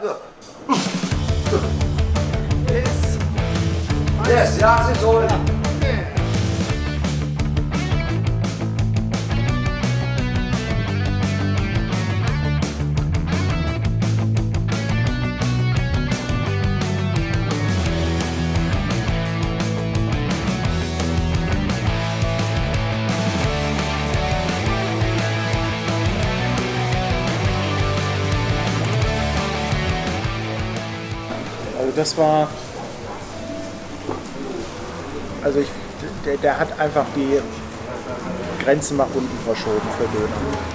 good. yes, yes, it's all. Das war. Also ich, der, der hat einfach die Grenzen nach unten verschoben für Döner.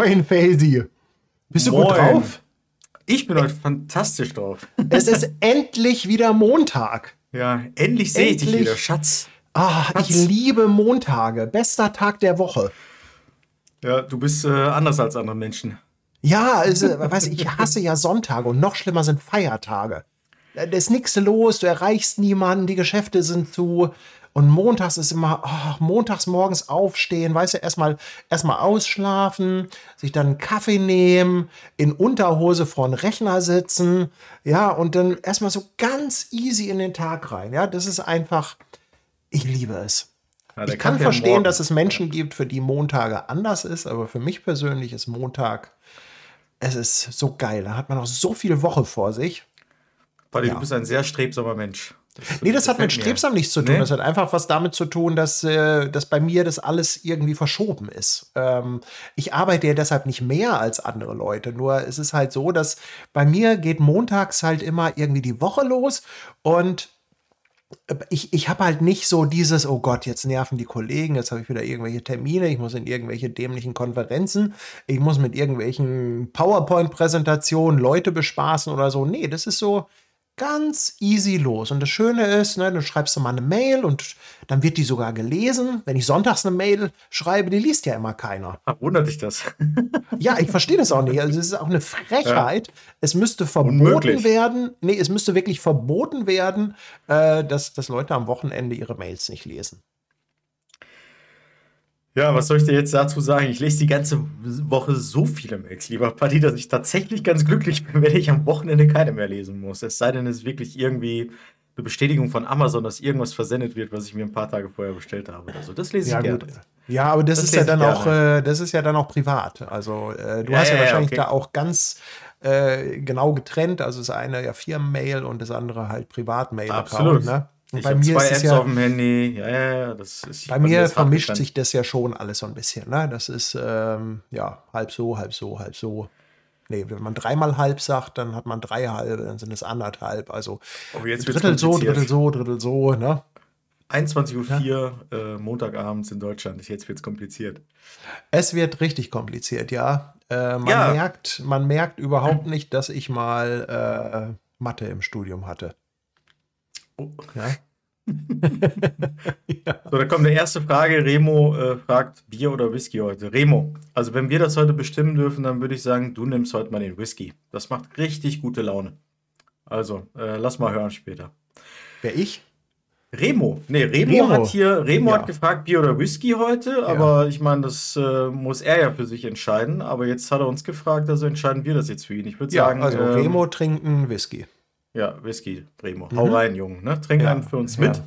Moin, Faisy. Bist du gut Moin. drauf? Ich bin heute fantastisch drauf. Es ist endlich wieder Montag. Ja, endlich sehe ich dich wieder, Schatz. Ah, ich liebe Montage. Bester Tag der Woche. Ja, du bist äh, anders als andere Menschen. Ja, also, weiß ich, ich hasse ja Sonntage und noch schlimmer sind Feiertage. Da ist nichts los, du erreichst niemanden, die Geschäfte sind zu. Und montags ist immer, oh, montags morgens aufstehen, weißt du, erstmal erstmal ausschlafen, sich dann einen Kaffee nehmen, in Unterhose vor den Rechner sitzen, ja, und dann erstmal so ganz easy in den Tag rein. Ja, das ist einfach, ich liebe es. Ja, Ich kann Kaffee verstehen, dass es Menschen gibt, für die Montage anders ist, aber für mich persönlich ist Montag, es ist so geil. Da hat man noch so viel Woche vor sich. Paddy, ja. du bist ein sehr strebsamer Mensch. Das, Nee, das hat mit. Strebsam nichts zu tun. Nee? Das hat einfach was damit zu tun, dass, äh, dass bei mir das alles irgendwie verschoben ist. Ähm, ich arbeite ja deshalb nicht mehr als andere Leute. Nur es ist halt so, dass bei mir geht montags halt immer irgendwie die Woche los und ich, ich habe halt nicht so dieses, oh Gott, jetzt nerven die Kollegen, jetzt habe ich wieder irgendwelche Termine, ich muss in irgendwelche dämlichen Konferenzen, ich muss mit irgendwelchen PowerPoint-Präsentationen Leute bespaßen oder so. Nee, das ist so ganz easy los. Und das Schöne ist, ne, du schreibst du mal eine Mail und dann wird die sogar gelesen. Wenn ich sonntags eine Mail schreibe, die liest ja immer keiner. Ach, wundert dich das? Ja, ich verstehe das auch nicht. Also es ist auch eine Frechheit. Es müsste verboten Unmöglich. werden. Nee, es müsste wirklich verboten werden, äh, dass, dass Leute am Wochenende ihre Mails nicht lesen. Ja, was soll ich dir jetzt dazu sagen? Ich lese die ganze Woche so viele Mails, lieber Paddy, dass ich tatsächlich ganz glücklich bin, wenn ich am Wochenende keine mehr lesen muss. Es sei denn, es ist wirklich irgendwie eine Bestätigung von Amazon, dass irgendwas versendet wird, was ich mir ein paar Tage vorher bestellt habe oder so. Das lese ich Ja, gerne. gut. Ja, aber das, Das ist ja ich dann auch, äh, das ist ja dann auch privat. Also äh, du Ja, hast ja, ja, ja, wahrscheinlich okay. da auch ganz äh, genau getrennt. Also das eine ja Firmenmail und das andere halt Privatmail. Absolut. Ne? Ich bei mir zwei ist Apps ja, auf dem Handy. Ja, ja, ja. Das ist, bei mir ist hart vermischt sich das ja schon alles so ein bisschen. Ne? Das ist ähm, ja halb so, halb so, halb so. Nee, wenn man dreimal halb sagt, dann hat man drei halbe, dann sind es anderthalb. Also Oh, Drittel so. Drittel so, Drittel so. Ne? 21.04 Uhr äh, Montagabends in Deutschland. Jetzt wird es kompliziert. Es wird richtig kompliziert, ja. Äh, man, Ja. Merkt, man merkt überhaupt nicht, dass ich mal äh, Mathe im Studium hatte. Oh. Ja. So, da kommt eine erste Frage. Remo äh, fragt, Bier oder Whisky heute? Remo, also wenn wir das heute bestimmen dürfen, dann würde ich sagen, du nimmst heute mal den Whisky. Das macht richtig gute Laune. Also, äh, lass mal hören später. Wer ich? Remo, nee, Remo, Remo. hat hier, Remo Ja. hat gefragt, Bier oder Whisky heute, aber ich meine, das äh, muss er ja für sich entscheiden. Aber jetzt hat er uns gefragt, also entscheiden wir das jetzt für ihn. Ich würde Ja, sagen, also ähm, Remo trinken Whisky. Ja, Whisky, Remo. Hau rein, Junge. Ne? Trink Mhm. Ja, einen für uns ja. mit.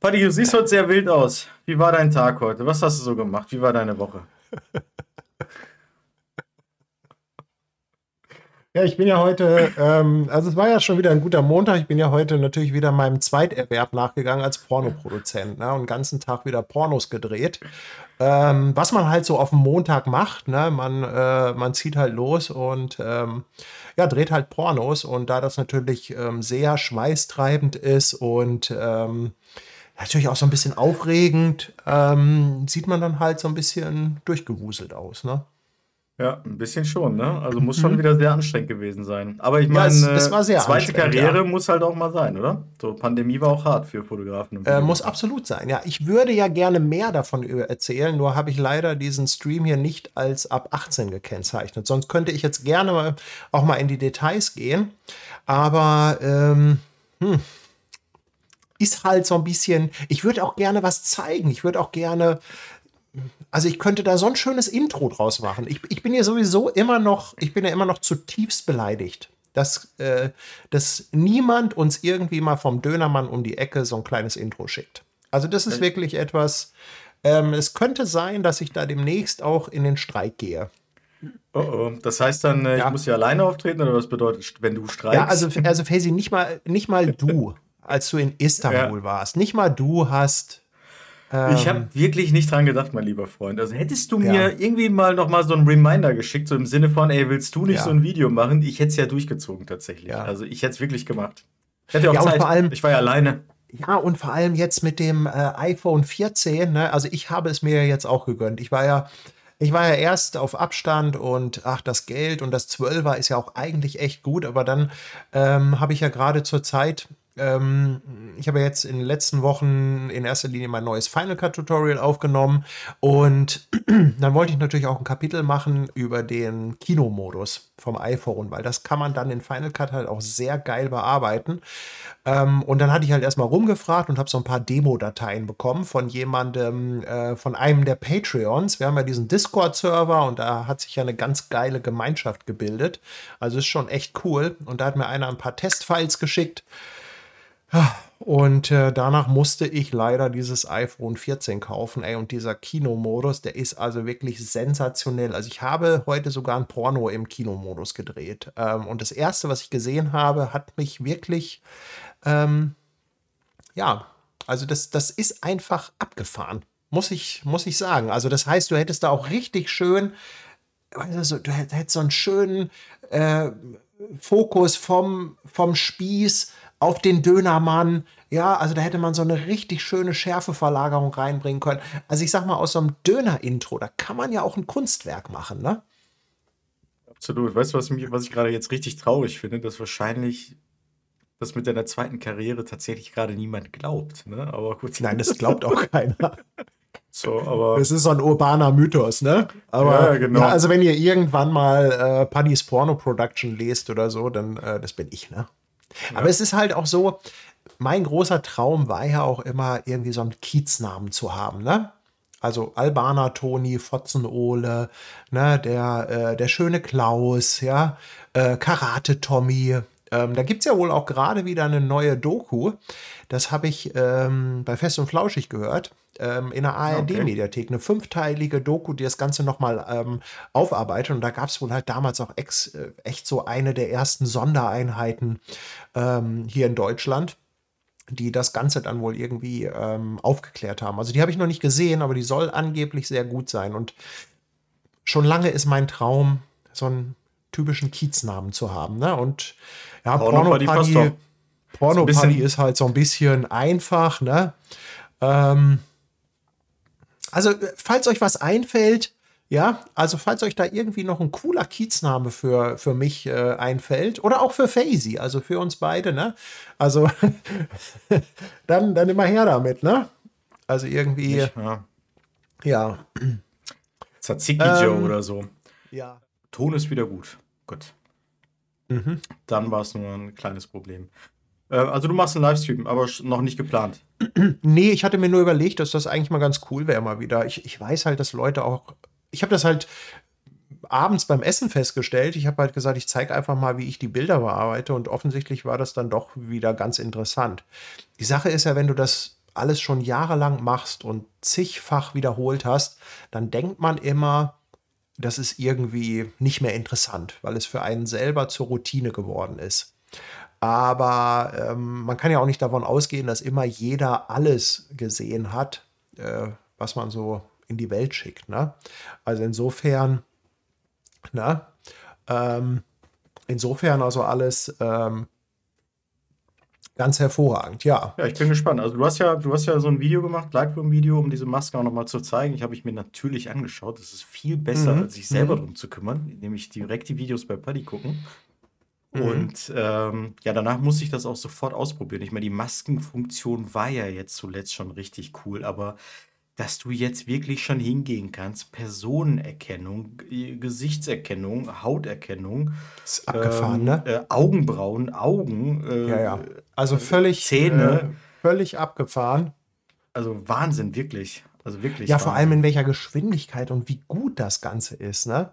Paddy, du siehst heute sehr wild aus. Wie war dein Tag heute? Was hast du so gemacht? Wie war deine Woche? Ja, ich bin ja heute, ähm, also es war ja schon wieder ein guter Montag. Ich bin ja heute natürlich wieder meinem Zweiterwerb nachgegangen als Pornoproduzent ne, und den ganzen Tag wieder Pornos gedreht. Ähm, was man halt so auf dem Montag macht, ne? man, äh, man zieht halt los und ähm, ja, dreht halt Pornos. Und da das natürlich ähm, sehr schweißtreibend ist und ähm, natürlich auch so ein bisschen aufregend, ähm, sieht man dann halt so ein bisschen durchgewuselt aus. Ne? Ja, ein bisschen schon, ne? Also muss schon wieder sehr anstrengend gewesen sein. Aber ich Ja, meine, zweite Karriere ja. muss halt auch mal sein, oder? So, Pandemie war auch hart für Fotografen. Äh, muss absolut sein. Ja, ich würde ja gerne mehr davon erzählen, nur habe ich leider diesen Stream hier nicht als ab 18 gekennzeichnet. Sonst könnte ich jetzt gerne mal, auch mal in die Details gehen. Aber ähm, hm, ist halt so ein bisschen, ich würde auch gerne was zeigen. Ich würde auch gerne, also ich könnte da so ein schönes Intro draus machen. Ich, ich bin ja sowieso immer noch, ich bin ja immer noch zutiefst beleidigt, dass, äh, dass niemand uns irgendwie mal vom Dönermann um die Ecke so ein kleines Intro schickt. Also das ist wirklich etwas, ähm, es könnte sein, dass ich da demnächst auch in den Streik gehe. Oh, oh. Das heißt dann, äh, Ja. ich muss hier alleine auftreten oder was bedeutet, wenn du streikst? Ja, also, also Faisy, nicht mal, nicht mal du, als du in Istanbul warst, nicht mal du hast Ich habe wirklich nicht dran gedacht, mein lieber Freund. Also hättest du mir ähm, Ja. irgendwie mal noch mal so einen Reminder geschickt, so im Sinne von, ey, willst du nicht Ja. so ein Video machen? Ich hätte es ja durchgezogen tatsächlich. Ja. Also ich hätte es wirklich gemacht. Ich hatte ja auch Ja, Zeit. vor allem- ich war ja alleine. Ja, und vor allem jetzt mit dem äh, iPhone 14, ne? also ich habe es mir ja jetzt auch gegönnt. Ich war ja, ich war ja erst auf Abstand und ach, das Geld und das 12er ist ja auch eigentlich echt gut, aber dann ähm, habe ich ja gerade zur Zeit, ähm, ich habe jetzt in den letzten Wochen in erster Linie mein neues Final Cut Tutorial aufgenommen und dann wollte ich natürlich auch ein Kapitel machen über den Kinomodus vom iPhone, weil das kann man dann in Final Cut halt auch sehr geil bearbeiten. Ähm, und dann hatte ich halt erstmal rumgefragt und habe so ein paar Demo-Dateien bekommen von jemandem, äh, von einem der Patreons. Wir haben ja diesen Discord-Server und da hat sich ja eine ganz geile Gemeinschaft gebildet. Also ist schon echt cool. Und da hat mir einer ein paar Testfiles geschickt. Und äh, danach musste ich leider dieses iPhone 14 kaufen. Ey, und dieser Kinomodus, der ist also wirklich sensationell. Also ich habe heute sogar ein Porno im Kinomodus gedreht. Ähm, und das erste, was ich gesehen habe, hat mich wirklich, ähm, ja, also das, das ist einfach abgefahren. Muss ich, muss ich sagen. Also das heißt, du hättest da auch richtig schön, also du hättest so einen schönen äh, Fokus vom, vom Spieß auf den Dönermann. Ja, also da hätte man so eine richtig schöne Schärfeverlagerung reinbringen können. Also ich sag mal, aus so einem Döner-Intro, da kann man ja auch ein Kunstwerk machen, ne? Absolut. Weißt du, was, mich, was ich gerade jetzt richtig traurig finde? Dass wahrscheinlich das mit deiner zweiten Karriere tatsächlich gerade niemand glaubt. Ne? Aber gut. Nein, das glaubt auch keiner. So, aber Das ist so ein urbaner Mythos, ne? Aber Ja, genau. ja, also wenn ihr irgendwann mal äh, Paddy's Porno Production lest oder so, dann äh, das bin ich, ne? Aber es ist halt auch so, mein großer Traum war ja auch immer irgendwie so einen Kieznamen zu haben, ne? Also Albaner Toni, Fotzen-Ole, ne, der, äh, der schöne Klaus, ja, äh, Karate Tommy. Ähm, da gibt es ja wohl auch gerade wieder eine neue Doku. Das habe ich ähm, bei Fest und Flauschig gehört. Ähm, in der ARD-Mediathek. Eine fünfteilige Doku, die das Ganze nochmal ähm, aufarbeitet. Und da gab es wohl halt damals auch ex, äh, echt so eine der ersten Sondereinheiten ähm, hier in Deutschland die das Ganze dann wohl irgendwie ähm, aufgeklärt haben. Also die habe ich noch nicht gesehen, aber die soll angeblich sehr gut sein. Und schon lange ist mein Traum, so einen typischen Kieznamen zu haben. Ne? Und ja, Porno-Party. Porno-Party Porno Ist halt so ein bisschen einfach. Ne? Ähm, also, falls euch was einfällt, ja, also falls euch da irgendwie noch ein cooler Kiezname für, für mich äh, einfällt oder auch für Faisy, also für uns beide, ne? Also dann, dann immer her damit, ne? Also irgendwie, ja. ja. Tzatziki Joe Ähm, oder so. Ja. Ton ist wieder gut. Gut. Mhm. Dann war es nur ein kleines Problem. Äh, also du machst einen Livestream, aber noch nicht geplant. Nee, ich hatte mir nur überlegt, dass das eigentlich mal ganz cool wäre, mal wieder. Ich, ich weiß halt, dass Leute auch. Ich habe das halt abends beim Essen festgestellt. Ich habe halt gesagt, ich zeige einfach mal, wie ich die Bilder bearbeite. Und offensichtlich war das dann doch wieder ganz interessant. Die Sache ist ja, wenn du das alles schon jahrelang machst und zigfach wiederholt hast, dann denkt man immer, das ist irgendwie nicht mehr interessant, weil es für einen selber zur Routine geworden ist. Aber ähm, man kann ja auch nicht davon ausgehen, dass immer jeder alles gesehen hat, äh, was man so in die Welt schickt. Ne? Also insofern, ne? Ähm, insofern also alles ähm, ganz hervorragend, ja. Ja, ich bin gespannt. Also du hast ja, du hast ja so ein Video gemacht, Lightroom-Video, um diese Maske auch nochmal zu zeigen. Ich habe ich mir natürlich angeschaut. Das ist viel besser, Mhm. als sich selber Mhm. drum zu kümmern, nämlich direkt die Videos bei Paddy gucken. Mhm. Und ähm, ja, danach musste ich das auch sofort ausprobieren. Ich meine, die Maskenfunktion war ja jetzt zuletzt schon richtig cool, aber dass du jetzt wirklich schon hingehen kannst, Personenerkennung, Gesichtserkennung, Hauterkennung, Ist abgefahren, ähm, ne? äh, Augenbrauen, Augen, äh, Ja, ja. Also völlig, Zähne. äh, völlig abgefahren. also Wahnsinn, wirklich. Also wirklich. Ja, vor allem Wahnsinn. in welcher Geschwindigkeit und wie gut das Ganze ist, ne?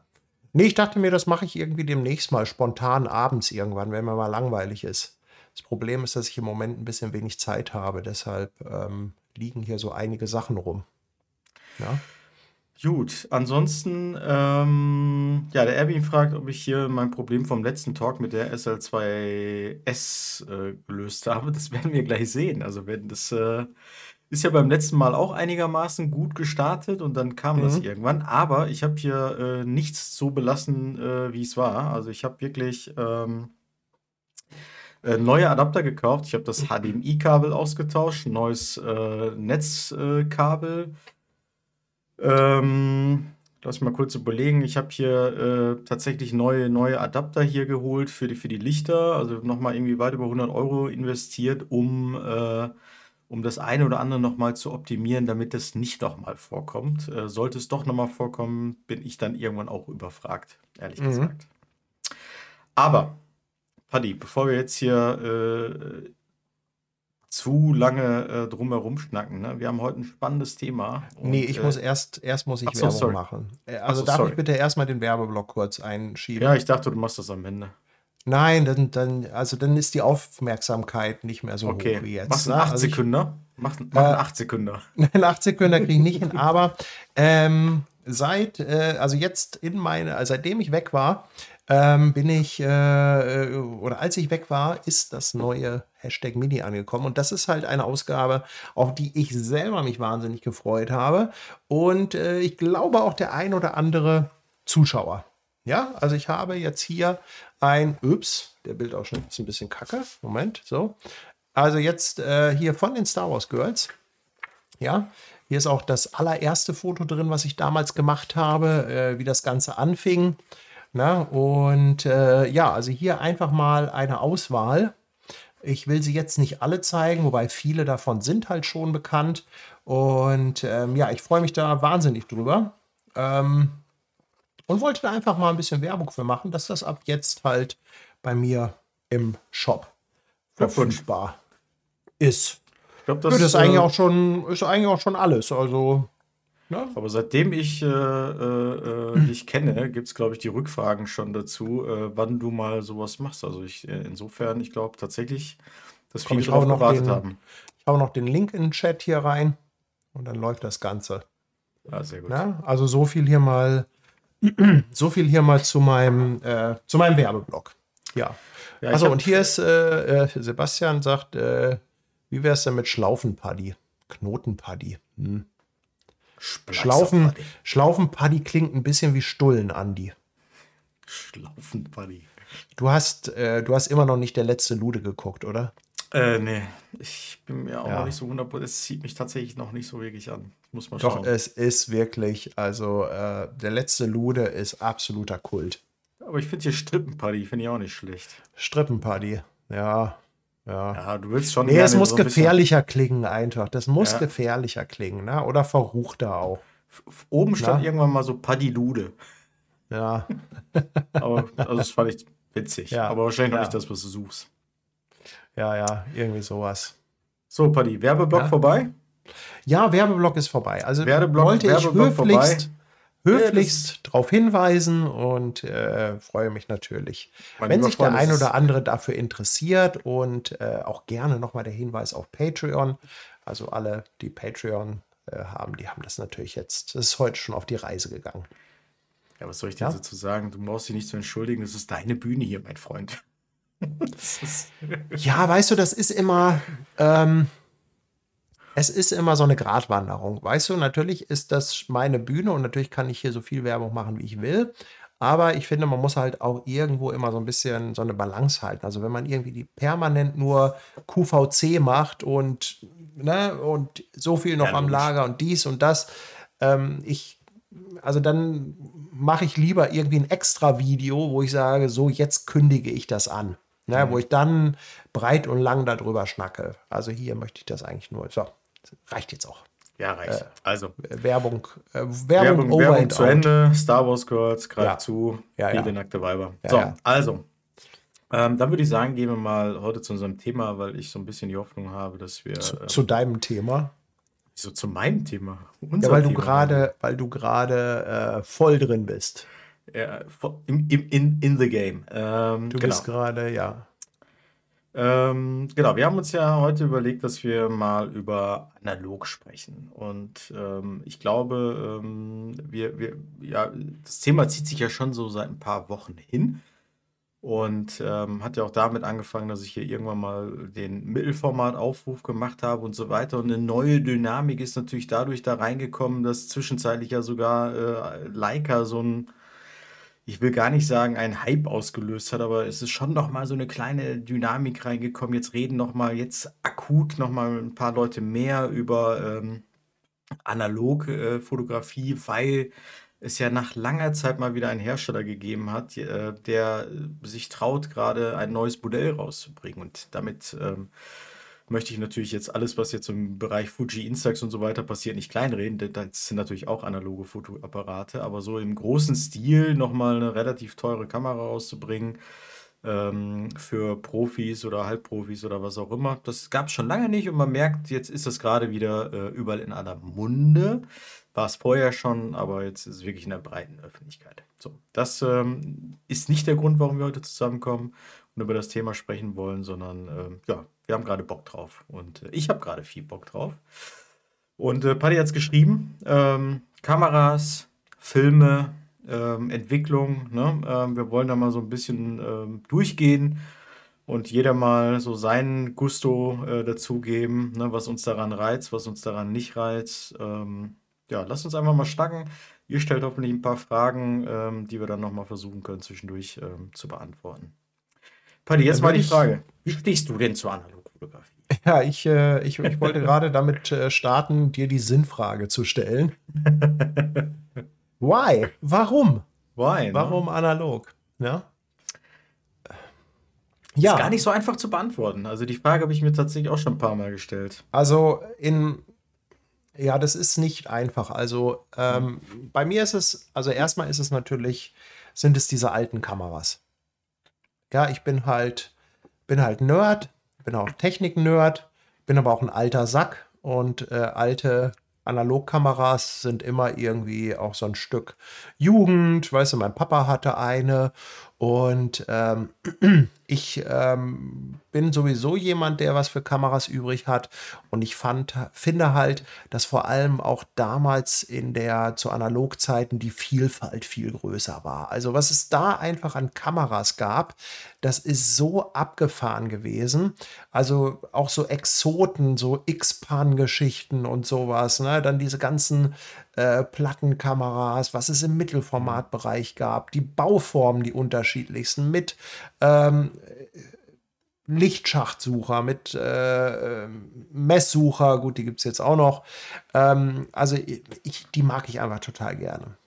Nee, ich dachte mir, das mache ich irgendwie demnächst mal spontan abends irgendwann, wenn mir mal langweilig ist. Das Problem ist, dass ich im Moment ein bisschen wenig Zeit habe, deshalb ähm, liegen hier so einige Sachen rum. Ja? Gut, ansonsten, ähm, ja, der Erwin fragt, ob ich hier mein Problem vom letzten Talk mit der SL2S äh, gelöst habe. Das werden wir gleich sehen. Also, wenn das äh, ist ja beim letzten Mal auch einigermaßen gut gestartet und dann kam das Mhm. irgendwann. Aber ich habe hier äh, nichts so belassen, äh, wie es war. Also, ich habe wirklich ähm, äh, neue Adapter gekauft. Ich habe das HDMI-Kabel ausgetauscht, neues äh, Netzkabel. Äh, Kabel. Ähm, lass mich mal kurz überlegen. Ich habe hier äh, tatsächlich neue, neue Adapter hier geholt für die, für die Lichter. Also nochmal irgendwie weit über 100 Euro investiert, um, äh, um das eine oder andere nochmal zu optimieren, damit es nicht nochmal vorkommt. Äh, sollte es doch nochmal vorkommen, bin ich dann irgendwann auch überfragt, ehrlich Mhm. gesagt. Aber, Paddy, bevor wir jetzt hier äh, zu lange äh, drumherum schnacken, ne? wir haben heute ein spannendes Thema. Nee, und, ich äh, muss erst, erst muss ich so, Werbung sorry. machen. Äh, Also so, darf sorry. ich bitte erstmal den Werbeblock kurz einschieben? Ja, ich dachte, du machst das am Ende. Nein, dann, dann, also dann ist die Aufmerksamkeit nicht mehr so hoch wie Okay. jetzt. Machst du ne? einen 8 Also ich- Sekünder? Mach, mach einen Äh, 8 Sekünder. Nein, 8 Sekunden kriege ich nicht hin, aber ähm, seit, äh, also jetzt in meine, also seitdem ich weg war, ähm, bin ich, äh, äh, oder als ich weg war, ist das neue Hashtag Mini angekommen. Und das ist halt eine Ausgabe, auf die ich selber mich wahnsinnig gefreut habe. Und äh, ich glaube auch der ein oder andere Zuschauer. Ja, also ich habe jetzt hier ein, ups, der Bildausschnitt ist ein bisschen kacke. Moment, so. Also jetzt äh, hier von den Star Wars Girls. Ja, hier ist auch das allererste Foto drin, was ich damals gemacht habe, äh, wie das Ganze anfing. Na, und äh, ja, also hier einfach mal eine Auswahl. Ich will sie jetzt nicht alle zeigen, wobei viele davon sind halt schon bekannt. Und ähm, ja, ich freue mich da wahnsinnig drüber. Ähm, und wollte da einfach mal ein bisschen Werbung für machen, dass das ab jetzt halt bei mir im Shop verfügbar ist. Ich glaube, Das, das das ist eigentlich äh, auch schon, ist eigentlich auch schon alles. Also, ne? Aber seitdem ich äh, äh, äh, dich kenne, gibt es, glaube ich, die Rückfragen schon dazu, äh, wann du mal sowas machst. Also ich, äh, insofern, ich glaube tatsächlich, dass Komm, viele ich hau noch gewartet den- haben. Ich hau noch den Link in den Chat hier rein und dann läuft das Ganze. Ja, sehr gut. Ne? Also so viel hier mal, so viel hier mal zu meinem, äh, zu meinem Werbeblock. Ja. Ja, also und hier ist äh, äh, Sebastian sagt, äh, wie wäre es denn mit Schlaufenpaddy? Knotenpaddy. Hm. Schlaufen. Schlaufenpaddy klingt ein bisschen wie Stullen, Andi. Schlaufen Buddy. Du hast, äh, du hast immer noch nicht der letzte Lude geguckt, oder? Äh, nee, ich bin mir auch Ja. noch nicht so 100%. Es zieht mich tatsächlich noch nicht so wirklich an. Muss man Doch, schauen. es ist wirklich, also äh, der letzte Lude ist absoluter Kult. Aber ich finde hier Strippenparty, finde ich auch nicht schlecht. Strippenparty, ja, ja. Ja, du willst schon Nee, es muss so ein bisschen- gefährlicher klingen einfach. Das muss Ja. gefährlicher klingen, ne? Oder verruchter auch. Oben stand Na? irgendwann mal so Paddy Lude. Ja, Aber also das fand ich witzig. Ja, Aber wahrscheinlich noch nicht das, was du suchst. ja, ja, irgendwie sowas. So, Paddy, Werbeblock vorbei. Ja, Werbeblock ist vorbei. Also Werbeblock- wollte ich Werbeblock höflichst, vorbei. Höflichst darauf hinweisen und äh, freue mich natürlich, Mein wenn sich der ein oder andere dafür interessiert und äh, auch gerne nochmal der Hinweis auf Patreon. Also alle, die Patreon äh, haben, die haben das natürlich jetzt, das ist heute schon auf die Reise gegangen. Ja, was soll ich dir Ja. dazu sagen? Du brauchst dich nicht zu entschuldigen. Das ist deine Bühne hier, mein Freund. Ja, weißt du, das ist immer, ähm, es ist immer so eine Gratwanderung. Weißt du, natürlich ist das meine Bühne und natürlich kann ich hier so viel Werbung machen, wie ich will. Aber ich finde, man muss halt auch irgendwo immer so ein bisschen so eine Balance halten. Also wenn man irgendwie die permanent nur QVC macht und, ne, und so viel noch Ja, am. Lager und dies und das, ähm, ich, also dann mache ich lieber irgendwie ein extra Video, wo ich sage, so jetzt kündige ich das an. Ne, Wo ich dann breit und lang darüber schnacke. Also hier möchte ich das eigentlich nur. So, reicht jetzt auch. ja, reicht. also, Äh, Werbung, äh, Werbung, Werbung, over Werbung zu out. Ende. Star Wars Girls, greift Ja. zu. Ja, ja. Viele nackte Weiber. Ja, so, ja. also. Ähm, dann würde ich sagen, gehen wir mal heute zu unserem Thema, weil ich so ein bisschen die Hoffnung habe, dass wir Zu, äh, zu deinem Thema. so zu meinem Thema. Ja, unser weil du gerade, weil du gerade äh, voll drin bist. Ja, im, in, in the game. Ähm, Du genau. bist gerade, ja. Ähm, genau, wir haben uns ja heute überlegt, dass wir mal über analog sprechen. Und ähm, ich glaube, ähm, wir, wir, ja, das Thema zieht sich ja schon so seit ein paar Wochen hin. Und ähm, hat ja auch damit angefangen, dass ich hier irgendwann mal den Mittelformat-Aufruf gemacht habe und so weiter. Und eine neue Dynamik ist natürlich dadurch da reingekommen, dass zwischenzeitlich ja sogar äh, Leica so ein ich will gar nicht sagen, einen Hype ausgelöst hat, aber es ist schon noch mal so eine kleine Dynamik reingekommen. Jetzt reden noch mal jetzt akut noch mal ein paar Leute mehr über ähm, Analogfotografie, weil es ja nach langer Zeit mal wieder einen Hersteller gegeben hat, äh, der sich traut, gerade ein neues Modell rauszubringen. Und damit ähm, möchte ich natürlich jetzt alles, was jetzt im Bereich Fuji, Instax und so weiter passiert, nicht kleinreden. Das sind natürlich auch analoge Fotoapparate, aber so im großen Stil nochmal eine relativ teure Kamera rauszubringen ähm, für Profis oder Halbprofis oder was auch immer, das gab es schon lange nicht und man merkt, jetzt ist das gerade wieder äh, überall in aller Munde. War es vorher schon, aber jetzt ist es wirklich in der breiten Öffentlichkeit. So, das ähm, ist nicht der Grund, warum wir heute zusammenkommen und über das Thema sprechen wollen, sondern ähm, ja, wir haben gerade Bock drauf. Und äh, ich habe gerade viel Bock drauf. Und äh, Paddy hat es geschrieben: ähm, Kameras, Filme, ähm, Entwicklung. Ne? Ähm, wir wollen da mal so ein bisschen ähm, durchgehen und jeder mal so seinen Gusto äh, dazugeben, ne? was uns daran reizt, was uns daran nicht reizt. Ähm, ja, lasst uns einfach mal schnacken. Ihr stellt hoffentlich ein paar Fragen, ähm, die wir dann nochmal versuchen können, zwischendurch zu beantworten. Paddy, jetzt mal die Frage. Wie stehst du denn zur Analogfotografie? Ja, ich, äh, ich, ich wollte gerade damit äh, starten, dir die Sinnfrage zu stellen. Why? Warum? Why? ne? Warum analog? Ja. Ist gar nicht so einfach zu beantworten. Also die Frage habe ich mir tatsächlich auch schon ein paar Mal gestellt. Also in ja, das ist nicht einfach. Also ähm, bei mir ist es, also erstmal ist es natürlich, sind es diese alten Kameras. Ja, ich bin halt, bin halt Nerd, bin auch Technik-Nerd, bin aber auch ein alter Sack und äh, alte Analogkameras sind immer irgendwie auch so ein Stück Jugend. Weißt du, mein Papa hatte eine und ähm, ich ähm, bin sowieso jemand, der was für Kameras übrig hat. Und ich fand, finde halt, dass vor allem auch damals in der zu Analogzeiten die Vielfalt viel größer war. Also was es da einfach an Kameras gab, das ist so abgefahren gewesen. Also auch so Exoten, so X-Pan-Geschichten und sowas. Ne? Dann diese ganzen äh, Plattenkameras, was es im Mittelformatbereich gab, die Bauformen, die unterschiedlichsten mit ähm, Lichtschachtsucher, mit äh, Messsucher, gut, die gibt es jetzt auch noch. Ähm, also ich, die mag ich einfach total gerne.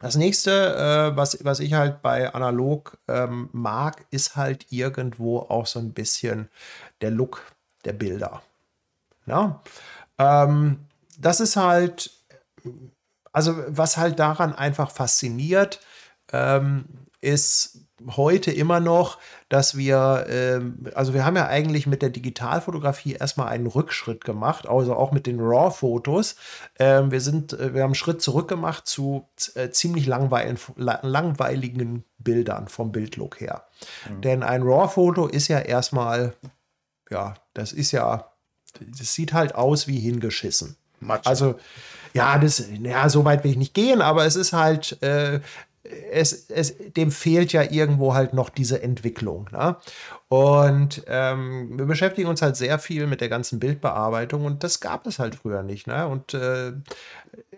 Das nächste, äh, was, was ich halt bei analog ähm, mag, ist halt irgendwo auch so ein bisschen der Look der Bilder. Ja? Ähm, das ist halt, also was halt daran einfach fasziniert, ähm, ist heute immer noch, dass wir, ähm, also wir haben ja eigentlich mit der Digitalfotografie erstmal einen Rückschritt gemacht, also auch mit den RAW-Fotos. Ähm, wir sind, äh, wir haben einen Schritt zurück gemacht zu äh, ziemlich langweiligen, la- langweiligen Bildern vom Bildlook her. Denn ein RAW-Foto ist ja erstmal, ja, das ist ja, das sieht halt aus wie hingeschissen. Matsch. Also, ja, das, ja, so weit will ich nicht gehen, aber es ist halt, äh, es, es, dem fehlt ja irgendwo halt noch diese Entwicklung. Ne? Und ähm, wir beschäftigen uns halt sehr viel mit der ganzen Bildbearbeitung und das gab es halt früher nicht. Ne? Und äh,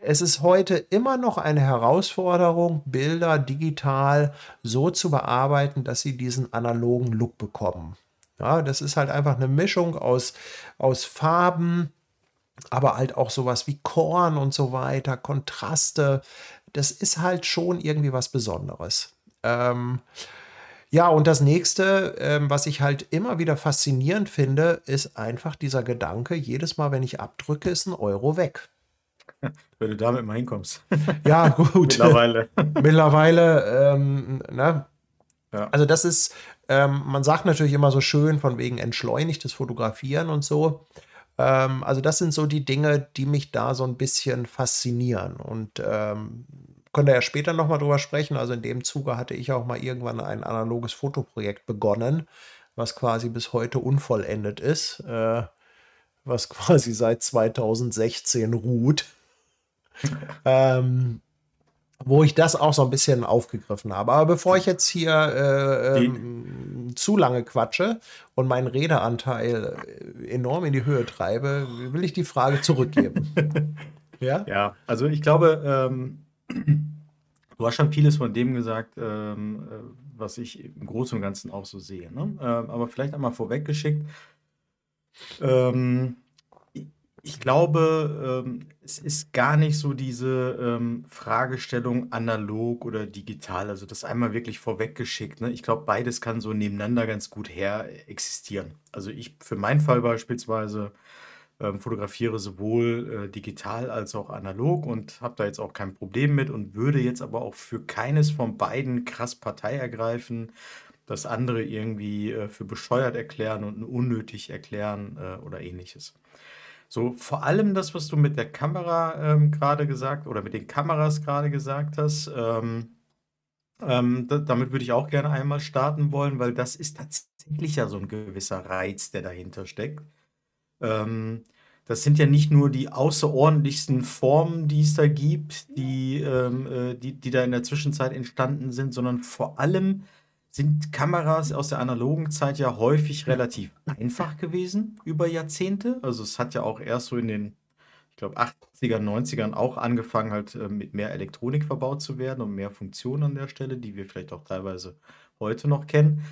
es ist heute immer noch eine Herausforderung, Bilder digital so zu bearbeiten, dass sie diesen analogen Look bekommen. Ja, das ist halt einfach eine Mischung aus, aus Farben, aber halt auch sowas wie Korn und so weiter, Kontraste. Das ist halt schon irgendwie was Besonderes. Ähm, ja, und das nächste, ähm, was ich halt immer wieder faszinierend finde, ist einfach dieser Gedanke, jedes Mal, wenn ich abdrücke, ist ein Euro weg. Wenn du damit mal hinkommst. Ja, gut. Mittlerweile. Mittlerweile, ähm, ne? Ja. Also das ist, ähm, man sagt natürlich immer so schön von wegen entschleunigtes Fotografieren und so. Ähm, also das sind so die Dinge, die mich da so ein bisschen faszinieren. Und ähm, können wir ja später nochmal drüber sprechen. Also in dem Zuge hatte ich auch mal irgendwann ein analoges Fotoprojekt begonnen, was quasi bis heute unvollendet ist, äh, was quasi seit 2016 ruht. ähm, wo ich das auch so ein bisschen aufgegriffen habe. Aber bevor ich jetzt hier äh, ähm, zu lange quatsche und meinen Redeanteil äh, enorm in die Höhe treibe, will ich die Frage zurückgeben. ja? Ja, also ich glaube, ähm, du hast schon vieles von dem gesagt, ähm, äh, was ich im Großen und Ganzen auch so sehe. Ne? Ähm, aber vielleicht einmal vorweggeschickt. Ähm, ich glaube, ähm, es ist gar nicht so diese ähm, Fragestellung analog oder digital. Also das einmal wirklich vorweggeschickt. Ne? Ich glaube, beides kann so nebeneinander ganz gut her existieren. Also ich für meinen Fall beispielsweise ähm, fotografiere sowohl äh, digital als auch analog und habe da jetzt auch kein Problem mit und würde jetzt aber auch für keines von beiden krass Partei ergreifen, das andere irgendwie äh, für bescheuert erklären und unnötig erklären äh, oder ähnliches. So, vor allem das, was du mit der Kamera ähm, gerade gesagt oder mit den Kameras gerade gesagt hast, ähm, ähm, da, damit würde ich auch gerne einmal starten wollen, weil das ist tatsächlich ja so ein gewisser Reiz, der dahinter steckt. Ähm, das sind ja nicht nur die außerordentlichsten Formen, die es da gibt, die, ähm, äh, die, die da in der Zwischenzeit entstanden sind, sondern vor allem sind Kameras aus der analogen Zeit ja häufig relativ einfach gewesen über Jahrzehnte. Also es hat ja auch erst so in den, ich glaube, 80er, 90ern auch angefangen, halt äh, mit mehr Elektronik verbaut zu werden und mehr Funktionen an der Stelle, die wir vielleicht auch teilweise heute noch kennen.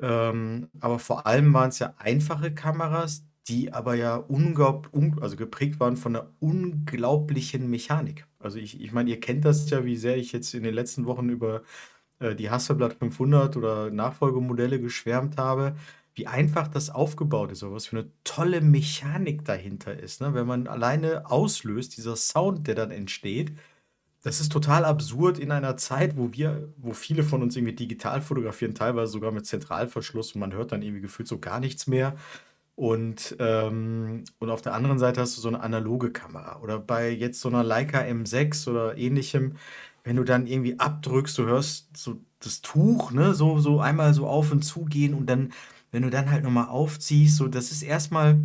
Ähm, aber vor allem waren es ja einfache Kameras, die aber ja un also geprägt waren von einer unglaublichen Mechanik. Also ich, ich meine, ihr kennt das ja, wie sehr ich jetzt in den letzten Wochen über äh, die Hasselblad 500 oder Nachfolgemodelle geschwärmt habe, wie einfach das aufgebaut ist, was für eine tolle Mechanik dahinter ist. Ne? Wenn man alleine auslöst, dieser Sound, der dann entsteht, das ist total absurd in einer Zeit, wo wir, wo viele von uns irgendwie digital fotografieren, teilweise sogar mit Zentralverschluss und man hört dann irgendwie gefühlt so gar nichts mehr. Und, ähm, und auf der anderen Seite hast du so eine analoge Kamera. Oder bei jetzt so einer Leica M6 oder ähnlichem, wenn du dann irgendwie abdrückst, du hörst so das Tuch, ne, so, so einmal so auf und zu gehen und dann, wenn du dann halt nochmal aufziehst, so, das ist erstmal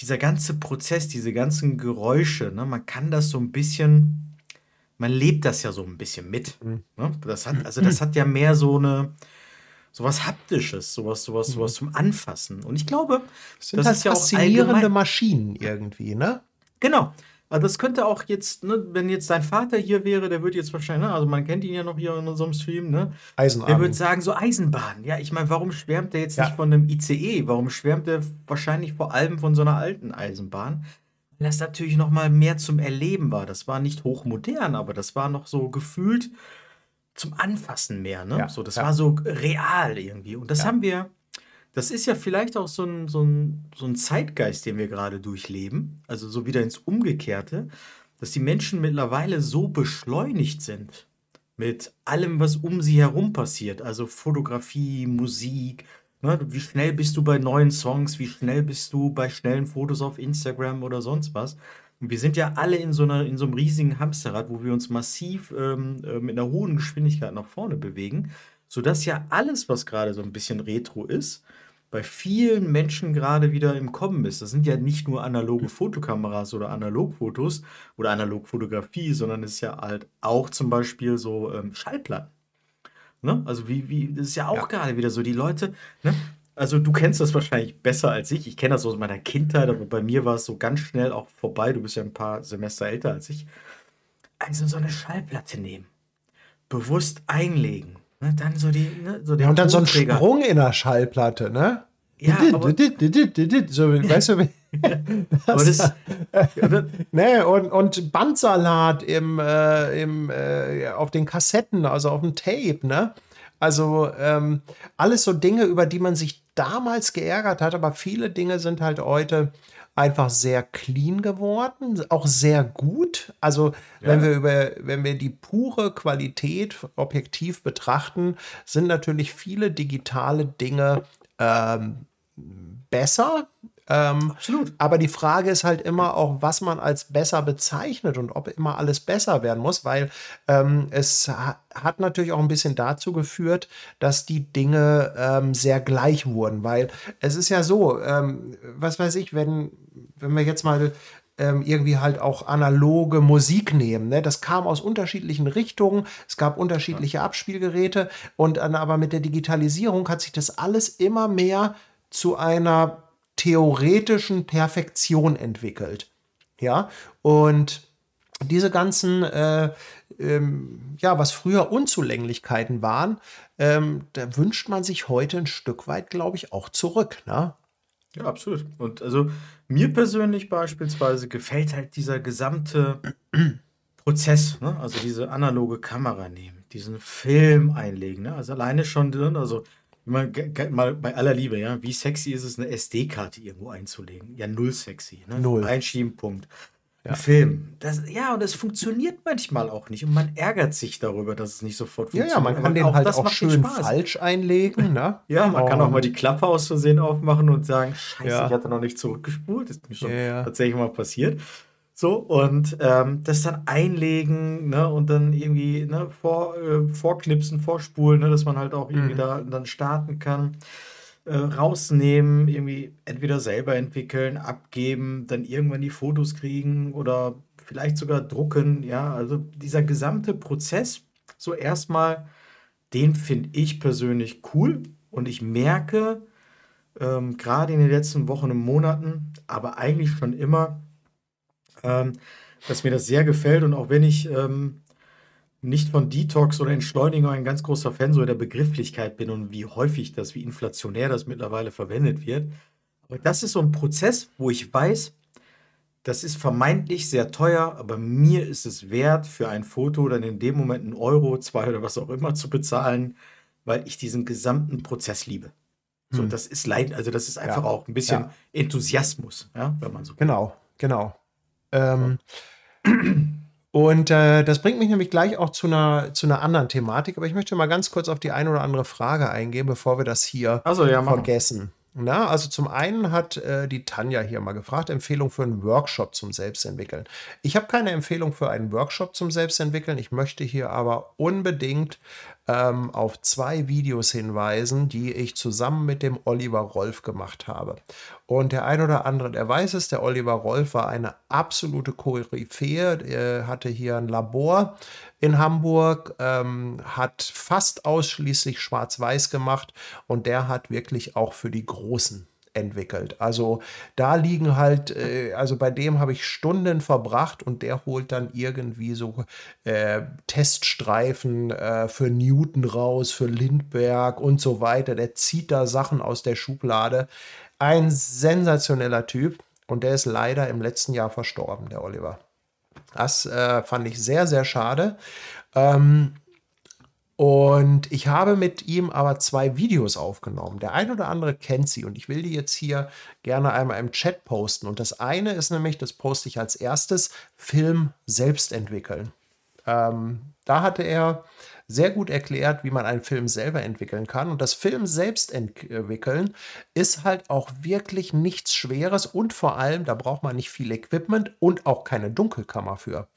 dieser ganze Prozess, diese ganzen Geräusche, ne, man kann das so ein bisschen, man lebt das ja so ein bisschen mit. Mhm. Ne? Das hat, also das hat ja mehr so eine, sowas Haptisches, sowas, sowas, sowas zum Anfassen. Und ich glaube, das sind das halt ist ja faszinierende Maschinen irgendwie, ne? Genau. Also das könnte auch jetzt, ne, wenn jetzt dein Vater hier wäre, der würde jetzt wahrscheinlich, ne, also man kennt ihn ja noch hier in unserem Stream, ne? Eisenbahn. Der würde sagen, so Eisenbahn. Ja, ich meine, warum schwärmt der jetzt ja. nicht von einem ICE? Warum schwärmt der wahrscheinlich vor allem von so einer alten Eisenbahn? Weil das natürlich noch mal mehr zum Erleben war. Das war nicht hochmodern, aber das war noch so gefühlt zum Anfassen mehr, ne? Ja, so, das ja. war so real irgendwie. Und das haben wir das ist ja vielleicht auch so ein, so ein, so ein Zeitgeist, den wir gerade durchleben, also so wieder ins Umgekehrte, dass die Menschen mittlerweile so beschleunigt sind mit allem, was um sie herum passiert, also Fotografie, Musik, ne? wie schnell bist du bei neuen Songs, wie schnell bist du bei schnellen Fotos auf Instagram oder sonst was. Und wir sind ja alle in so, einer, in so einem riesigen Hamsterrad, wo wir uns massiv ähm, äh, mit einer hohen Geschwindigkeit nach vorne bewegen, sodass ja alles, was gerade so ein bisschen retro ist, bei vielen Menschen gerade wieder im Kommen ist. Das sind ja nicht nur analoge Fotokameras oder Analogfotos oder Analogfotografie, sondern es ist ja halt auch zum Beispiel so ähm, Schallplatten. Ne? Also wie, wie, das ist ja auch Ja. gerade wieder so, die Leute, ne? Also du kennst das wahrscheinlich besser als ich. Ich kenne das aus meiner Kindheit, aber bei mir war es so ganz schnell auch vorbei. Du bist ja ein paar Semester älter als ich. Also so eine Schallplatte nehmen, bewusst einlegen, ne? Dann so die, ne? so den und dann so ein. Sprung in der Schallplatte, ne? Ja, aber, so, weißt du, das, ne, und, und Bandsalat im, äh, im, äh, auf den Kassetten, also auf dem Tape, ne? Also ähm, alles so Dinge, über die man sich damals geärgert hat, aber viele Dinge sind halt heute einfach sehr clean geworden, auch sehr gut. Also wenn Ja. wir über, wenn wir die pure Qualität objektiv betrachten, sind natürlich viele digitale Dinge ähm, besser. Ähm, absolut. aber die Frage ist halt immer auch, was man als besser bezeichnet und ob immer alles besser werden muss, weil ähm, es ha hat natürlich auch ein bisschen dazu geführt, dass die Dinge ähm, sehr gleich wurden, weil es ist ja so, ähm, was weiß ich, wenn, wenn wir jetzt mal ähm, irgendwie halt auch analoge Musik nehmen. Ne? Das kam aus unterschiedlichen Richtungen. Es gab unterschiedliche Abspielgeräte und aber mit der Digitalisierung hat sich das alles immer mehr zu einer theoretischen Perfektion entwickelt. Ja, und diese ganzen, äh, ähm, ja, was früher Unzulänglichkeiten waren, ähm, da wünscht man sich heute ein Stück weit, glaube ich, auch zurück. Ne? Ja, absolut. Und also mir persönlich beispielsweise gefällt halt dieser gesamte Prozess, ne? Also diese analoge Kamera nehmen, diesen Film einlegen, ne? Also alleine schon drin, also ge- mal bei aller Liebe, ja, wie sexy ist es, eine SD-Karte irgendwo einzulegen? Ja, null sexy, ne? Null. Einschieben, Punkt. Ein Film. Das, ja, und es funktioniert manchmal auch nicht. Und man ärgert sich darüber, dass es nicht sofort Ja, funktioniert. ja, man kann Aber den halt das auch macht den schön falsch einlegen. Ne? Ja, man kann auch mal Und- die Klappe aus Versehen aufmachen und sagen, scheiße, Ja. ich hatte noch nicht zurückgespult. Ist mir schon Ja, ja. tatsächlich mal passiert. So, und ähm, das dann einlegen, ne, und dann irgendwie ne, vor, äh, vorknipsen, vorspulen, ne, dass man halt auch irgendwie Mhm. da dann starten kann. Äh, rausnehmen, irgendwie entweder selber entwickeln, abgeben, dann irgendwann die Fotos kriegen oder vielleicht sogar drucken. Ja, also dieser gesamte Prozess, so erstmal, den finde ich persönlich cool und ich merke, ähm, gerade in den letzten Wochen und Monaten, aber eigentlich schon immer, ähm, dass mir das sehr gefällt und auch wenn ich ähm, nicht von Detox oder Entschleunigung ein ganz großer Fan so der Begrifflichkeit bin und wie häufig das, wie inflationär das mittlerweile verwendet wird. Aber das ist so ein Prozess, wo ich weiß, das ist vermeintlich sehr teuer, aber mir ist es wert, für ein Foto dann in dem Moment einen Euro, zwei oder was auch immer zu bezahlen, weil ich diesen gesamten Prozess liebe. So, Hm. das ist Leid, also das ist einfach Ja, auch ein bisschen ja. Enthusiasmus, ja, wenn man so will. Genau, genau. Ähm, und äh, das bringt mich nämlich gleich auch zu einer, zu einer anderen Thematik, aber ich möchte mal ganz kurz auf die eine oder andere Frage eingehen, bevor wir das hier Also ja, vergessen. Na, also zum einen hat äh, die Tanja hier mal gefragt, Empfehlung für einen Workshop zum Selbstentwickeln. Ich habe keine Empfehlung für einen Workshop zum Selbstentwickeln. Ich möchte hier aber unbedingt ähm, auf zwei Videos hinweisen, die ich zusammen mit dem Oliver Rolf gemacht habe. Und der ein oder andere, der weiß es, der Oliver Rolf war eine absolute Koryphäe. Er hatte hier ein Labor in Hamburg, ähm, hat fast ausschließlich schwarz-weiß gemacht und der hat wirklich auch für die Großen entwickelt. Also da liegen halt, äh, also bei dem habe ich Stunden verbracht und der holt dann irgendwie so äh, Teststreifen äh, für Newton raus, für Lindbergh und so weiter. Der zieht da Sachen aus der Schublade. Ein sensationeller Typ und der ist leider im letzten Jahr verstorben, der Oliver. Das äh, fand ich sehr, sehr schade. Ähm, und ich habe mit ihm aber zwei Videos aufgenommen. Der ein oder andere kennt sie und ich will die jetzt hier gerne einmal im Chat posten. Und das eine ist nämlich, das poste ich als erstes, Film selbst entwickeln. Ähm, da hatte er sehr gut erklärt, wie man einen Film selber entwickeln kann. Und das Film selbst entwickeln ist halt auch wirklich nichts Schweres und vor allem, da braucht man nicht viel Equipment und auch keine Dunkelkammer für.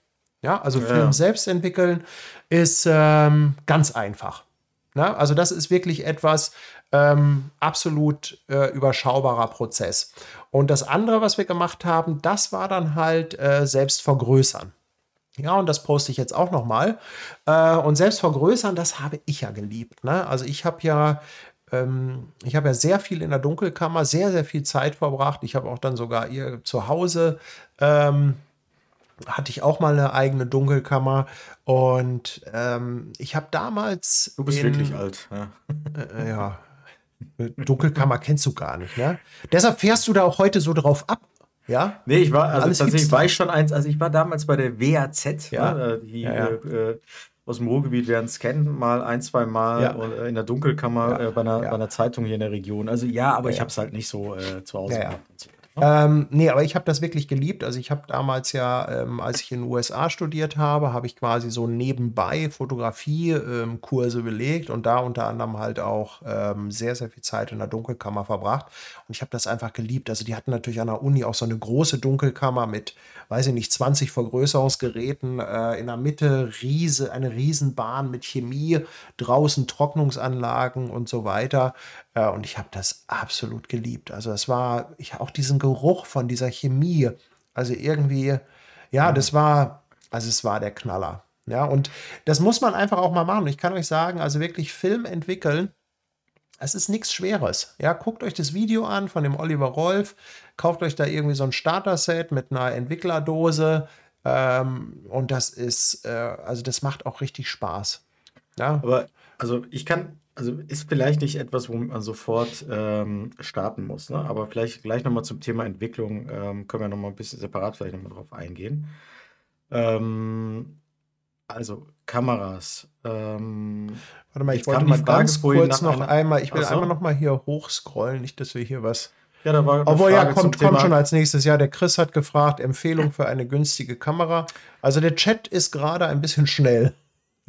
Ja, also Ja. Film selbst entwickeln ist ähm, ganz einfach. Na, also das ist wirklich etwas ähm, absolut äh, überschaubarer Prozess. Und das andere, was wir gemacht haben, das war dann halt äh, selbst vergrößern. Ja, und das poste ich jetzt auch nochmal. Äh, und selbst vergrößern, das habe ich ja geliebt. Ne? Also ich habe ja ähm, ich habe ja sehr viel in der Dunkelkammer, sehr, sehr viel Zeit verbracht. Ich habe auch dann sogar ihr zu Hause ähm, hatte ich auch mal eine eigene Dunkelkammer und ähm, ich habe damals. Du bist in, wirklich alt, ja. Äh, ja. Dunkelkammer kennst du gar nicht, ne? Deshalb fährst du da auch heute so drauf ab. Ja? Nee, ich war, also Alles tatsächlich war ich schon eins, also ich war damals bei der WAZ, ja. ne, die ja, ja. Äh, aus dem Ruhrgebiet werden es kennen, mal ein, zwei Mal ja. äh, in der Dunkelkammer äh, bei, einer, bei, einer, Zeitung hier in der Region. Also ja, aber ich habe es halt nicht so äh, zu Hause gemacht. Ähm, nee, aber ich habe das wirklich geliebt. Also ich habe damals ja, ähm, als ich in den USA studiert habe, habe ich quasi so nebenbei Fotografie-Kurse ähm, belegt und da unter anderem halt auch ähm, sehr, sehr viel Zeit in der Dunkelkammer verbracht. Und ich habe das einfach geliebt. Also die hatten natürlich an der Uni auch so eine große Dunkelkammer mit, weiß ich nicht, 20 Vergrößerungsgeräten. Äh, in der Mitte Riese, eine Riesenbahn mit Chemie, draußen Trocknungsanlagen und so weiter. Äh, und ich habe das absolut geliebt. Also es war, ich auch diesen Geruch von dieser Chemie. Also irgendwie, ja, das war, also es war der Knaller. Ja, und das muss man einfach auch mal machen. Ich kann euch sagen, also wirklich Film entwickeln, es ist nichts Schweres. Ja, guckt euch das Video an von dem Oliver Rolf, kauft euch da irgendwie so ein Starter-Set mit einer Entwicklerdose. Ähm, und das ist, äh, also das macht auch richtig Spaß. Ja. Aber also ich kann also ist vielleicht nicht etwas, womit man sofort ähm, starten muss, ne? aber vielleicht gleich nochmal zum Thema Entwicklung ähm, können wir nochmal ein bisschen separat vielleicht nochmal drauf eingehen. Ähm, also Kameras. Ähm, Warte mal, ich wollte mal Frage ganz kurz noch einmal, ich will Achso. einmal noch mal hier hochscrollen, nicht, dass wir hier was... Ja, da war Obwohl, ja, kommt, kommt schon als nächstes. Ja, der Chris hat gefragt, Empfehlung für eine günstige Kamera. Also der Chat ist gerade ein bisschen schnell.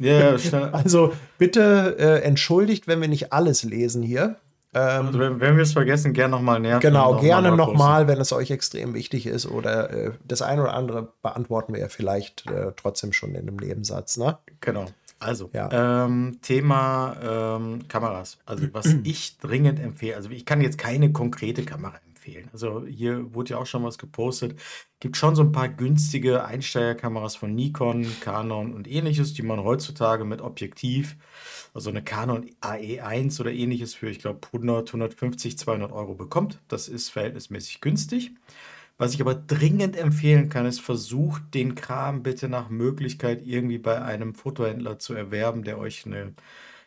Ja, schnell. Also bitte äh, entschuldigt, wenn wir nicht alles lesen hier. Ähm, also wenn, wenn wir es vergessen, gerne nochmal näher. Genau, noch gerne nochmal, wenn es euch extrem wichtig ist. Oder äh, das eine oder andere beantworten wir ja vielleicht äh, trotzdem schon in einem Nebensatz. Ne? Genau. Also, ja. ähm, Thema ähm, Kameras. Also, was ich dringend empfehle, also ich kann jetzt keine konkrete Kamera empfehlen empfehlen. Also hier wurde ja auch schon was gepostet. Gibt schon so ein paar günstige Einsteigerkameras von Nikon, Canon und ähnliches, die man heutzutage mit Objektiv, also eine Canon AE1 oder ähnliches für, ich glaube, 100, 150, 200 Euro bekommt. Das ist verhältnismäßig günstig. Was ich aber dringend empfehlen kann, ist, versucht den Kram bitte nach Möglichkeit irgendwie bei einem Fotohändler zu erwerben, der euch eine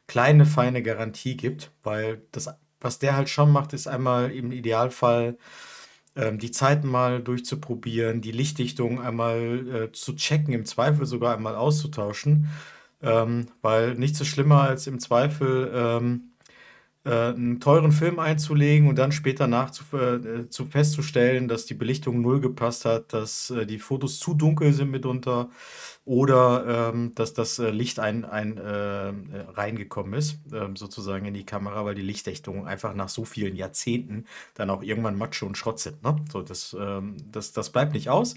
kleine, feine Garantie gibt, weil das was der halt schon macht, ist einmal im Idealfall ähm, die Zeiten mal durchzuprobieren, die Lichtdichtung einmal äh, zu checken, im Zweifel sogar einmal auszutauschen. Ähm, weil nichts so schlimmer als im Zweifel ähm, äh, einen teuren Film einzulegen und dann später nach zu, äh, zu festzustellen, dass die Belichtung null gepasst hat, dass äh, die Fotos zu dunkel sind mitunter oder ähm, dass das äh, Licht ein, ein, äh, reingekommen ist, ähm, sozusagen in die Kamera, weil die Lichtdichtungen einfach nach so vielen Jahrzehnten dann auch irgendwann Matsche und Schrott sind. Ne? So, das, ähm, das, das bleibt nicht aus.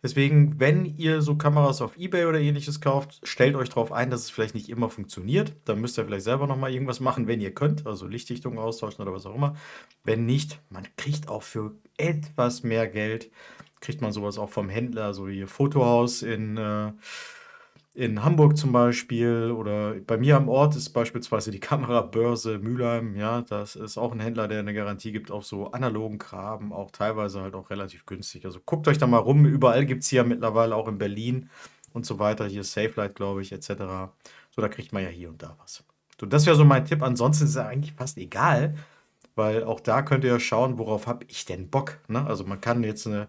Deswegen, wenn ihr so Kameras auf Ebay oder ähnliches kauft, stellt euch darauf ein, dass es vielleicht nicht immer funktioniert. Dann müsst ihr vielleicht selber nochmal irgendwas machen, wenn ihr könnt, also Lichtdichtungen austauschen oder was auch immer. Wenn nicht, man kriegt auch für etwas mehr Geld kriegt man sowas auch vom Händler, so wie Fotohaus in, äh, in Hamburg zum Beispiel oder bei mir am Ort ist beispielsweise die Kamerabörse Mülheim, ja, das ist auch ein Händler, der eine Garantie gibt auf so analogen Graben, auch teilweise halt auch relativ günstig. Also guckt euch da mal rum, überall gibt es hier mittlerweile auch in Berlin und so weiter, hier Safelight, glaube ich, etc. So, da kriegt man ja hier und da was. So, das wäre so mein Tipp. Ansonsten ist es eigentlich fast egal, weil auch da könnt ihr schauen, worauf habe ich denn Bock. Ne? Also man kann jetzt eine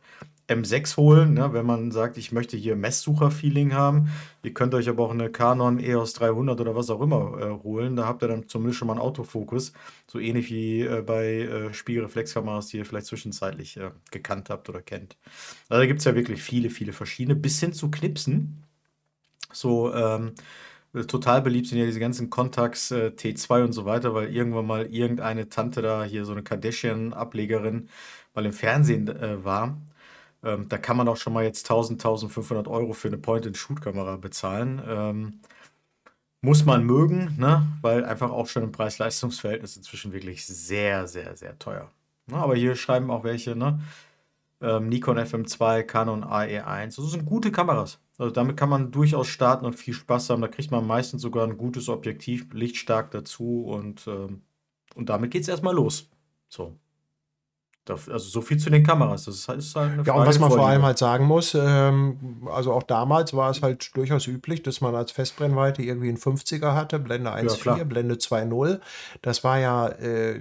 M6 holen, ne, wenn man sagt, ich möchte hier Messsucher-Feeling haben. Ihr könnt euch aber auch eine Canon EOS 300 oder was auch immer äh, holen. Da habt ihr dann zumindest schon mal einen Autofokus. So ähnlich wie äh, bei äh, Spiegelreflexkameras, die ihr vielleicht zwischenzeitlich äh, gekannt habt oder kennt. Also da gibt es ja wirklich viele, viele verschiedene, bis hin zu Knipsen. So, ähm, total beliebt sind ja diese ganzen Contax äh, T2 und so weiter, weil irgendwann mal irgendeine Tante da, hier so eine Kardashian-Ablegerin, mal im Fernsehen äh, war ähm, da kann man auch schon mal jetzt 1000, 1500 Euro für eine Point-and-Shoot-Kamera bezahlen. Ähm, Muss man mögen, ne? Weil einfach auch schon im Preis-Leistungs-Verhältnis inzwischen wirklich sehr, sehr, sehr teuer. Ne? Aber hier schreiben auch welche, ne? Ähm, Nikon FM2, Canon AE1. Das sind gute Kameras. Also damit kann man durchaus starten und viel Spaß haben. Da kriegt man meistens sogar ein gutes Objektiv, lichtstark dazu und, ähm, und damit geht es erstmal los. So. Also so viel zu den Kameras. Das ist halt, ist halt eine Ja, und was man vor allem halt sagen muss, ähm, also auch damals war es halt durchaus üblich, dass man als Festbrennweite irgendwie einen 50er hatte, Blende 1.4, klar. Blende 2.0. Das war ja, äh,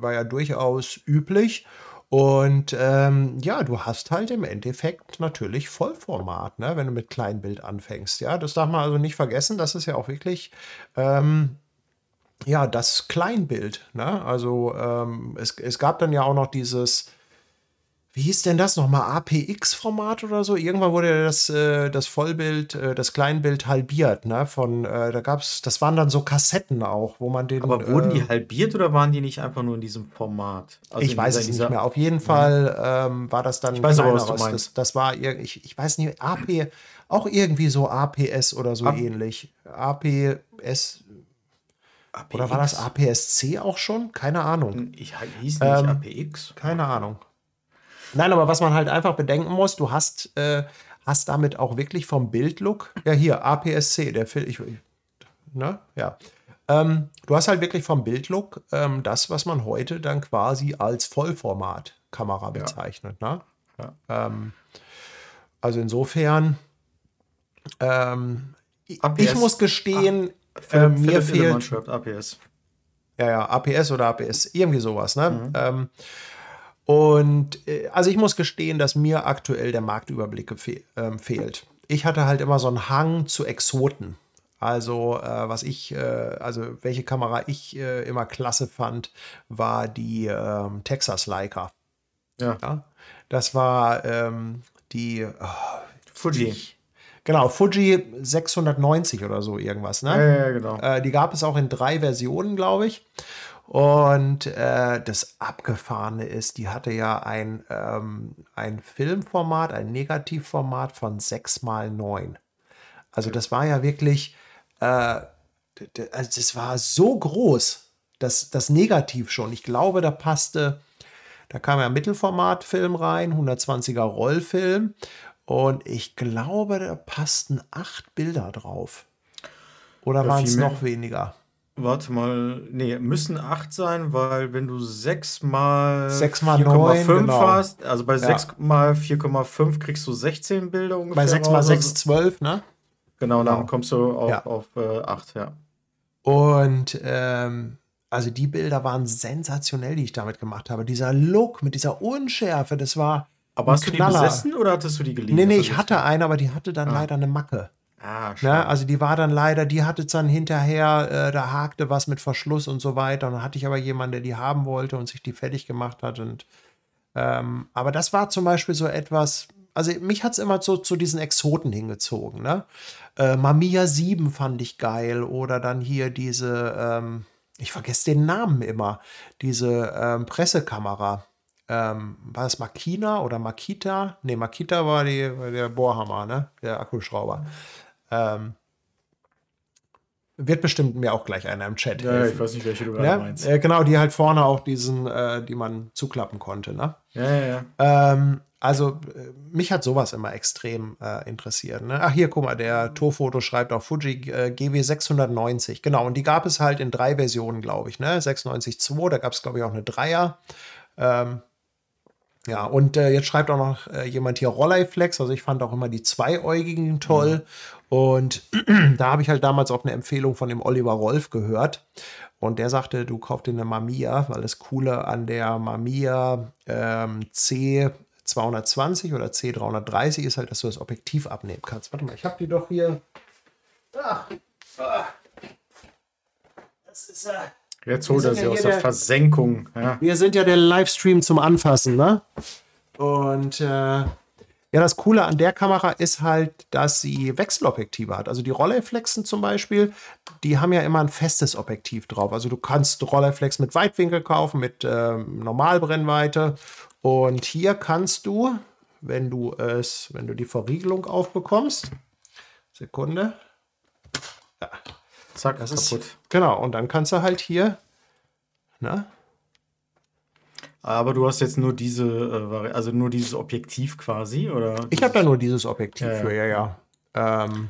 war ja durchaus üblich. Und ähm, ja, du hast halt im Endeffekt natürlich Vollformat, ne, wenn du mit Kleinbild anfängst. Ja, das darf man also nicht vergessen. Das ist ja auch wirklich ähm, ja, das Kleinbild. Ne? Also ähm, es, es gab dann ja auch noch dieses, wie hieß denn das nochmal, APX-Format oder so? Irgendwann wurde das, äh, das Vollbild, äh, das Kleinbild halbiert. Ne? Von, äh, da gab's, das waren dann so Kassetten auch, wo man den. Aber wurden die halbiert oder waren die nicht einfach nur in diesem Format? Also ich weiß es nicht mehr. Auf jeden Fall ähm, war das dann Ich weiß aber, was du meinst. Das, das war ich, ich weiß nicht, AP, auch irgendwie so APS oder so Ap- ähnlich. APS oder war das APX? APS-C auch schon? Keine Ahnung. Ich hieß nicht Ähm, APX. Keine Ahnung. Nein, aber was man halt einfach bedenken muss, du hast, äh, hast damit auch wirklich vom Bildlook, ja hier, APS-C, der Film, ich, ich- ne, ja. Ähm, du hast halt wirklich vom Bildlook ähm, das, was man heute dann quasi als Vollformat-Kamera bezeichnet, ne? Ja. Ähm, also insofern, ähm, ich- muss gestehen, Philipp, mir Philipp Illermann fehlt schreibt APS. ja, ja, APS oder APS, irgendwie sowas, ne? Ähm, und äh, also ich muss gestehen, dass mir aktuell der Marktüberblick ähm, fehlt. Ich hatte halt immer so einen Hang zu Exoten. Also, äh, was ich, äh, also welche Kamera ich äh, immer klasse fand, war die ähm, Texas Leica. Ja. Ja? Das war ähm, die, oh, Fuji. Genau, Fuji 690 oder so irgendwas, ne? Ja, ja, genau. Äh, die gab es auch in drei Versionen, glaube ich. Und äh, das Abgefahrene ist, die hatte ja ein, ähm, ein Filmformat, ein Negativformat von 6 mal 9. Also das war ja wirklich, äh, also das war so groß, das, das Negativ schon. Ich glaube, da passte, da kam ja Mittelformatfilm rein, 120er Rollfilm. Und ich glaube, da passten acht Bilder drauf. Oder Ja, waren es noch weniger? Warte mal, nee, müssen 8 sein, weil wenn du 6 mal Sechs mal 4,5 neun, genau. hast, also bei 6 mal 4,5 kriegst du 16 Bilder ungefähr. Bei 6 mal raus. 6, 12, ne? Genau, dann Genau. kommst du auf, Ja. auf äh, 8, ja. Und ähm, also die Bilder waren sensationell, die ich damit gemacht habe. Dieser Look mit dieser Unschärfe, das war. Aber hast du die Knaller. besessen oder hattest du die geliehen? Nee, nee, ich hatte eine, aber die hatte dann leider eine Macke. Ah, Ne? Also die war dann leider, die hatte dann hinterher, äh, da hakte was mit Verschluss und so weiter. Und dann hatte ich aber jemanden, der die haben wollte und sich die fertig gemacht hat. Und ähm, aber das war zum Beispiel so etwas, also mich hat es immer so zu diesen Exoten hingezogen. Ne? Äh, Mamiya 7 fand ich geil. Oder dann hier diese, ähm, ich vergesse den Namen immer, diese ähm, Pressekamera. Ähm, war es Makina oder Makita? Ne, Makita war, die, war der Bohrhammer, ne? Der Akkuschrauber. Ähm, wird bestimmt mir auch gleich einer im Chat ja, helfen. ich weiß nicht, welche du gerade Ne? meinst. Äh, genau, die halt vorne auch diesen, äh, die man zuklappen konnte. Ne? Ja, ja, ja. Ähm, also äh, mich hat sowas immer extrem äh, interessiert. Ne? Ach hier, guck mal, der Torfoto schreibt auch Fuji äh, GW 690. Genau, und die gab es halt in drei Versionen, glaube ich. Ne? 96.2, da gab es, glaube ich, auch eine Dreier. Ähm, ja, und äh, jetzt schreibt auch noch äh, jemand hier Rolleiflex. Also ich fand auch immer die Zweiäugigen toll. Und da habe ich halt damals auch eine Empfehlung von dem Oliver Rolf gehört. Und der sagte, du kauf dir eine Mamiya, weil das Coole an der Mamiya ähm, C220 oder C330 ist halt, dass du das Objektiv abnehmen kannst. Warte mal, ich habe die doch hier. Ach, ah. Das ist äh, Jetzt holt er sie ja aus der der- Versenkung. Ja. wir sind ja der Livestream zum Anfassen, ne? Und äh, ja, das Coole an der Kamera ist halt, dass sie Wechselobjektive hat. Also die Rolleiflexen zum Beispiel, die haben ja immer ein festes Objektiv drauf. Also du kannst Rolleiflex mit Weitwinkel kaufen, mit ähm, Normalbrennweite. Und hier kannst du, wenn du es, wenn du die Verriegelung aufbekommst, Sekunde. Ja. Zack, Das kaputt. ist genau. Und dann kannst du halt hier, ne? Aber du hast jetzt nur diese, äh, also nur dieses Objektiv quasi, oder? Ich habe da nur dieses Objektiv Ja, ja. für, ja, ja. Ähm,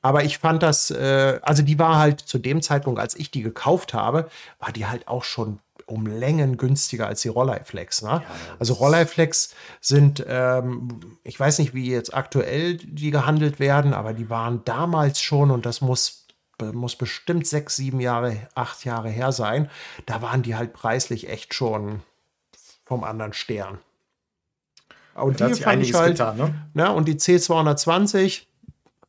aber ich fand das, äh, also die war halt zu dem Zeitpunkt, als ich die gekauft habe, war die halt auch schon um Längen günstiger als die Rolleiflex. Ne? also Rolleiflex sind, ähm, ich weiß nicht, wie jetzt aktuell die gehandelt werden, aber die waren damals schon und das muss, muss bestimmt sechs, sieben Jahre, acht Jahre her sein. Da waren die halt preislich echt schon vom anderen Stern. Und die fand ich halt, getan, ne? Ne? Und die C220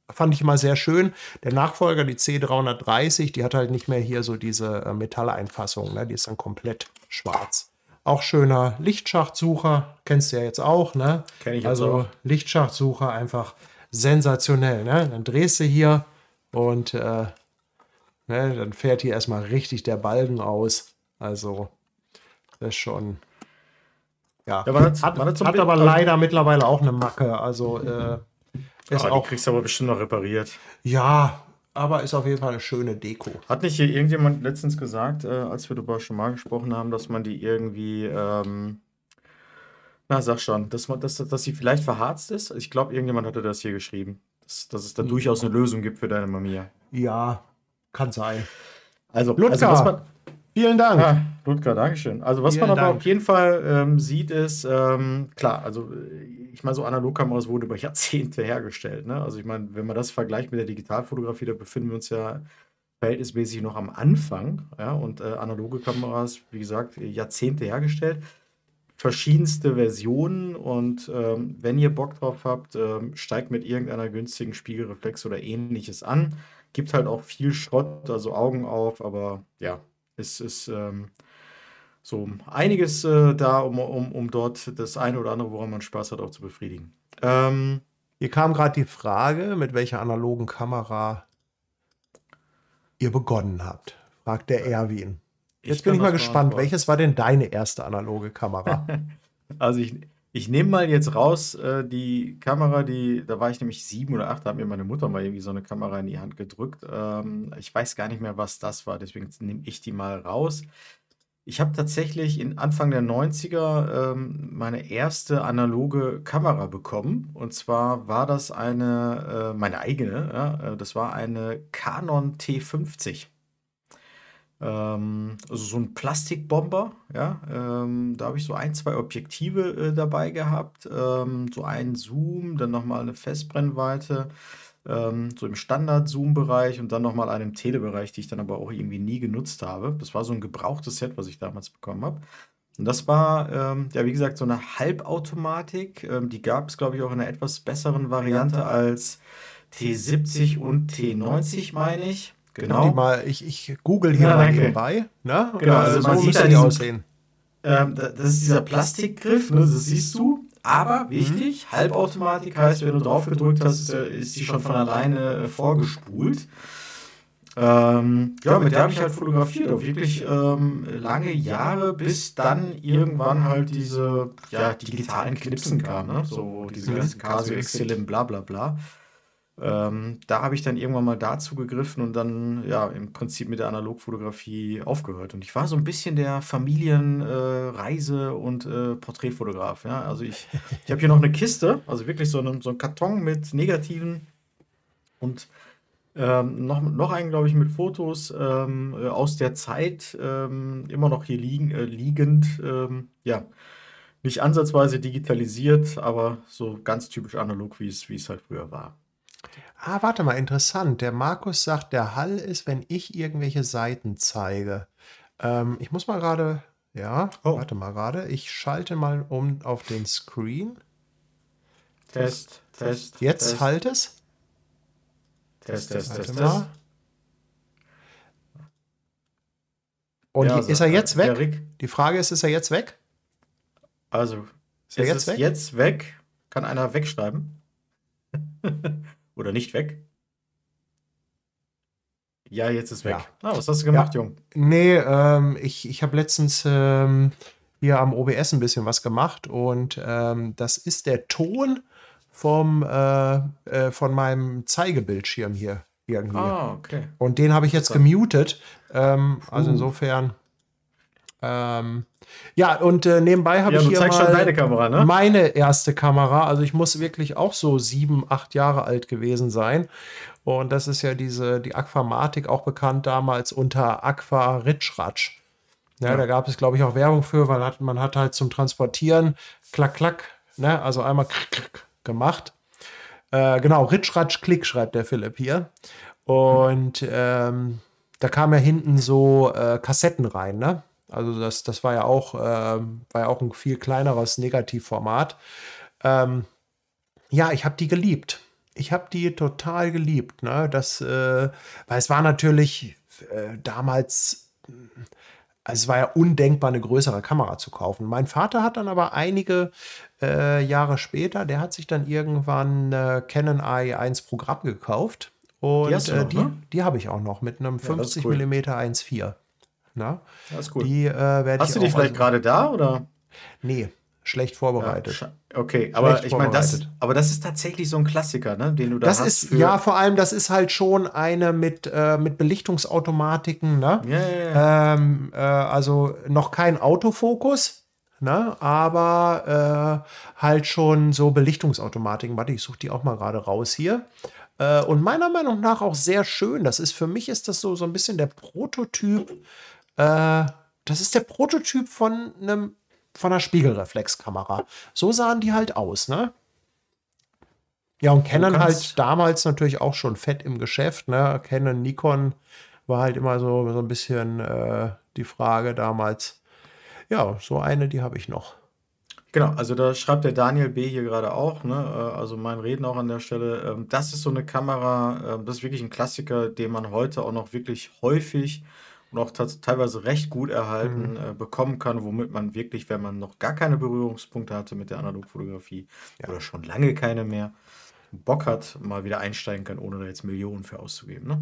fand ich immer sehr schön. Der Nachfolger, die C330, die hat halt nicht mehr hier so diese äh, Metalleinfassung. Ne? Die ist dann komplett schwarz. Auch schöner Lichtschachtsucher, kennst du ja jetzt auch, ne? Kenn ich also auch. Lichtschachtsucher einfach sensationell, ne? Dann drehst du hier und äh, ne, dann fährt hier erstmal richtig der Balken aus. Also, das ist schon. Ja, Ja, man hat- hat, man hat hat aber leider mittlerweile auch eine Macke. Also, äh, ist Ah, die auch, kriegst du aber bestimmt noch repariert. ja, aber ist auf jeden Fall eine schöne Deko. Hat nicht hier irgendjemand letztens gesagt, äh, als wir darüber schon mal gesprochen haben, dass man die irgendwie, ähm, na sag schon, dass, man, dass, dass sie vielleicht verharzt ist? Ich glaube, irgendjemand hatte das hier geschrieben. Dass, dass es da durchaus eine Lösung gibt für deine Mamiya. Ja, kann sein. Also, Ludger, also was man, vielen Dank. Ah, Ludger, Dankeschön. Also was Vielen man aber Dank. auf jeden Fall ähm, sieht, ist, ähm, klar, also ich meine, so Analogkameras wurden über Jahrzehnte hergestellt. Ne? Also ich meine, wenn man das vergleicht mit der Digitalfotografie, da befinden wir uns ja verhältnismäßig noch am Anfang. Ja? Und äh, analoge Kameras, wie gesagt, Jahrzehnte hergestellt. Verschiedenste Versionen und ähm, wenn ihr Bock drauf habt, ähm, steigt mit irgendeiner günstigen Spiegelreflex oder ähnliches an. Gibt halt auch viel Schrott, also Augen auf, aber ja, es ist ähm, so einiges äh, da, um, um, um dort das eine oder andere, woran man Spaß hat, auch zu befriedigen. Ähm, Hier kam gerade die Frage, mit welcher analogen Kamera ihr begonnen habt, fragt der Erwin. Jetzt bin ich mal gespannt, welches war denn deine erste analoge Kamera? Also ich, ich nehme mal jetzt raus äh, die Kamera, die, da war ich nämlich sieben oder acht, da hat mir meine Mutter mal irgendwie so eine Kamera in die Hand gedrückt. Ähm, ich weiß gar nicht mehr, was das war, deswegen nehme ich die mal raus. Ich habe tatsächlich in Anfang der 90er ähm, meine erste analoge Kamera bekommen. Und zwar war das eine, äh, meine eigene, ja, äh, das war eine Canon T50. Ähm, also so ein Plastikbomber, ja. Ähm, da habe ich so ein, zwei Objektive äh, dabei gehabt. Ähm, so einen Zoom, dann nochmal eine Festbrennweite, ähm, so im Standard-Zoom-Bereich und dann nochmal einen Telebereich, die ich dann aber auch irgendwie nie genutzt habe. Das war so ein gebrauchtes Set, was ich damals bekommen habe. Und das war, ähm, ja, wie gesagt, so eine Halbautomatik. Ähm, die gab es, glaube ich, auch in einer etwas besseren Variante als T70 und T90, meine ich. Genau. Die mal, ich, ich google hier Ja, mal nebenbei. Ne? Genau, also so man sieht müssen da die aussehen. Ähm, da- das ist dieser Plastikgriff, ne, das siehst du. Aber wichtig, Halbautomatik heißt, wenn du drauf gedrückt hast, äh, ist die schon von alleine äh, vorgespult. Ähm, ja, mit der habe ich halt fotografiert, auch wirklich ähm, lange Jahre, bis dann irgendwann halt diese ja, digitalen Knipsen kamen, ne? so diese Mhm. ganzen Casio Excellim, bla bla bla. Ähm, da habe ich dann irgendwann mal dazu gegriffen und dann ja im Prinzip mit der Analogfotografie aufgehört. Und ich war so ein bisschen der Familienreise- äh, und äh, Porträtfotograf. Ja? Also ich, ich habe hier noch eine Kiste, also wirklich so, einen so einen Karton mit Negativen und ähm, noch, noch einen, glaube ich, mit Fotos ähm, äh, aus der Zeit, ähm, immer noch hier liegen, äh, liegend. Ähm, ja, nicht ansatzweise digitalisiert, aber so ganz typisch analog, wie es halt früher war. Ah, warte mal, interessant. Der Markus sagt, der Hall ist, wenn ich irgendwelche Seiten zeige. Ähm, ich muss mal gerade, ja, Oh. warte mal gerade. Ich schalte mal um auf den Screen. Test, Test. Jetzt Test, halt es. Test, Test, Warte Test, mal. Und Ja, ist er jetzt äh, weg? Rick, Die Frage ist, ist er jetzt weg? also, Ist er ist jetzt es weg? jetzt weg? Kann einer wegschreiben? Oder nicht weg? Ja, jetzt ist weg. Ja. Ah, was hast du gemacht, Jung? Nee, ähm, ich, ich habe letztens ähm, hier am OBS ein bisschen was gemacht und ähm, das ist der Ton vom, äh, äh, von meinem Zeigebildschirm hier. Irgendwie. Ah, okay. Und den habe ich jetzt gemutet. Ähm, also Uh. insofern. Ähm, ja, und äh, nebenbei habe Ja, ich hier mal schon deine Kamera, ne? meine erste Kamera. Also ich muss wirklich auch so sieben, acht Jahre alt gewesen sein. Und das ist ja diese, die Aquamatic, auch bekannt damals unter Aqua Ritschratsch. Ja, Ja. da gab es, glaube ich, auch Werbung für, weil man hat, man hat halt zum Transportieren klack, klack, ne, also einmal klick, klick gemacht. Äh, genau, Ritschratsch Klick schreibt der Philipp hier. Und ähm, da kamen ja hinten so äh, Kassetten rein, ne? Also das, das war ja auch, ähm, war ja auch ein viel kleineres Negativformat. Ähm, ja, ich habe die geliebt. Ich habe die total geliebt. Ne? Das, äh, weil es war natürlich äh, damals, also es war ja undenkbar, eine größere Kamera zu kaufen. Mein Vater hat dann aber einige äh, Jahre später, der hat sich dann irgendwann äh, Canon AE1 Programm gekauft. Und du äh, noch, die, ne? die habe ich auch noch mit einem Ja, das ist 50 cool. mm 1.4. Na? Das ist gut. Die äh, Hast du die vielleicht also- gerade da oder? Nee, schlecht Ja, vorbereitet. scha- okay, aber Schlecht ich meine, das, aber das ist tatsächlich so ein Klassiker, ne, den du da Das hast. ist, ja, vor allem, das ist halt schon eine mit, äh, mit Belichtungsautomatiken, ne? Ja, ja, ja. Ähm, äh, also noch kein Autofokus, ne? aber äh, halt schon so Belichtungsautomatiken. Warte, ich suche die auch mal gerade raus hier. Äh, und meiner Meinung nach auch sehr schön. Das ist für mich ist das so, so ein bisschen der Prototyp. Äh, das ist der Prototyp von einem von einer Spiegelreflexkamera. So sahen die halt aus, ne? Ja, und Canon halt damals natürlich auch schon fett im Geschäft, ne? Canon, Nikon war halt immer so, so ein bisschen äh, die Frage damals. Ja, so eine, die habe ich noch. Genau, also da schreibt der Daniel B. hier gerade auch, ne, äh, also mein Reden auch an der Stelle. ähm, Das ist so eine Kamera, ähm, das ist wirklich ein Klassiker, den man heute auch noch wirklich häufig und auch teilweise recht gut erhalten äh, bekommen kann, womit man wirklich, wenn man noch gar keine Berührungspunkte hatte mit der Analogfotografie oder schon lange keine mehr, Bock hat, mal wieder einsteigen kann, ohne da jetzt Millionen für auszugeben. Ne?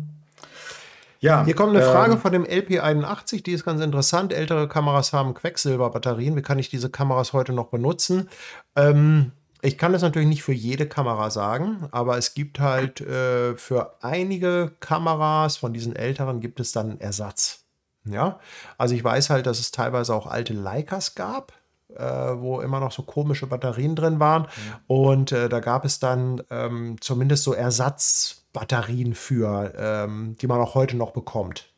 Ja, Hier kommt eine Frage ähm, von dem LP81, die ist ganz interessant. Ältere Kameras haben Quecksilberbatterien. Wie kann ich diese Kameras heute noch benutzen? Ähm, ich kann das natürlich nicht für jede Kamera sagen, aber es gibt halt äh, für einige Kameras von diesen älteren gibt es dann Ersatz. Ja, also ich weiß halt, dass es teilweise auch alte Leicas gab, äh, wo immer noch so komische Batterien drin waren. Und äh, da gab es dann ähm, zumindest so Ersatzbatterien für, ähm, die man auch heute noch bekommt.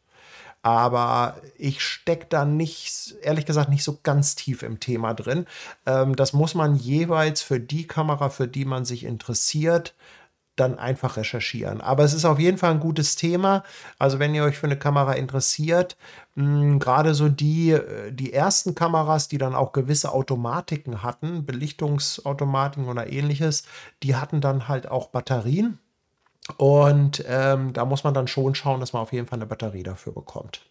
Aber ich stecke da nicht, ehrlich gesagt, nicht so ganz tief im Thema drin. Ähm, das muss man jeweils für die Kamera, für die man sich interessiert, dann einfach recherchieren. Aber es ist auf jeden Fall ein gutes Thema. Also wenn ihr euch für eine Kamera interessiert, gerade so die, äh, die ersten Kameras, die dann auch gewisse Automatiken hatten, Belichtungsautomatiken oder ähnliches, die hatten dann halt auch Batterien. Und ähm, da muss man dann schon schauen, dass man auf jeden Fall eine Batterie dafür bekommt.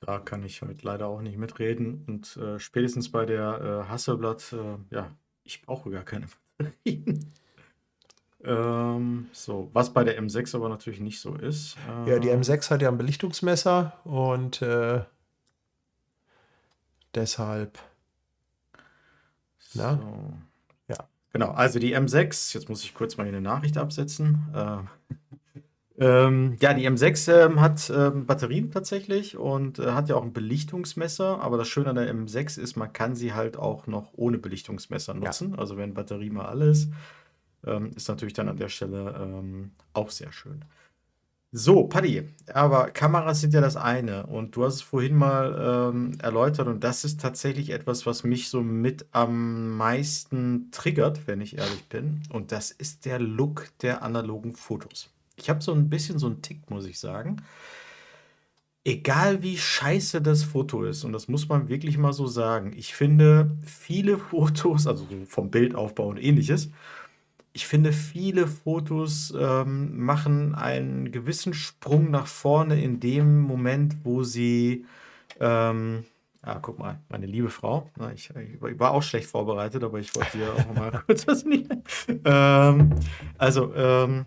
Da kann ich heute leider auch nicht mitreden. Und äh, spätestens bei der äh, Hasselblatt, äh, ja, ich brauche gar keine. Ähm, so, was bei der M6 aber natürlich nicht so ist. Ja, die Äh, M6 hat ja ein Belichtungsmesser und äh, deshalb. Na? So. Ja. Genau, also die M6, jetzt muss ich kurz mal hier eine Nachricht absetzen. Äh, ähm, ja, die M6 ähm, hat ähm, Batterien tatsächlich und äh, hat ja auch ein Belichtungsmesser, aber das Schöne an der M6 ist, man kann sie halt auch noch ohne Belichtungsmesser nutzen. Also wenn Batterie mal alle ist, ähm, ist natürlich dann an der Stelle ähm, auch sehr schön. So, Paddy, aber Kameras sind ja das eine und du hast es vorhin mal ähm, erläutert und das ist tatsächlich etwas, was mich so mit am meisten triggert, wenn ich ehrlich bin. Und das ist der Look der analogen Fotos. Ich habe so ein bisschen so einen Tick, muss ich sagen. Egal wie scheiße das Foto ist, und das muss man wirklich mal so sagen, ich finde viele Fotos, also so vom Bildaufbau und ähnliches, ich finde, viele Fotos ähm, machen einen gewissen Sprung nach vorne in dem Moment, wo sie. Ähm, ah, guck mal, meine liebe Frau. Na, ich, ich war auch schlecht vorbereitet, aber ich wollte hier auch mal kurz was nicht. Ähm, also, ähm,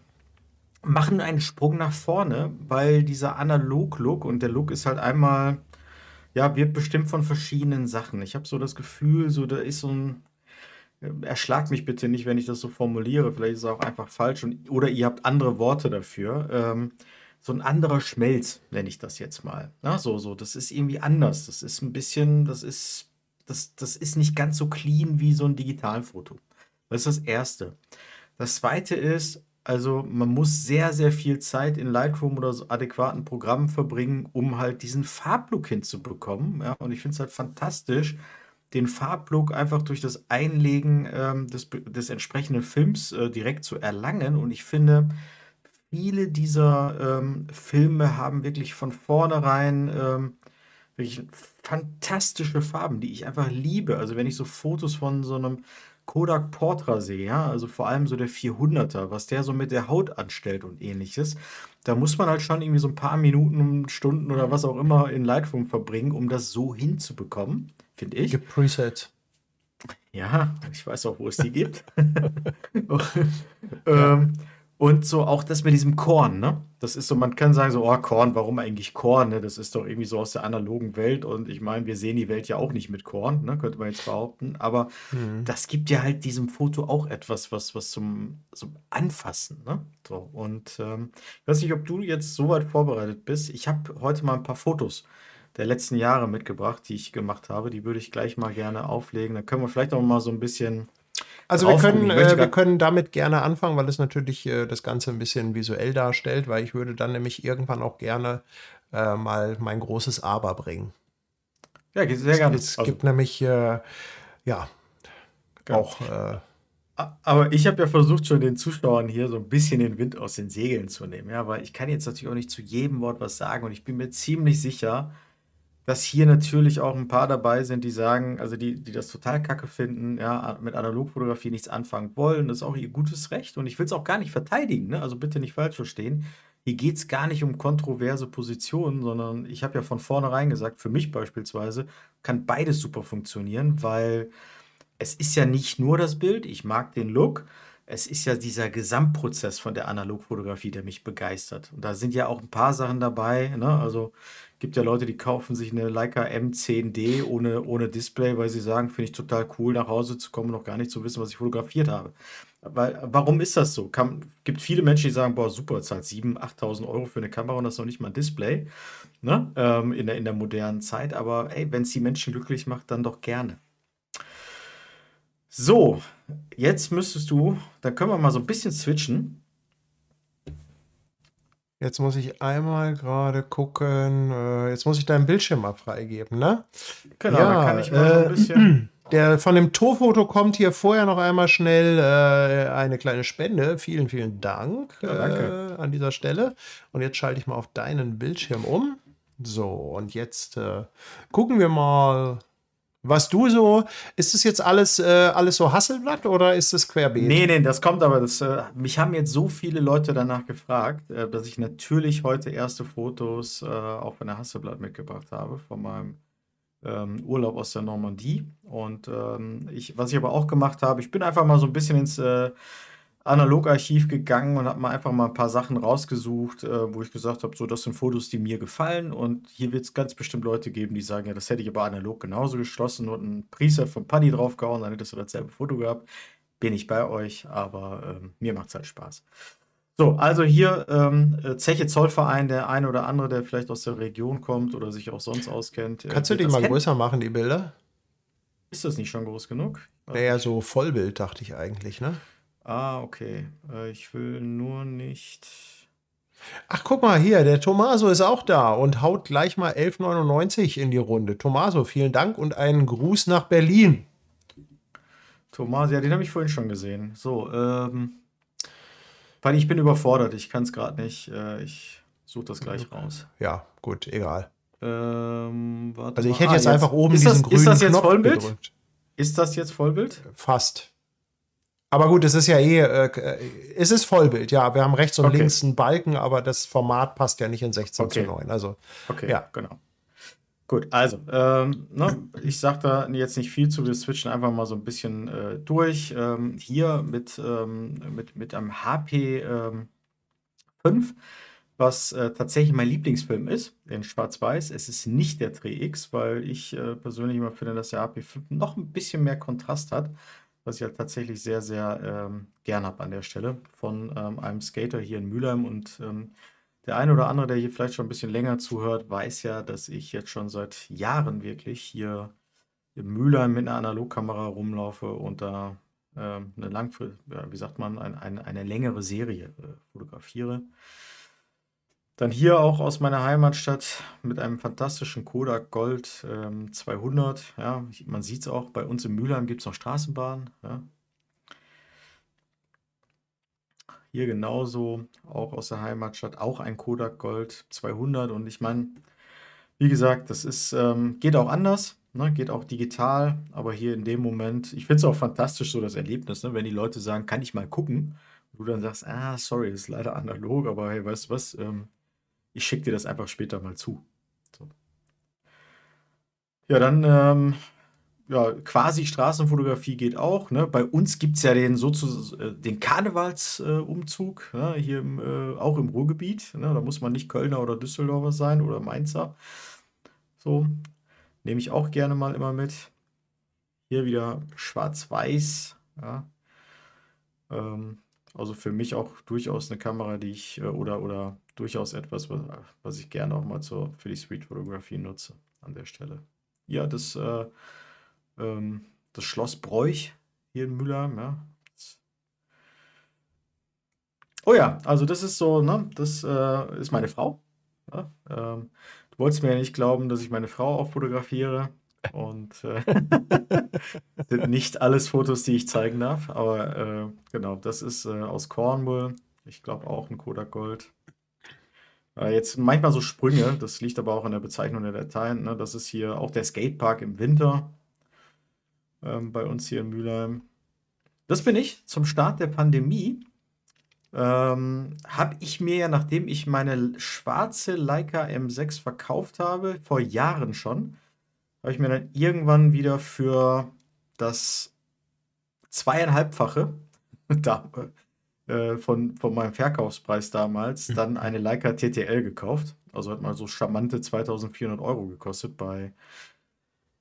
machen einen Sprung nach vorne, weil dieser Analog-Look und der Look ist halt einmal, ja, wird bestimmt von verschiedenen Sachen. Ich habe so das Gefühl, so da ist so ein äh, erschlagt mich bitte nicht, wenn ich das so formuliere. Vielleicht ist es auch einfach falsch und, oder ihr habt andere Worte dafür. Ähm, so ein anderer Schmelz, nenne ich das jetzt mal. Na, so, so, das ist irgendwie anders. Das ist ein bisschen, das ist, das, das ist nicht ganz so clean wie so ein Digitalfoto. Das ist das Erste. Das Zweite ist, also man muss sehr, sehr viel Zeit in Lightroom oder so adäquaten Programmen verbringen, um halt diesen Farblook hinzubekommen. Ja, und ich finde es halt fantastisch, den Farblook einfach durch das Einlegen ähm, des, des entsprechenden Films äh, direkt zu erlangen. Und ich finde, viele dieser ähm, Filme haben wirklich von vornherein ähm, wirklich fantastische Farben, die ich einfach liebe. Also wenn ich so Fotos von so einem Kodak Portra sehe, ja, also vor allem so der 400er, was der so mit der Haut anstellt und ähnliches, da muss man halt schon irgendwie so ein paar Minuten, Stunden oder was auch immer in Lightroom verbringen, um das so hinzubekommen, finde ich. Gibt Presets. Ja, ich weiß auch, wo es die gibt. ähm, und so auch das mit diesem Korn, ne? Das ist so, man kann sagen so, oh, Korn, warum eigentlich Korn, ne? Das ist doch irgendwie so aus der analogen Welt und ich meine, wir sehen die Welt ja auch nicht mit Korn, ne? Könnte man jetzt behaupten. Aber Mhm. das gibt ja halt diesem Foto auch etwas, was, was zum, zum Anfassen, ne? So, und ähm, ich weiß nicht, ob du jetzt so weit vorbereitet bist. Ich habe heute mal ein paar Fotos der letzten Jahre mitgebracht, die ich gemacht habe. Die würde ich gleich mal gerne auflegen. Dann können wir vielleicht auch mal so ein bisschen Also wir können, äh, wir können damit gerne anfangen, weil es natürlich äh, das Ganze ein bisschen visuell darstellt, weil ich würde dann nämlich irgendwann auch gerne äh, mal mein großes Aber bringen. Ja, geht sehr gerne. Es Also, gibt nämlich, äh, ja, Genau. auch, äh, Aber ich habe ja versucht, schon den Zuschauern hier so ein bisschen den Wind aus den Segeln zu nehmen. Ja, weil ich kann jetzt natürlich auch nicht zu jedem Wort was sagen und ich bin mir ziemlich sicher, dass hier natürlich auch ein paar dabei sind, die sagen, also die, die das total kacke finden, ja, mit Analogfotografie nichts anfangen wollen. Das ist auch ihr gutes Recht und ich will es auch gar nicht verteidigen, ne? Also bitte nicht falsch verstehen. Hier geht es gar nicht um kontroverse Positionen, sondern ich habe ja von vornherein gesagt, für mich beispielsweise kann beides super funktionieren, weil es ist ja nicht nur das Bild, ich mag den Look, es ist ja dieser Gesamtprozess von der Analogfotografie, der mich begeistert. Und da sind ja auch ein paar Sachen dabei. Ne? Also gibt ja Leute, die kaufen sich eine Leica M10D ohne, ohne Display, weil sie sagen, finde ich total cool, nach Hause zu kommen und noch gar nicht zu wissen, was ich fotografiert habe. Weil, warum ist das so? Kann, gibt viele Menschen, die sagen, boah, super, zahlt 7.000, 8.000 Euro für eine Kamera und das ist noch nicht mal ein Display ne? ähm, in, der, in der modernen Zeit. Aber ey, wenn es die Menschen glücklich macht, dann doch gerne. So, jetzt müsstest du, dann können wir mal so ein bisschen switchen. Jetzt muss ich einmal gerade gucken, äh, jetzt muss ich deinen Bildschirm mal freigeben, ne? Genau, Ja, dann kann ich mal so ein äh, bisschen. Der von dem Torfoto kommt hier vorher noch einmal schnell äh, eine kleine Spende. Vielen, vielen Dank Ja, danke. äh, an dieser Stelle. Und jetzt schalte ich mal auf deinen Bildschirm um. So, und jetzt äh, gucken wir mal, was du so. Ist das jetzt alles, äh, alles so Hasselblatt oder ist es querbeet? Nee, nee, das kommt aber. Das, äh, mich haben jetzt so viele Leute danach gefragt, äh, dass ich natürlich heute erste Fotos äh, auch von der Hasselblatt mitgebracht habe, von meinem ähm, Urlaub aus der Normandie. Und ähm, ich, was ich aber auch gemacht habe, ich bin einfach mal so ein bisschen ins äh, Analogarchiv gegangen und habe mal einfach mal ein paar Sachen rausgesucht, äh, wo ich gesagt habe, so, das sind Fotos, die mir gefallen. Und hier wird es ganz bestimmt Leute geben, die sagen, ja, das hätte ich aber analog genauso geschlossen und ein Preset von Paddy draufgehauen, dann hättest du dasselbe Foto gehabt. Bin ich bei euch, aber ähm, mir macht es halt Spaß. So, also hier ähm, äh, Zeche Zollverein, der eine oder andere, der vielleicht aus der Region kommt oder sich auch sonst auskennt. äh, Kannst du die mal kennen. größer machen, die Bilder? Ist das nicht schon groß genug? Naja, so Vollbild, dachte ich eigentlich, ne? Ah, okay. Äh, ich will nur nicht. Ach, guck mal hier, der Tomaso ist auch da und haut gleich mal 11,99 in die Runde. Tomaso, vielen Dank und einen Gruß nach Berlin. Thomas, ja, den habe ich vorhin schon gesehen. So, ähm. Weil ich bin überfordert, ich kann es gerade nicht. Äh, ich suche das gleich raus. Ja, gut, egal. Ähm, warte Also ich hätte Ah, jetzt einfach oben ist diesen das, grünen Ist das jetzt Knopf Vollbild? gedrückt. Ist das jetzt Vollbild? Fast. Aber gut, es ist ja eh, äh, es ist Vollbild, ja. Wir haben rechts und Okay. links einen Balken, aber das Format passt ja nicht in 16 Okay. zu 9. Also, Okay, Ja. genau. Gut, also, ähm, ne, ich sage da jetzt nicht viel zu, wir switchen einfach mal so ein bisschen äh, durch. Ähm, hier mit, ähm, mit, mit einem HP ähm, 5, was äh, tatsächlich mein Lieblingsfilm ist, in Schwarz-Weiß. Es ist nicht der Dreh X, weil ich äh, persönlich immer finde, dass der HP 5 noch ein bisschen mehr Kontrast hat. Was ich halt tatsächlich sehr, sehr ähm, gern habe an der Stelle von ähm, einem Skater hier in Mülheim. Und ähm, der eine oder andere, der hier vielleicht schon ein bisschen länger zuhört, weiß ja, dass ich jetzt schon seit Jahren wirklich hier in Mülheim mit einer Analogkamera rumlaufe und da ähm, eine langfristige, ja, wie sagt man, ein, eine, eine längere Serie äh, fotografiere. Dann hier auch aus meiner Heimatstadt mit einem fantastischen Kodak Gold ähm, 200. Ja, man sieht es auch, bei uns in Mülheim gibt es noch Straßenbahnen. Ja. Hier genauso, auch aus der Heimatstadt, auch ein Kodak Gold 200. Und ich meine, wie gesagt, das ist, ähm, geht auch anders, ne? geht auch digital, aber hier in dem Moment, ich finde es auch fantastisch, so das Erlebnis, ne? wenn die Leute sagen, kann ich mal gucken? Du dann sagst, ah, sorry, ist leider analog, aber hey, weißt du was? Ähm, ich schicke dir das einfach später mal zu. So. Ja, dann ähm, ja, quasi Straßenfotografie geht auch. Ne? Bei uns gibt es ja den, äh, den Karnevalsumzug, äh, ne? hier im, äh, auch im Ruhrgebiet. Ne? Da muss man nicht Kölner oder Düsseldorfer sein oder Mainzer. So, nehme ich auch gerne mal immer mit. Hier wieder schwarz-weiß. Ja. Ähm, also für mich auch durchaus eine Kamera, die ich äh, oder, oder durchaus etwas, was, was ich gerne auch mal zur, für die Streetfotografie nutze an der Stelle. Ja, das, äh, ähm, das Schloss Bräuch hier in Mülheim, ja. Oh ja, also das ist so, ne, das äh, ist meine Frau. Ja? Ähm, du wolltest mir ja nicht glauben, dass ich meine Frau auch fotografiere. Und äh, sind nicht alles Fotos, die ich zeigen darf, aber äh, genau, das ist äh, aus Cornwall. Ich glaube auch ein Kodak Gold. Äh, jetzt manchmal so Sprünge, das liegt aber auch an der Bezeichnung der Dateien. Ne? Das ist hier auch der Skatepark im Winter ähm, bei uns hier in Mülheim. Das bin ich zum Start der Pandemie. Ähm, habe ich mir ja, nachdem ich meine schwarze Leica M6 verkauft habe, vor Jahren schon, habe ich mir dann irgendwann wieder für das zweieinhalbfache da, äh, von, von meinem Verkaufspreis damals mhm. dann eine Leica TTL gekauft. Also hat mal so charmante 2400 Euro gekostet bei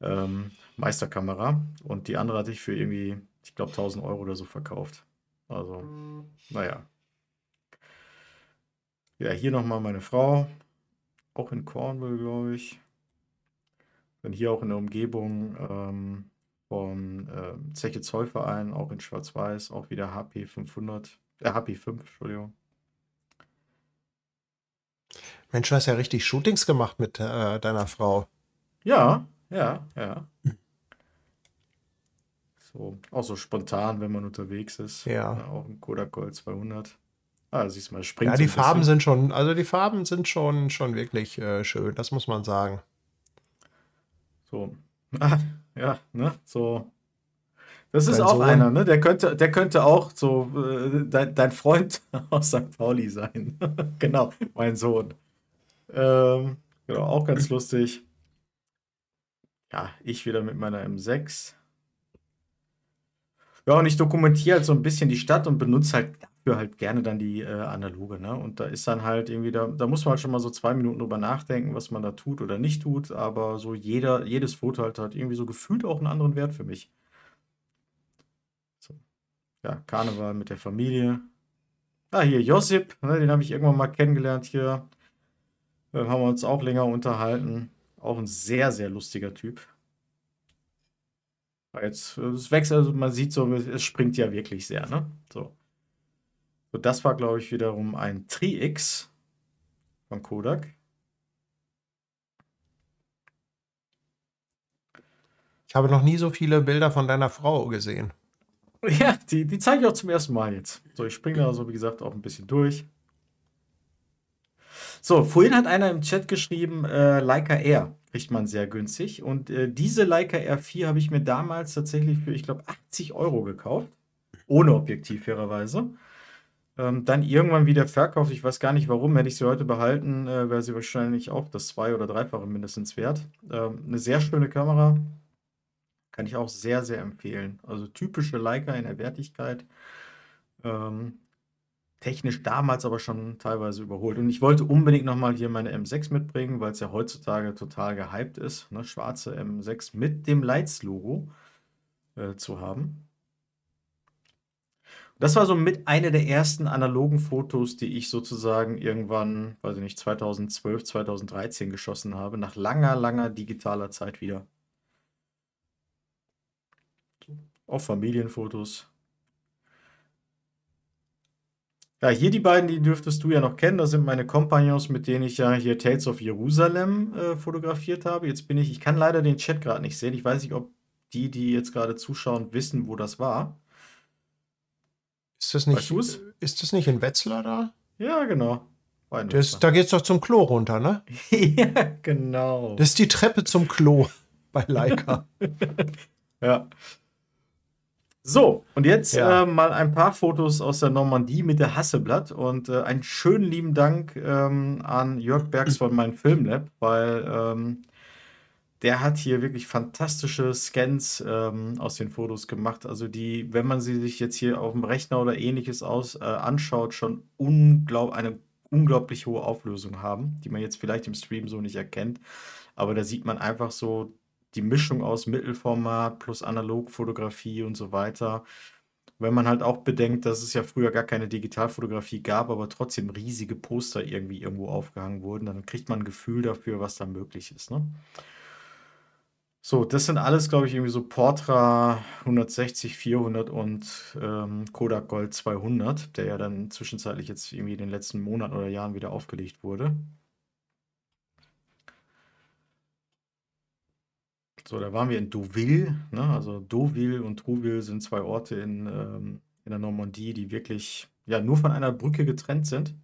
ähm, Meisterkamera. Und die andere hatte ich für irgendwie, ich glaube, 1000 Euro oder so verkauft. Also, naja. Ja, hier nochmal meine Frau. Auch in Cornwall, glaube ich. Dann hier auch in der Umgebung ähm, vom äh, Zeche Zollverein, auch in Schwarz-Weiß, auch wieder HP 500, äh, HP 5, Entschuldigung. Mensch, du hast ja richtig Shootings gemacht mit äh, deiner Frau. Ja, ja, ja. So, auch so spontan, wenn man unterwegs ist. Ja. ja auch ein Kodak Gold 200. Ah, siehst du mal, springt Ja, die Farben sind schon, also die Farben sind schon, schon wirklich äh, schön, das muss man sagen. So. Ah, ja, ne? So. Das ist dein auch Sohn. einer, ne? Der könnte, der könnte auch so äh, dein, dein Freund aus St. Pauli sein. genau, mein Sohn. Ähm, genau, auch ganz lustig. Ja, ich wieder mit meiner M6. Ja, und ich dokumentiere halt so ein bisschen die Stadt und benutze halt dafür halt gerne dann die äh, analoge, ne? Und da ist dann halt irgendwie, da, da muss man halt schon mal so zwei Minuten drüber nachdenken, was man da tut oder nicht tut, aber so jeder, jedes Foto halt hat irgendwie so gefühlt auch einen anderen Wert für mich. Ja, Karneval mit der Familie. Ah, hier Josip, ne, den habe ich irgendwann mal kennengelernt hier. Äh, haben wir uns auch länger unterhalten. Auch ein sehr, sehr lustiger Typ. Jetzt, es wächst, also man sieht so, es springt ja wirklich sehr, ne? So. So, das war, glaube ich, wiederum ein Tri-X von Kodak. Ich habe noch nie so viele Bilder von deiner Frau gesehen. Ja, die, die zeige ich auch zum ersten Mal jetzt. So, ich springe da so, wie gesagt, auch ein bisschen durch. So, vorhin hat einer im Chat geschrieben, äh, Leica R kriegt man sehr günstig. Und äh, diese Leica R4 habe ich mir damals tatsächlich für, ich glaube, 80 Euro gekauft. Ohne Objektiv, fairerweise. Ähm, dann irgendwann wieder verkauft. Ich weiß gar nicht warum. Hätte ich sie heute behalten, äh, wäre sie wahrscheinlich auch das zwei- oder dreifache mindestens wert. Ähm, eine sehr schöne Kamera. Kann ich auch sehr, sehr empfehlen. Also typische Leica in der Wertigkeit. Ähm, technisch damals aber schon teilweise überholt. Und ich wollte unbedingt nochmal hier meine M6 mitbringen, weil es ja heutzutage total gehypt ist, ne? schwarze M6 mit dem Lights-Logo äh, zu haben. Das war so mit einer der ersten analogen Fotos, die ich sozusagen irgendwann, weiß ich nicht, 2012, 2013 geschossen habe, nach langer, langer digitaler Zeit wieder. Auch Familienfotos. Ja, hier die beiden, die dürftest du ja noch kennen. Das sind meine Kompagnons, mit denen ich ja hier Tales of Jerusalem äh, fotografiert habe. Jetzt bin ich, ich kann leider den Chat gerade nicht sehen. Ich weiß nicht, ob die, die jetzt gerade zuschauen, wissen, wo das war. Ist das nicht, Weißt ist das nicht in Wetzlar da? Ja, genau. Das, da geht's doch zum Klo runter, ne? ja, genau. Das ist die Treppe zum Klo bei Leica. Ja. So, und jetzt Ja. äh, mal ein paar Fotos aus der Normandie mit der Hasseblatt und äh, einen schönen lieben Dank ähm, an Jörg Bergs von meinem Filmlab, weil ähm, der hat hier wirklich fantastische Scans ähm, aus den Fotos gemacht. Also die, wenn man sie sich jetzt hier auf dem Rechner oder ähnliches aus äh, anschaut, schon unglaub, eine unglaublich hohe Auflösung haben, die man jetzt vielleicht im Stream so nicht erkennt. Aber da sieht man einfach so die Mischung aus Mittelformat plus Analogfotografie und so weiter. Wenn man halt auch bedenkt, dass es ja früher gar keine Digitalfotografie gab, aber trotzdem riesige Poster irgendwie irgendwo aufgehangen wurden, dann kriegt man ein Gefühl dafür, was da möglich ist. Ne? So, das sind alles, glaube ich, irgendwie so Portra 160, 400 und ähm, Kodak Gold 200, der ja dann zwischenzeitlich jetzt irgendwie in den letzten Monaten oder Jahren wieder aufgelegt wurde. So, da waren wir in Deauville. Ne? Also Deauville und Trouville sind zwei Orte in, ähm, in der Normandie, die wirklich ja nur von einer Brücke getrennt sind.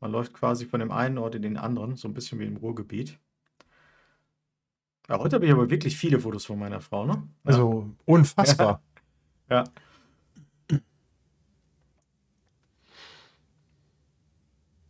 Man läuft quasi von dem einen Ort in den anderen, so ein bisschen wie im Ruhrgebiet. Ja, heute habe ich aber wirklich viele Fotos von meiner Frau, ne? Ja. Also unfassbar. Ja.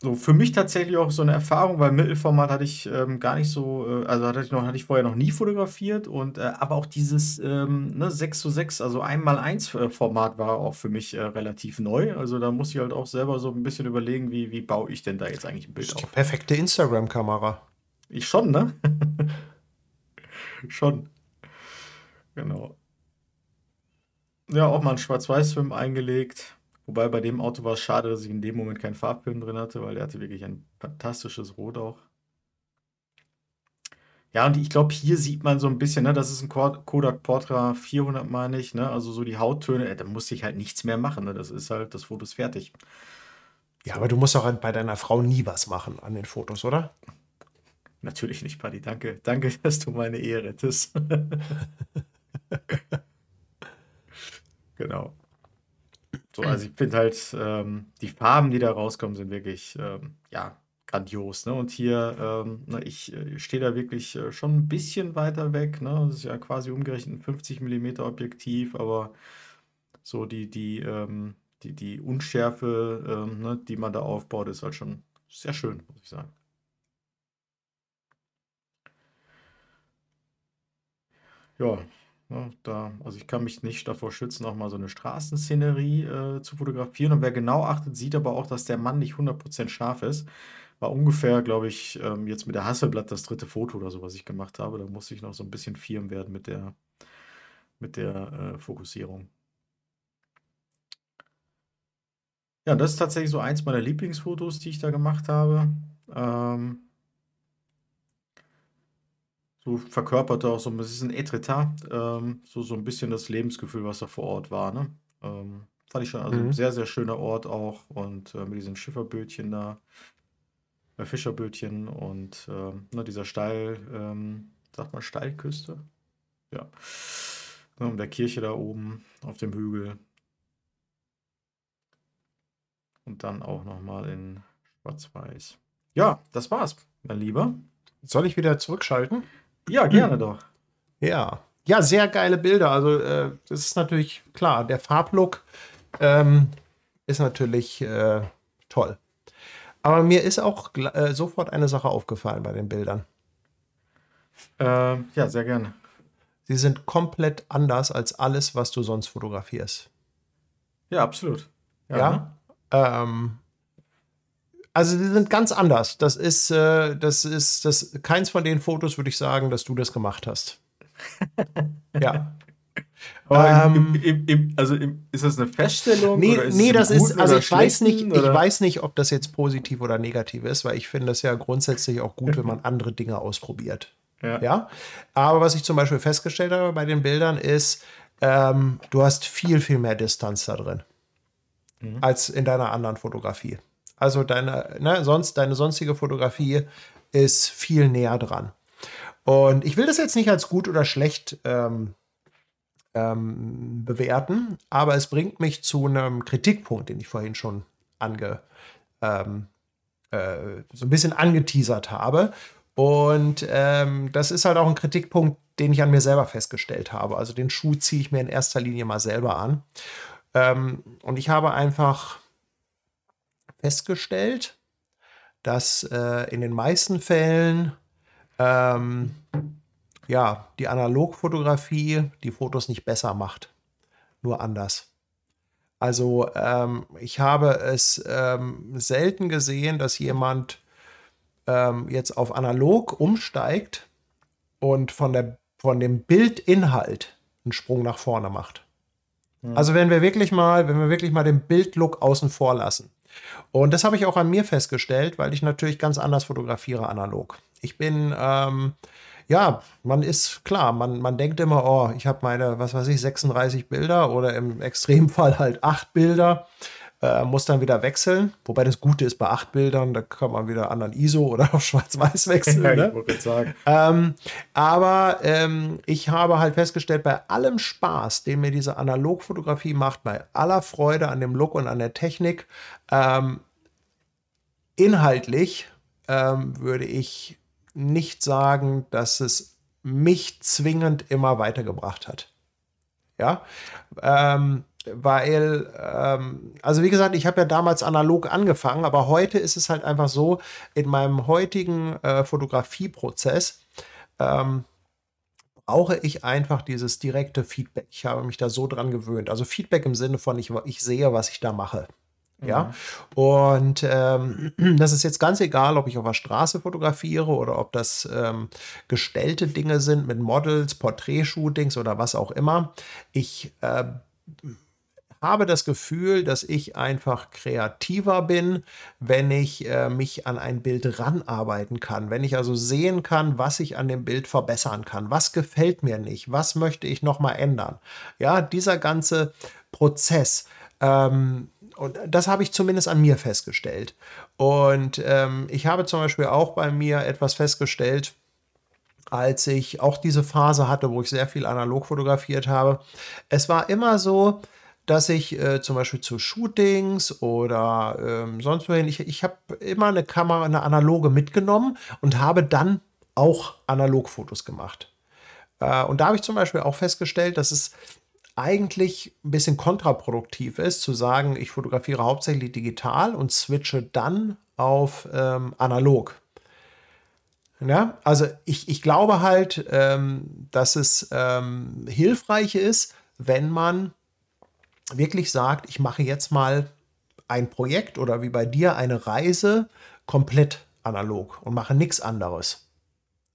So, für mich tatsächlich auch so eine Erfahrung, weil Mittelformat hatte ich ähm, gar nicht so, äh, also hatte ich, noch, hatte ich vorher noch nie fotografiert und äh, aber auch dieses ähm, ne, 6 zu 6, also 1x1 äh, Format war auch für mich äh, relativ neu. Also da muss ich halt auch selber so ein bisschen überlegen, wie, wie baue ich denn da jetzt eigentlich ein Das Bild ist die auf. perfekte Instagram-Kamera. Ich schon, ne? Schon. Genau. Ja, auch mal einen Schwarz-Weiß-Film eingelegt. Wobei bei dem Auto war es schade, dass ich in dem Moment keinen Farbfilm drin hatte, weil der hatte wirklich ein fantastisches Rot auch. Ja, und ich glaube, hier sieht man so ein bisschen, ne, das ist ein Ko- Kodak Portra 400, meine ich, ne, also so die Hauttöne, äh, da musste ich halt nichts mehr machen, ne, das ist halt, das Foto ist fertig. Ja, aber du musst auch bei deiner Frau nie was machen an den Fotos, oder? Natürlich nicht, Paddy, danke, danke, dass du meine Ehe rettest. Genau. So, also ich finde halt, ähm, die Farben, die da rauskommen, sind wirklich, ähm, ja, grandios, ne? Und hier, ähm, ne, ich äh, stehe da wirklich äh, schon ein bisschen weiter weg, ne? Das ist ja quasi umgerechnet ein 50 mm Objektiv, aber so die, die, ähm, die, die Unschärfe, ähm, ne, die man da aufbaut, ist halt schon sehr schön, muss ich sagen. Ja, ne, da, also ich kann mich nicht davor schützen, auch mal so eine Straßenszenerie äh, zu fotografieren. Und wer genau achtet, sieht aber auch, dass der Mann nicht 100% scharf ist. War ungefähr, glaube ich, ähm, jetzt mit der Hasselblatt das dritte Foto oder so, was ich gemacht habe. Da musste ich noch so ein bisschen firm werden mit der, mit der äh, Fokussierung. Ja, das ist tatsächlich so eins meiner Lieblingsfotos, die ich da gemacht habe. Ähm, so verkörperte auch so ein bisschen Etretat, ähm, so, so ein bisschen das Lebensgefühl, was da vor Ort war. Ne? Ähm, fand ich schon, also ein Mhm. sehr, sehr schöner Ort auch und äh, mit diesen Schifferbötchen da, äh, Fischerbötchen und ähm, ne, dieser Steil, ähm, sagt man Steilküste? Ja. Ne, und der Kirche da oben auf dem Hügel und dann auch nochmal in Schwarz-Weiß. Ja, das war's, mein Lieber. Soll ich wieder zurückschalten? Ja, gerne doch. Ja. Ja, sehr geile Bilder. Also, äh, das ist natürlich klar. Der Farblook ähm, ist natürlich äh, toll. Aber mir ist auch äh, sofort eine Sache aufgefallen bei den Bildern. Ähm, ja, sehr gerne. Sie sind komplett anders als alles, was du sonst fotografierst. Ja, absolut. Ja. ne? Ähm, also sie sind ganz anders. Das ist, äh, das ist, das keins von den Fotos würde ich sagen, dass du das gemacht hast. ja. Ähm, im, im, also im, ist das eine Feststellung? Nee, ist nee das ist, also ich weiß nicht, oder? ich weiß nicht, ob das jetzt positiv oder negativ ist, weil ich finde es ja grundsätzlich auch gut, wenn man andere Dinge ausprobiert. Ja. ja. Aber was ich zum Beispiel festgestellt habe bei den Bildern ist, ähm, du hast viel, viel mehr Distanz da drin mhm. als in deiner anderen Fotografie. Also deine, ne, sonst, deine sonstige Fotografie ist viel näher dran. Und ich will das jetzt nicht als gut oder schlecht ähm, ähm, bewerten, aber es bringt mich zu einem Kritikpunkt, den ich vorhin schon ange, ähm, äh, so ein bisschen angeteasert habe. Und ähm, das ist halt auch ein Kritikpunkt, den ich an mir selber festgestellt habe. Also den Schuh ziehe ich mir in erster Linie mal selber an. Ähm, und ich habe einfach festgestellt, dass äh, in den meisten Fällen ähm, ja, die Analogfotografie die Fotos nicht besser macht, nur anders. Also ähm, ich habe es ähm, selten gesehen, dass jemand ähm, jetzt auf analog umsteigt und von, der, von dem Bildinhalt einen Sprung nach vorne macht. Mhm. Also wenn wir wirklich mal, wenn wir wirklich mal den Bildlook außen vor lassen. Und das habe ich auch an mir festgestellt, weil ich natürlich ganz anders fotografiere analog. Ich bin ähm, ja, man ist klar, man, man denkt immer, oh, ich habe meine, was weiß ich, 36 Bilder oder im Extremfall halt acht Bilder. Äh, muss dann wieder wechseln. Wobei das Gute ist bei acht Bildern, da kann man wieder anderen ISO oder auf Schwarz-Weiß wechseln. Ja, ne? ich sagen. Ähm, aber ähm, ich habe halt festgestellt, bei allem Spaß, den mir diese Analogfotografie macht, bei aller Freude an dem Look und an der Technik, ähm, inhaltlich ähm, würde ich nicht sagen, dass es mich zwingend immer weitergebracht hat. Ja, ähm, weil, ähm, also wie gesagt, ich habe ja damals analog angefangen, aber heute ist es halt einfach so, in meinem heutigen äh, Fotografieprozess ähm, brauche ich einfach dieses direkte Feedback. Ich habe mich da so dran gewöhnt. Also Feedback im Sinne von, ich, ich sehe, was ich da mache. Ja, mhm. und ähm, das ist jetzt ganz egal, ob ich auf der Straße fotografiere oder ob das ähm, gestellte Dinge sind mit Models, Porträtshootings oder was auch immer. Ich äh, habe das Gefühl, dass ich einfach kreativer bin, wenn ich äh, mich an ein Bild ranarbeiten kann, wenn ich also sehen kann, was ich an dem Bild verbessern kann, was gefällt mir nicht, was möchte ich noch mal ändern. Ja, dieser ganze Prozess. Ähm, und das habe ich zumindest an mir festgestellt. Und ähm, ich habe zum Beispiel auch bei mir etwas festgestellt, als ich auch diese Phase hatte, wo ich sehr viel analog fotografiert habe. Es war immer so, dass ich äh, zum Beispiel zu Shootings oder ähm, sonst wohin, ich, ich habe immer eine Kamera, eine analoge mitgenommen und habe dann auch Analogfotos gemacht. Äh, und da habe ich zum Beispiel auch festgestellt, dass es eigentlich ein bisschen kontraproduktiv ist, zu sagen, ich fotografiere hauptsächlich digital und switche dann auf ähm, analog. Ja, also ich, ich glaube halt, ähm, dass es ähm, hilfreich ist, wenn man wirklich sagt, ich mache jetzt mal ein Projekt oder wie bei dir eine Reise komplett analog und mache nichts anderes.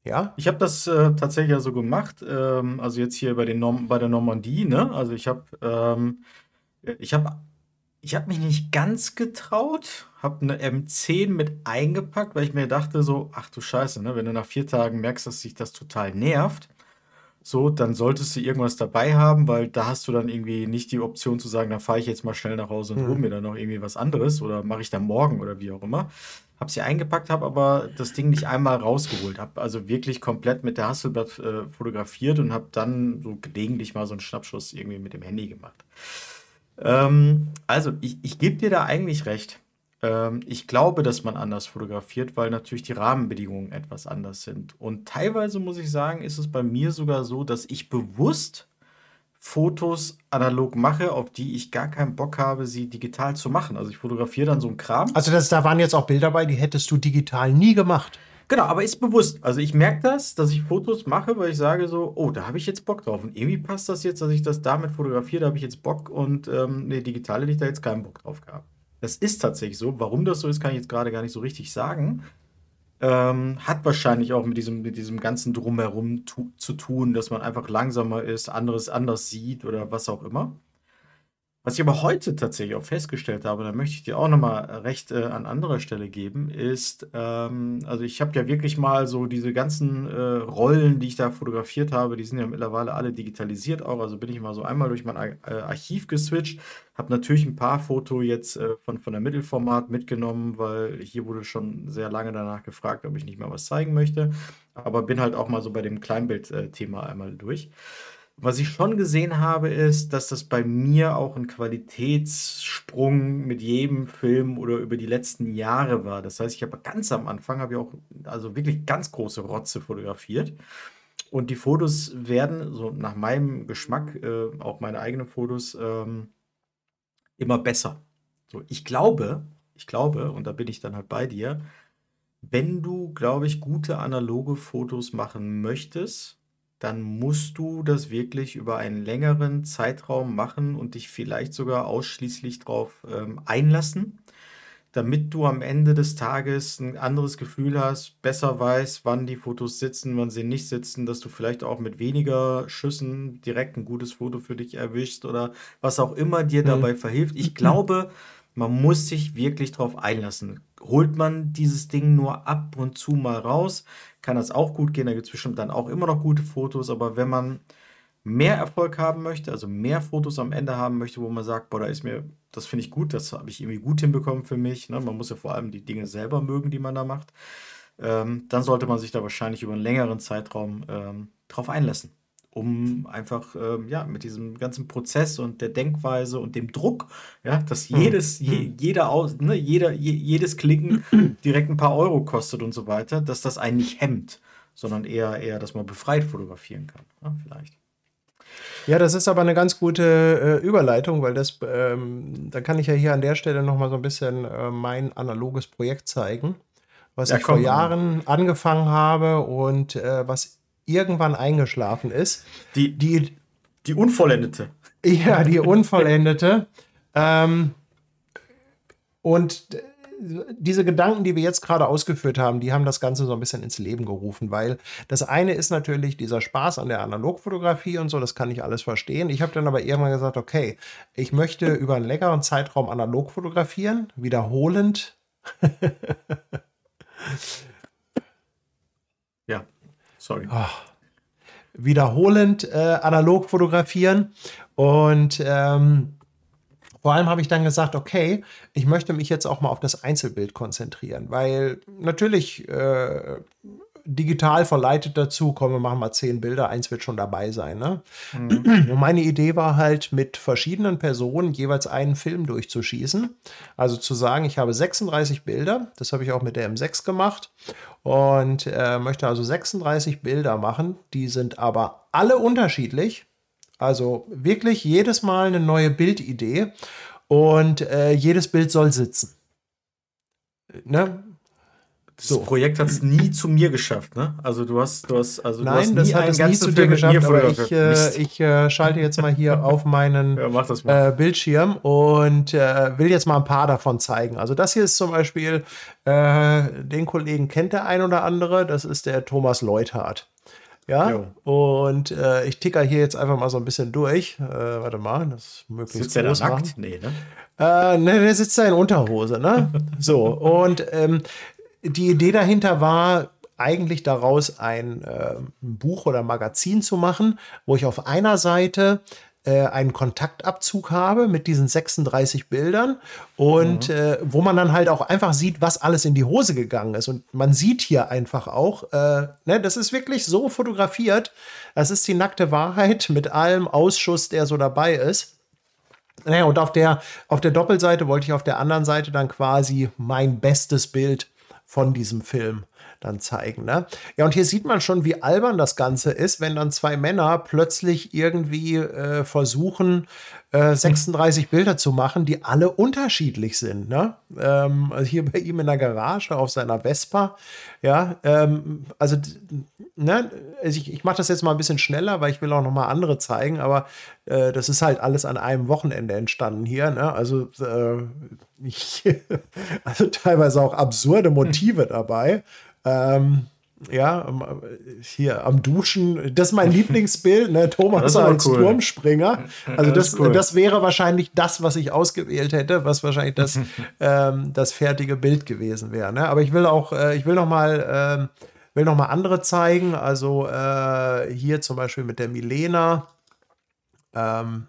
Ja? Ich habe das äh, tatsächlich ja so gemacht, ähm, also jetzt hier bei, den Norm bei der Normandie, ne? Also ich habe ähm, ich habe ich habe mich nicht ganz getraut, habe eine M10 mit eingepackt, weil ich mir dachte so, ach du Scheiße, ne? Wenn du nach vier Tagen merkst, dass sich das total nervt, so, dann solltest du irgendwas dabei haben, weil da hast du dann irgendwie nicht die Option zu sagen, dann fahre ich jetzt mal schnell nach Hause und hole mhm. mir dann noch irgendwie was anderes oder mache ich dann morgen oder wie auch immer. Habe sie eingepackt, habe aber das Ding nicht einmal rausgeholt. Habe also wirklich komplett mit der Hasselblatt äh, fotografiert und habe dann so gelegentlich mal so einen Schnappschuss irgendwie mit dem Handy gemacht. Ähm, also, ich, ich gebe dir da eigentlich recht. Ähm, ich glaube, dass man anders fotografiert, weil natürlich die Rahmenbedingungen etwas anders sind. Und teilweise muss ich sagen, ist es bei mir sogar so, dass ich bewusst Fotos analog mache, auf die ich gar keinen Bock habe, sie digital zu machen. Also ich fotografiere dann so einen Kram. Also das, da waren jetzt auch Bilder bei, die hättest du digital nie gemacht. Genau, aber ist bewusst. Also ich merke das, dass ich Fotos mache, weil ich sage so, oh, da habe ich jetzt Bock drauf. Und irgendwie passt das jetzt, dass ich das damit fotografiere, da habe ich jetzt Bock und ähm, nee, digital hätte ich da jetzt keinen Bock drauf gehabt. Das ist tatsächlich so. Warum das so ist, kann ich jetzt gerade gar nicht so richtig sagen. Ähm, hat wahrscheinlich auch mit diesem, mit diesem ganzen Drumherum tu zu tun, dass man einfach langsamer ist, anderes anders sieht oder was auch immer. Was ich aber heute tatsächlich auch festgestellt habe, da möchte ich dir auch nochmal recht äh, an anderer Stelle geben, ist, ähm, also ich habe ja wirklich mal so diese ganzen äh, Rollen, die ich da fotografiert habe, die sind ja mittlerweile alle digitalisiert auch. Also bin ich mal so einmal durch mein äh, Archiv geswitcht, habe natürlich ein paar Fotos jetzt äh, von, von der Mittelformat mitgenommen, weil hier wurde schon sehr lange danach gefragt, ob ich nicht mal was zeigen möchte. Aber bin halt auch mal so bei dem Kleinbild-Thema äh, einmal durch. Was ich schon gesehen habe, ist, dass das bei mir auch ein Qualitätssprung mit jedem Film oder über die letzten Jahre war. Das heißt, ich habe ganz am Anfang habe ich auch also wirklich ganz große Rotze fotografiert. Und die Fotos werden, so nach meinem Geschmack, äh, auch meine eigenen Fotos, ähm, immer besser. So, ich glaube, ich glaube, und da bin ich dann halt bei dir, wenn du, glaube ich, gute analoge Fotos machen möchtest, dann musst du das wirklich über einen längeren Zeitraum machen und dich vielleicht sogar ausschließlich darauf ähm, einlassen, damit du am Ende des Tages ein anderes Gefühl hast, besser weißt, wann die Fotos sitzen, wann sie nicht sitzen, dass du vielleicht auch mit weniger Schüssen direkt ein gutes Foto für dich erwischst oder was auch immer dir Mhm. dabei verhilft. Ich glaube, man muss sich wirklich darauf einlassen. Holt man dieses Ding nur ab und zu mal raus, kann das auch gut gehen. Da gibt es bestimmt dann auch immer noch gute Fotos. Aber wenn man mehr Erfolg haben möchte, also mehr Fotos am Ende haben möchte, wo man sagt, boah, da ist mir, das finde ich gut, das habe ich irgendwie gut hinbekommen für mich. Ne? Man muss ja vor allem die Dinge selber mögen, die man da macht. Ähm, dann sollte man sich da wahrscheinlich über einen längeren Zeitraum ähm, drauf einlassen um einfach ähm, ja mit diesem ganzen Prozess und der Denkweise und dem Druck, ja, dass Hm, jedes je, hm. jeder aus, ne, jeder je, jedes Klicken direkt ein paar Euro kostet und so weiter, dass das einen nicht hemmt, sondern eher eher, dass man befreit fotografieren kann, ja, vielleicht. Ja, das ist aber eine ganz gute äh, Überleitung, weil das, ähm, da kann ich ja hier an der Stelle noch mal so ein bisschen äh, mein analoges Projekt zeigen, was Ja, ich vor. Jahren angefangen habe und äh, was irgendwann eingeschlafen ist. Die Die, die unvollendete. ja, die unvollendete. Ähm, und diese Gedanken, die wir jetzt gerade ausgeführt haben, die haben das Ganze so ein bisschen ins Leben gerufen, weil das eine ist natürlich dieser Spaß an der Analogfotografie und so, das kann ich alles verstehen. Ich habe dann aber irgendwann gesagt, okay, ich möchte über einen längeren Zeitraum analog fotografieren, wiederholend. Sorry. wiederholend äh, analog fotografieren. Und ähm, vor allem habe ich dann gesagt, okay, ich möchte mich jetzt auch mal auf das Einzelbild konzentrieren, weil natürlich äh, digital verleitet dazu, komm, wir machen mal zehn Bilder, eins wird schon dabei sein. Ne? Und meine Idee war halt, mit verschiedenen Personen jeweils einen Film durchzuschießen. Also zu sagen, ich habe 36 Bilder, das habe ich auch mit der M6 gemacht und äh, möchte also 36 Bilder machen. Die sind aber alle unterschiedlich. Also wirklich jedes Mal eine neue Bildidee und äh, jedes Bild soll sitzen. Ne? Das So. Projekt hat es nie zu mir geschafft, ne? Also du hast, du hast, also du hast Nein, das hat es nie zu dir geschafft, aber ich, äh, ich äh, schalte jetzt mal hier auf meinen ja, mal. äh, Bildschirm und äh, will jetzt mal ein paar davon zeigen. Also das hier ist zum Beispiel, äh, den Kollegen kennt der ein oder andere, das ist der Thomas Leuthardt. Ja, Jo. und äh, ich ticker hier jetzt einfach mal so ein bisschen durch. Warte mal, das möglichst Sitzt der da machen. nackt? Nee, ne? Äh, ne, der sitzt da in Unterhose, ne? So, und ähm, die Idee dahinter war, eigentlich daraus ein äh, Buch oder Magazin zu machen, wo ich auf einer Seite äh, einen Kontaktabzug habe mit diesen 36 Bildern und äh, wo man dann halt auch einfach sieht, was alles in die Hose gegangen ist. Und man sieht hier einfach auch, äh, ne, das ist wirklich so fotografiert. Das ist die nackte Wahrheit mit allem Ausschuss, der so dabei ist. Naja, und auf der, auf der Doppelseite wollte ich auf der anderen Seite dann quasi mein bestes Bild von diesem Film dann zeigen. Ne? Ja, und hier sieht man schon, wie albern das Ganze ist, wenn dann zwei Männer plötzlich irgendwie äh, versuchen, äh, 36 Bilder zu machen, die alle unterschiedlich sind. Ne? Ähm, also hier bei ihm in der Garage auf seiner Vespa. Ja, ähm, also ne, also ich, ich mache das jetzt mal ein bisschen schneller, weil ich will auch noch mal andere zeigen, aber äh, das ist halt alles an einem Wochenende entstanden hier. Ne? Also, äh, ich, also teilweise auch absurde Motive dabei. Ähm, ja, hier am Duschen. Das ist mein Lieblingsbild, ne? Thomas als cool. Turmspringer. Also das, das, cool. das, wäre wahrscheinlich das, was ich ausgewählt hätte, was wahrscheinlich das, ähm, das fertige Bild gewesen wäre. Ne? Aber ich will auch, äh, ich will noch mal, äh, will noch mal andere zeigen. Also äh, hier zum Beispiel mit der Milena. Ähm, ähm,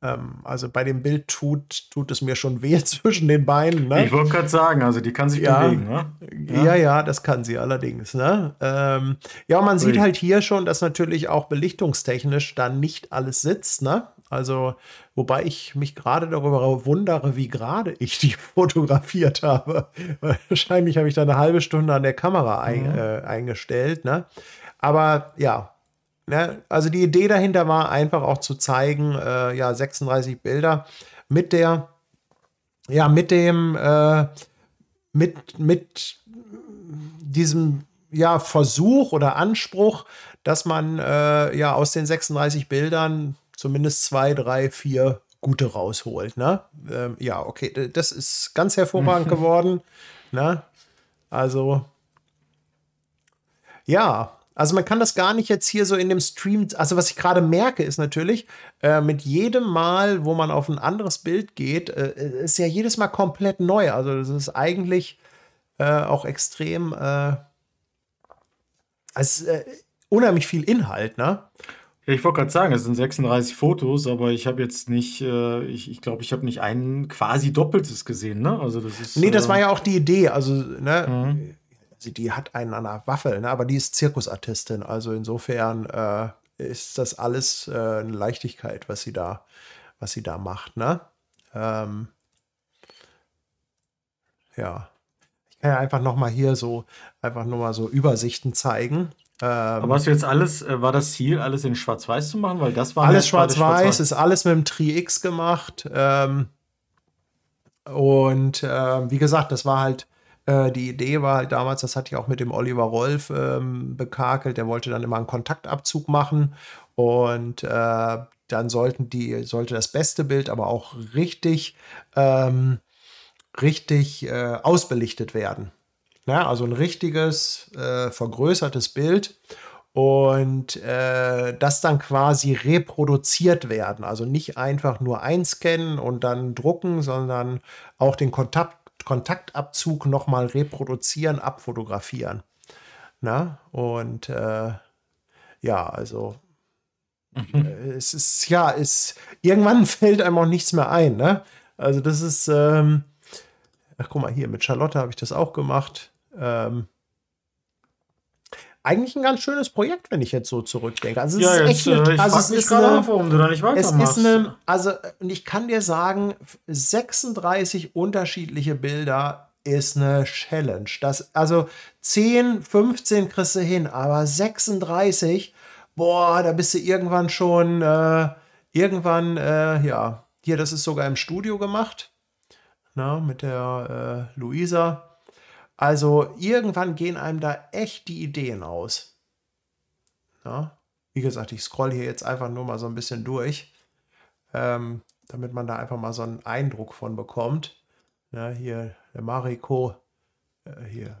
also bei dem Bild tut, tut es mir schon weh zwischen den Beinen. Ne? Ich wollte gerade sagen, also die kann sich ja, bewegen. Ne? Ja. ja. ja, das kann sie allerdings. Ne? Ähm, ja, man Ui. sieht halt hier schon, dass natürlich auch belichtungstechnisch da nicht alles sitzt. Ne? Also, wobei ich mich gerade darüber wundere, wie gerade ich die fotografiert habe. Wahrscheinlich habe ich da eine halbe Stunde an der Kamera ein, mhm. äh, eingestellt. Ne? Aber ja, Ne? Also die Idee dahinter war einfach auch zu zeigen, äh, ja, 36 Bilder mit der, ja, mit dem, äh, mit, mit diesem ja, Versuch oder Anspruch, dass man äh, ja aus den 36 Bildern zumindest zwei, drei, vier gute rausholt. Ne? Ähm, ja, okay, das ist ganz hervorragend geworden. Ne? Also, ja, also man kann das gar nicht jetzt hier so in dem Stream, also was ich gerade merke, ist natürlich, äh, mit jedem Mal, wo man auf ein anderes Bild geht, äh, ist ja jedes Mal komplett neu. Also das ist eigentlich äh, auch extrem, äh, es ist äh, unheimlich viel Inhalt, ne? ich wollte gerade sagen, es sind 36 Fotos, aber ich habe jetzt nicht, äh, ich glaube, ich, glaub, ich habe nicht ein quasi doppeltes gesehen, ne? Also das ist. Nee, das war ja auch die Idee. Also, ne? Mhm sie, die hat einen an der Waffel, ne? aber die ist Zirkusartistin. Also insofern äh, ist das alles äh, eine Leichtigkeit, was sie da, was sie da macht. Ne? Ähm, ja. Ich kann ja einfach noch mal hier so, einfach nur mal so Übersichten zeigen. Ähm, aber hast du jetzt alles, äh, war das Ziel, alles in Schwarz-Weiß zu machen? Weil das war alles Schwarz-Weiß, Schwarz ist alles mit dem Tri-X gemacht. Ähm, und äh, wie gesagt, das war halt äh, die Idee war halt damals, das hatte ich auch mit dem Oliver Rolf ähm, bekakelt, der wollte dann immer einen Kontaktabzug machen und äh, dann sollten die, sollte das beste Bild aber auch richtig, ähm, richtig äh, ausbelichtet werden. Ja, also ein richtiges, äh, vergrößertes Bild und äh, das dann quasi reproduziert werden. Also nicht einfach nur einscannen und dann drucken, sondern auch den Kontakt, Kontaktabzug nochmal reproduzieren, abfotografieren. Na? Und äh, ja, also mhm. Äh, es ist, ja, es, irgendwann fällt einem auch nichts mehr ein. Ne? Also das ist, ähm, ach guck mal hier, mit Charlotte habe ich das auch gemacht. Ähm, eigentlich ein ganz schönes Projekt, wenn ich jetzt so zurückdenke. Also es ja, ist jetzt, echt eine, äh, also es ist eine, auf, warum du da nicht weitermachst. Es ist eine, also und ich kann dir sagen, 36 unterschiedliche Bilder ist eine Challenge. Das, also 10, 15 kriegst du hin, aber 36, boah, da bist du irgendwann schon, äh, irgendwann, äh, ja, hier, das ist sogar im Studio gemacht, na, mit der äh, Luisa. Also irgendwann gehen einem da echt die Ideen aus. Ja? Wie gesagt, ich scroll hier jetzt einfach nur mal so ein bisschen durch, ähm, damit man da einfach mal so einen Eindruck von bekommt. Ja, hier der Mariko, äh, hier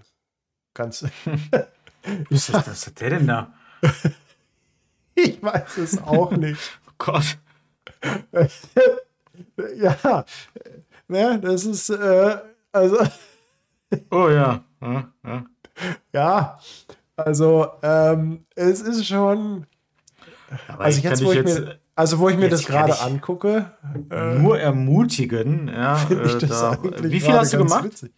ganz. Was ist das, der denn da? ich weiß es auch nicht. oh Gott. ja, ne, das ist, äh, also. Oh ja. Ja, ja. ja also ähm, es ist schon. Aber also, jetzt, wo ich jetzt, mir, also wo ich mir das gerade angucke. Äh, nur ermutigen. Ja, äh, da, wie viel hast du gemacht? Witzig.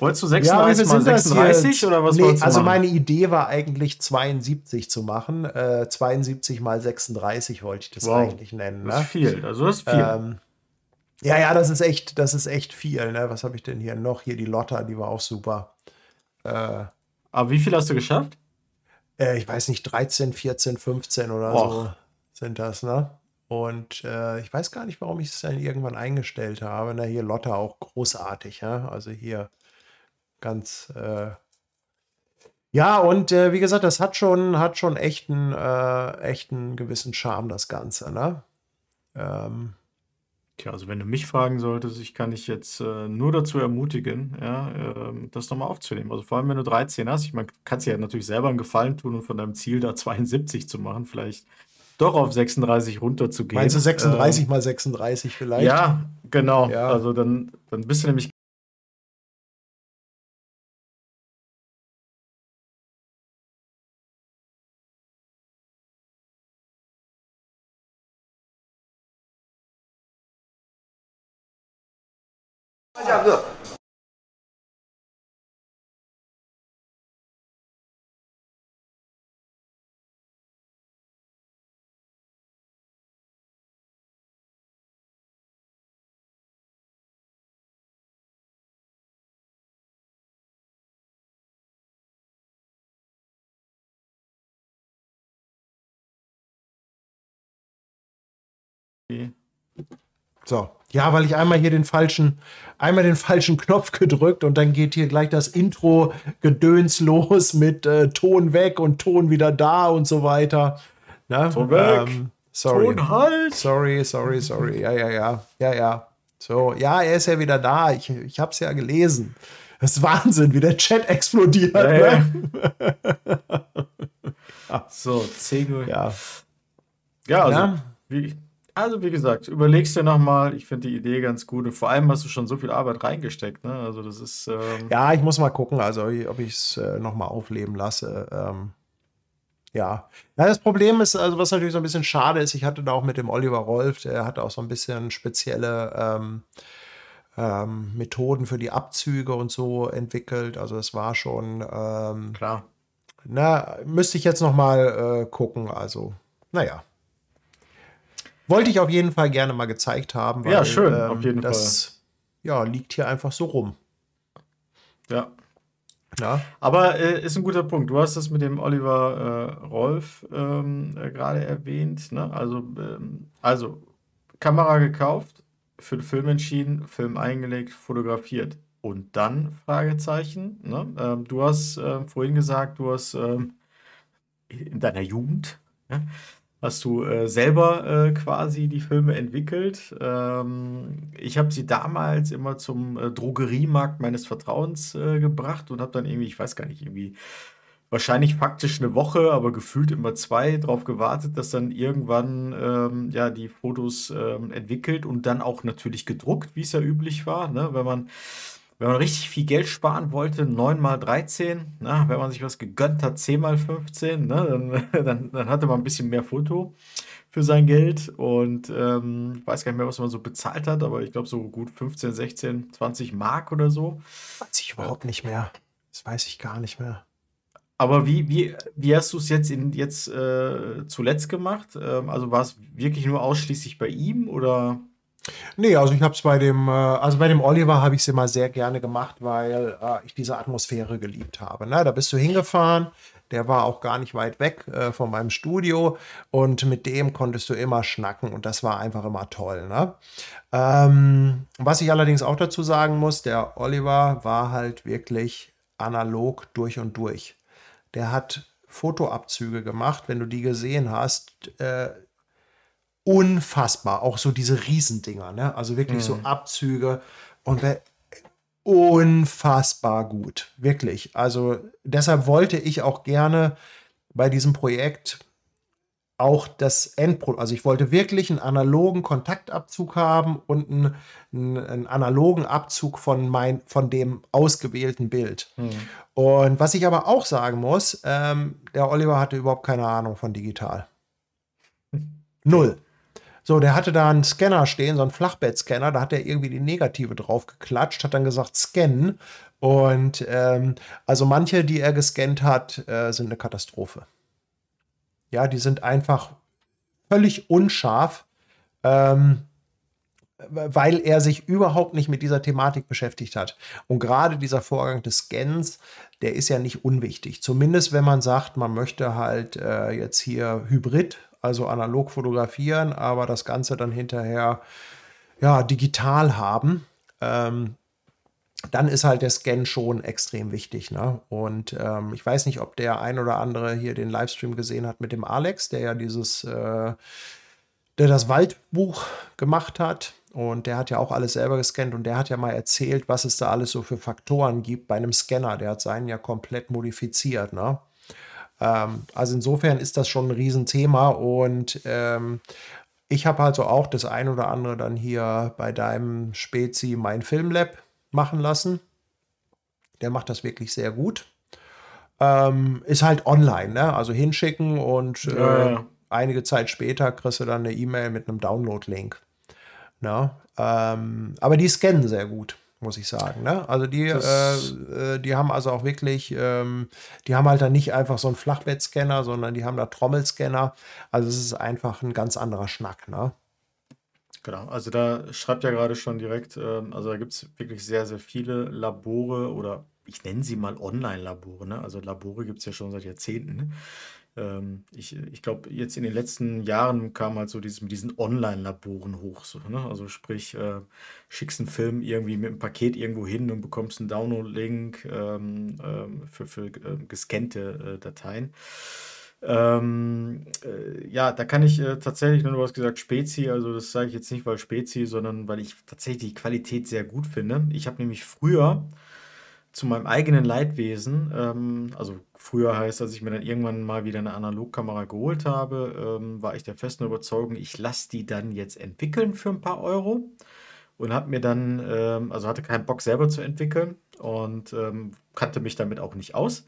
Wolltest du 36 ja, mal 36 oder was nee, wolltest du Also machen? meine Idee war eigentlich 72 zu machen. Äh, 72 mal 36 wollte ich das wow. eigentlich nennen. Ne? Das ist viel. Also das ist viel. Ähm, ja, ja, das ist echt, das ist echt viel. Ne? Was habe ich denn hier noch? Hier die Lotta, die war auch super. Äh, Aber wie viel hast du geschafft? Äh, ich weiß nicht, 13, 14, 15 oder Och. so sind das, ne? Und äh, ich weiß gar nicht, warum ich es dann irgendwann eingestellt habe. Na, hier Lotta auch großartig, ja. Also hier ganz. Äh ja, und äh, wie gesagt, das hat schon, hat schon echt einen, äh, echt einen gewissen Charme, das Ganze, ne? Ähm Tja, also wenn du mich fragen solltest, ich kann dich jetzt äh, nur dazu ermutigen, ja, ähm, das nochmal aufzunehmen. Also vor allem, wenn du 13 hast, ich meine, kannst dir ja natürlich selber einen Gefallen tun und von deinem Ziel da 72 zu machen, vielleicht doch auf 36 runterzugehen. Meinst du 36 ähm, mal 36 vielleicht? Ja, genau. Ja. Also dann, dann bist du nämlich So, ja, weil ich einmal hier den falschen, einmal den falschen Knopf gedrückt und dann geht hier gleich das Intro Gedöns los mit äh, Ton weg und Ton wieder da und so weiter. Na, Ton weg. Ähm, sorry. Ton halt. Sorry, sorry, sorry. Ja, ja, ja. Ja, ja. So, ja, er ist ja wieder da. Ich, ich habe es ja gelesen. Das ist Wahnsinn, wie der Chat explodiert. Ja, ne? ja. So, 10 Uhr. Ja. Ja, also, ja. Wie, also wie gesagt, überlegst dir nochmal. Ich finde die Idee ganz gut. Und vor allem hast du schon so viel Arbeit reingesteckt. Ne? Also das ist. Ähm ja, ich muss mal gucken, also ob ich es äh, nochmal aufleben lasse. Ähm, ja. ja. Das Problem ist, also was natürlich so ein bisschen schade ist, ich hatte da auch mit dem Oliver Rolf, der hatte auch so ein bisschen spezielle ähm, ähm, Methoden für die Abzüge und so entwickelt. Also es war schon. Ähm, Klar. Na, müsste ich jetzt nochmal äh, gucken. Also, naja. Wollte ich auf jeden Fall gerne mal gezeigt haben. Weil, ja, schön, ähm, auf jeden das, Fall. Ja, liegt hier einfach so rum. Ja. Ja. Aber äh, ist ein guter Punkt. Du hast das mit dem Oliver äh, Rolf ähm, äh, gerade erwähnt. Ne? Also, ähm, also Kamera gekauft, für den Film entschieden, Film eingelegt, fotografiert. Und dann Fragezeichen. Ne? Ähm, du hast äh, vorhin gesagt, du hast ähm, in deiner Jugend ja, hast du äh, selber äh, quasi die Filme entwickelt. Ähm, ich habe sie damals immer zum äh, Drogeriemarkt meines Vertrauens äh, gebracht und habe dann irgendwie, ich weiß gar nicht, irgendwie wahrscheinlich faktisch eine Woche, aber gefühlt immer zwei darauf gewartet, dass dann irgendwann ähm, ja die Fotos ähm, entwickelt und dann auch natürlich gedruckt, wie es ja üblich war, ne? wenn man wenn man richtig viel Geld sparen wollte, 9 mal 13, na, wenn man sich was gegönnt hat, 10 mal 15, ne, dann, dann, dann hatte man ein bisschen mehr Foto für sein Geld und ähm, ich weiß gar nicht mehr, was man so bezahlt hat, aber ich glaube so gut 15, 16, 20 Mark oder so. Weiß ich überhaupt nicht mehr. Das weiß ich gar nicht mehr. Aber wie, wie, wie hast du es jetzt, in, jetzt äh, zuletzt gemacht? Ähm, also war es wirklich nur ausschließlich bei ihm oder? Nee, also ich habe es bei dem, äh, also bei dem Oliver habe ich es immer sehr gerne gemacht, weil äh, ich diese Atmosphäre geliebt habe. Ne? Da bist du hingefahren, der war auch gar nicht weit weg äh, von meinem Studio und mit dem konntest du immer schnacken und das war einfach immer toll. Ne? Ähm, was ich allerdings auch dazu sagen muss, der Oliver war halt wirklich analog durch und durch. Der hat Fotoabzüge gemacht, wenn du die gesehen hast. Äh, unfassbar. Auch so diese Riesendinger, ne? Also wirklich mhm. so Abzüge und unfassbar gut. Wirklich. Also deshalb wollte ich auch gerne bei diesem Projekt auch das Endprodukt, also ich wollte wirklich einen analogen Kontaktabzug haben und einen, einen, analogen Abzug von, mein, von dem ausgewählten Bild. Mhm. Und was ich aber auch sagen muss, ähm, der Oliver hatte überhaupt keine Ahnung von digital. Null. So, der hatte da einen Scanner stehen, so einen Flachbettscanner, da hat er irgendwie die Negative drauf geklatscht, hat dann gesagt, scannen. Und ähm, also manche, die er gescannt hat, äh, sind eine Katastrophe. Ja, die sind einfach völlig unscharf, ähm, weil er sich überhaupt nicht mit dieser Thematik beschäftigt hat. Und gerade dieser Vorgang des Scans, der ist ja nicht unwichtig. Zumindest wenn man sagt, man möchte halt äh, jetzt hier Hybrid also analog fotografieren, aber das Ganze dann hinterher ja, digital haben. Ähm, dann ist halt der Scan schon extrem wichtig. Ne? Und ähm, ich weiß nicht, ob der ein oder andere hier den Livestream gesehen hat mit dem Alex, der ja dieses, äh, der das Waldbuch gemacht hat. Und der hat ja auch alles selber gescannt und der hat ja mal erzählt, was es da alles so für Faktoren gibt bei einem Scanner. Der hat seinen ja komplett modifiziert. Ne? Ähm, also insofern ist das schon ein Riesenthema und ähm, ich habe also auch das ein oder andere dann hier bei deinem Spezi mein Filmlab machen lassen. Der macht das wirklich sehr gut. Ähm, ist halt online, ne? also hinschicken und äh, ja. einige Zeit später kriegst du dann eine E-Mail mit einem Download-Link. Ne? Ähm, aber die scannen sehr gut, muss ich sagen. Ne? Also die, äh, äh, die haben also auch wirklich, ähm, die haben halt dann nicht einfach so einen Flachbettscanner, sondern die haben da Trommelscanner. Also es ist einfach ein ganz anderer Schnack. Ne? Genau, also da schreibt ja gerade schon direkt, ähm, also da gibt es wirklich sehr, sehr viele Labore oder ich nenne sie mal Online-Labore, ne? Also Labore gibt es ja schon seit Jahrzehnten. Ne? Ähm, ich ich glaube, jetzt in den letzten Jahren kam halt so dieses, mit diesen Online-Laboren hoch. So, ne? Also sprich, äh, schickst einen Film irgendwie mit einem Paket irgendwo hin und bekommst einen Download-Link ähm, ähm, für, für äh, gescannte äh, Dateien. Ähm, äh, ja, da kann ich äh, tatsächlich, nur du hast gesagt Spezi, also das sage ich jetzt nicht, weil Spezi, sondern weil ich tatsächlich die Qualität sehr gut finde. Ich habe nämlich früher zu meinem eigenen Leidwesen, ähm, also früher heißt, als ich mir dann irgendwann mal wieder eine Analogkamera geholt habe, ähm, war ich der festen Überzeugung, ich lasse die dann jetzt entwickeln für ein paar Euro und habe mir dann, ähm, also hatte keinen Bock selber zu entwickeln und ähm, kannte mich damit auch nicht aus.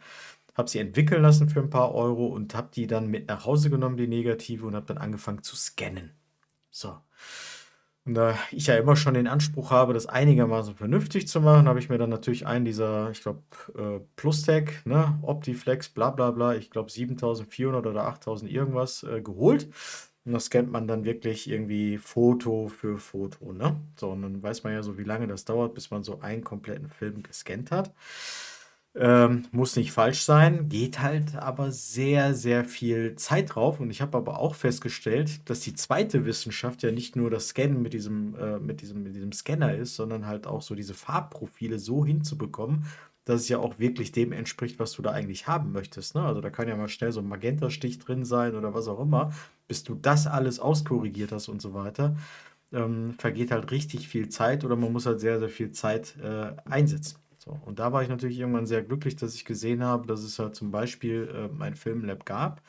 Habe sie entwickeln lassen für ein paar Euro und habe die dann mit nach Hause genommen, die Negative, und habe dann angefangen zu scannen. So. Und da ich ja immer schon den Anspruch habe, das einigermaßen vernünftig zu machen, habe ich mir dann natürlich einen dieser, ich glaube, äh, Plus-Tech, ne, Optiflex, bla bla bla, ich glaube 7400 oder 8000 irgendwas äh, geholt. Und das scannt man dann wirklich irgendwie Foto für Foto, ne? So, und dann weiß man ja so, wie lange das dauert, bis man so einen kompletten Film gescannt hat. Ähm, muss nicht falsch sein, geht halt aber sehr, sehr viel Zeit drauf. Und ich habe aber auch festgestellt, dass die zweite Wissenschaft ja nicht nur das Scannen mit diesem, äh, mit diesem, mit diesem Scanner ist, sondern halt auch so diese Farbprofile so hinzubekommen, dass es ja auch wirklich dem entspricht, was du da eigentlich haben möchtest. Ne? Also da kann ja mal schnell so ein Magentastich drin sein oder was auch immer. Bis du das alles auskorrigiert hast und so weiter, ähm, vergeht halt richtig viel Zeit oder man muss halt sehr, sehr viel Zeit äh, einsetzen. So, und da war ich natürlich irgendwann sehr glücklich, dass ich gesehen habe, dass es halt zum Beispiel äh, mein Filmlab gab.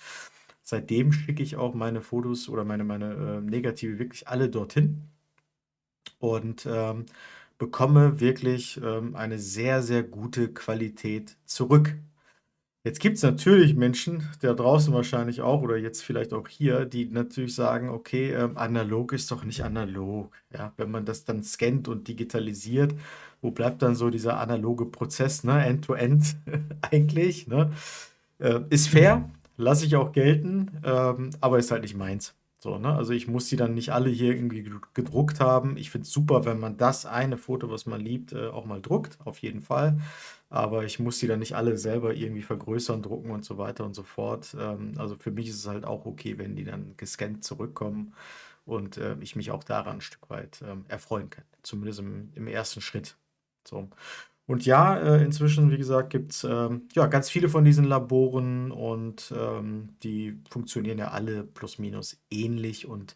Seitdem schicke ich auch meine Fotos oder meine, meine äh, Negative wirklich alle dorthin und ähm, bekomme wirklich ähm, eine sehr, sehr gute Qualität zurück. Jetzt gibt es natürlich Menschen, da draußen wahrscheinlich auch oder jetzt vielleicht auch hier, die natürlich sagen, okay, ähm, analog ist doch nicht analog. Ja, wenn man das dann scannt und digitalisiert, wo bleibt dann so dieser analoge Prozess, ne? End-to-End eigentlich, ne? Äh, ist fair, lasse ich auch gelten, ähm, aber ist halt nicht meins. So, ne? Also ich muss die dann nicht alle hier irgendwie ged- gedruckt haben. Ich finde es super, wenn man das eine Foto, was man liebt, äh, auch mal druckt, auf jeden Fall. Aber ich muss die dann nicht alle selber irgendwie vergrößern, drucken und so weiter und so fort. Ähm, also für mich ist es halt auch okay, wenn die dann gescannt zurückkommen und äh, ich mich auch daran ein Stück weit ähm, erfreuen kann. Zumindest im, im ersten Schritt. So. Und ja, äh, inzwischen, wie gesagt, gibt es ähm, ja, ganz viele von diesen Laboren und ähm, die funktionieren ja alle plus minus ähnlich und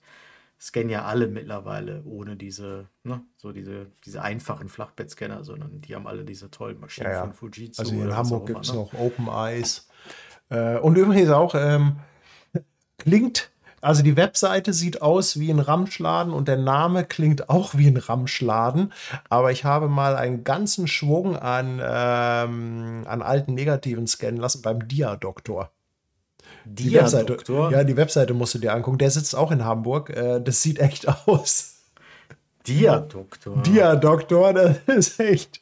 scannen ja alle mittlerweile ohne diese, ne, so diese, diese einfachen Flachbettscanner, sondern die haben alle diese tollen Maschinen Ja, ja. von Fujitsu. Also in Hamburg gibt es ne? noch Open Eyes. Äh, und übrigens auch, ähm, klingt, also die Webseite sieht aus wie ein Ramschladen und der Name klingt auch wie ein Ramschladen. Aber ich habe mal einen ganzen Schwung an, ähm, an alten Negativen scannen lassen beim Dia-Doktor. Die Webseite, ja, die Webseite musst du dir angucken. Der sitzt auch in Hamburg. Äh, das sieht echt aus. Dia-Doktor. Dia-Doktor, das ist echt.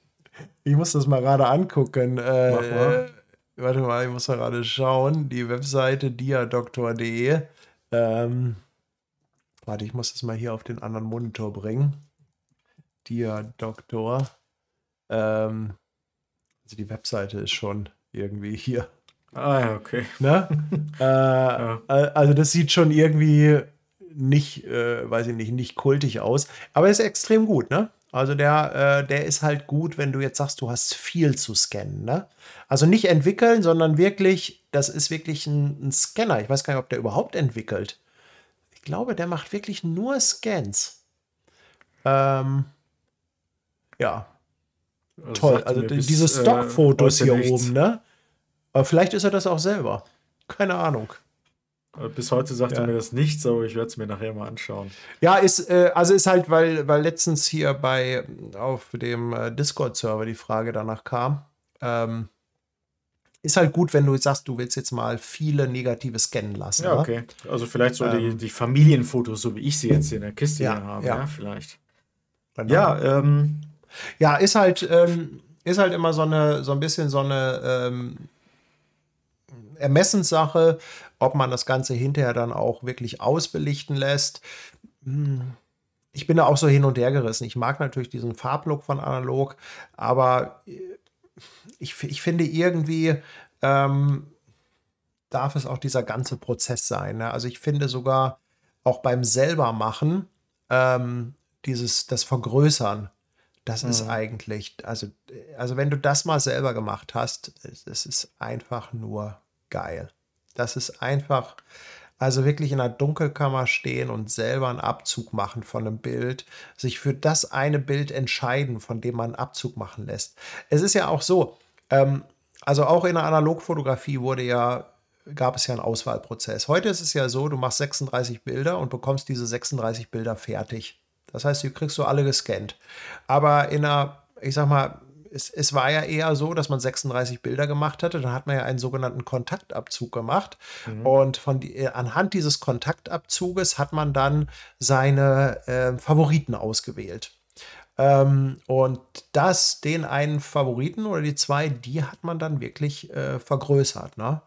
Ich muss das mal gerade angucken. Äh, Mach mal. warte mal, ich muss mal gerade schauen. Die Webseite diadoktor.de. Ähm, warte, ich muss das mal hier auf den anderen Monitor bringen. Diadoktor. Ähm, also die Webseite ist schon irgendwie hier. Ah ja, okay. Ne? äh, Also das sieht schon irgendwie nicht, äh, weiß ich nicht, nicht kultig aus. Aber ist extrem gut, ne? Also der, äh, der ist halt gut, wenn du jetzt sagst, du hast viel zu scannen, ne? Also nicht entwickeln, sondern wirklich, das ist wirklich ein, ein Scanner. Ich weiß gar nicht, ob der überhaupt entwickelt. ich glaube, der macht wirklich nur Scans. Ähm, ja, Also toll. Also bis, diese äh, Stockfotos heute hier nichts. oben, ne? Aber vielleicht ist er das auch selber. Keine Ahnung. Äh, Bis heute sagte Ja. mir das nichts, aber ich werde es mir nachher mal anschauen. Ja, ist, äh, also ist halt, weil, weil letztens hier bei auf dem äh, Discord-Server die Frage danach kam. Ähm, ist halt gut, wenn du sagst, du willst jetzt mal viele negative scannen lassen. Ja, ne? okay. Also vielleicht so die, Ähm. die Familienfotos, so wie ich sie jetzt hier in der Kiste Ja, hier habe, ja. ja, vielleicht. Genau. Ja, ähm, Ja, ist halt, ähm, ist halt immer so eine, so ein bisschen so eine ähm, Ermessenssache, ob man das Ganze hinterher dann auch wirklich ausbelichten lässt. Hm, Ich bin da auch so hin und her gerissen. Ich mag natürlich diesen Farblook von analog, aber äh, ich, ich finde irgendwie ähm, darf es auch dieser ganze Prozess sein. Ne? Also ich finde sogar auch beim selbermachen ähm, dieses das Vergrößern, das ist Mhm. eigentlich, also, also wenn du das mal selber gemacht hast, es, es ist einfach nur geil. Das ist einfach, also wirklich in der Dunkelkammer stehen und selber einen Abzug machen von einem Bild, sich für das eine Bild entscheiden, von dem man einen Abzug machen lässt. Es ist ja auch so, ähm, also auch in der Analogfotografie wurde ja, gab es ja einen Auswahlprozess. Heute ist es ja so, du machst 36 Bilder und bekommst diese 36 Bilder fertig. Das heißt, du kriegst du alle gescannt. Aber in einer, ich sag mal, es, es war ja eher so, dass man 36 Bilder gemacht hatte. Dann hat man ja einen sogenannten Kontaktabzug gemacht. Und von die, äh, anhand dieses Kontaktabzuges hat man dann seine äh, Favoriten ausgewählt. Ähm, und das, den einen Favoriten oder die zwei, die hat man dann wirklich äh, vergrößert. Ne?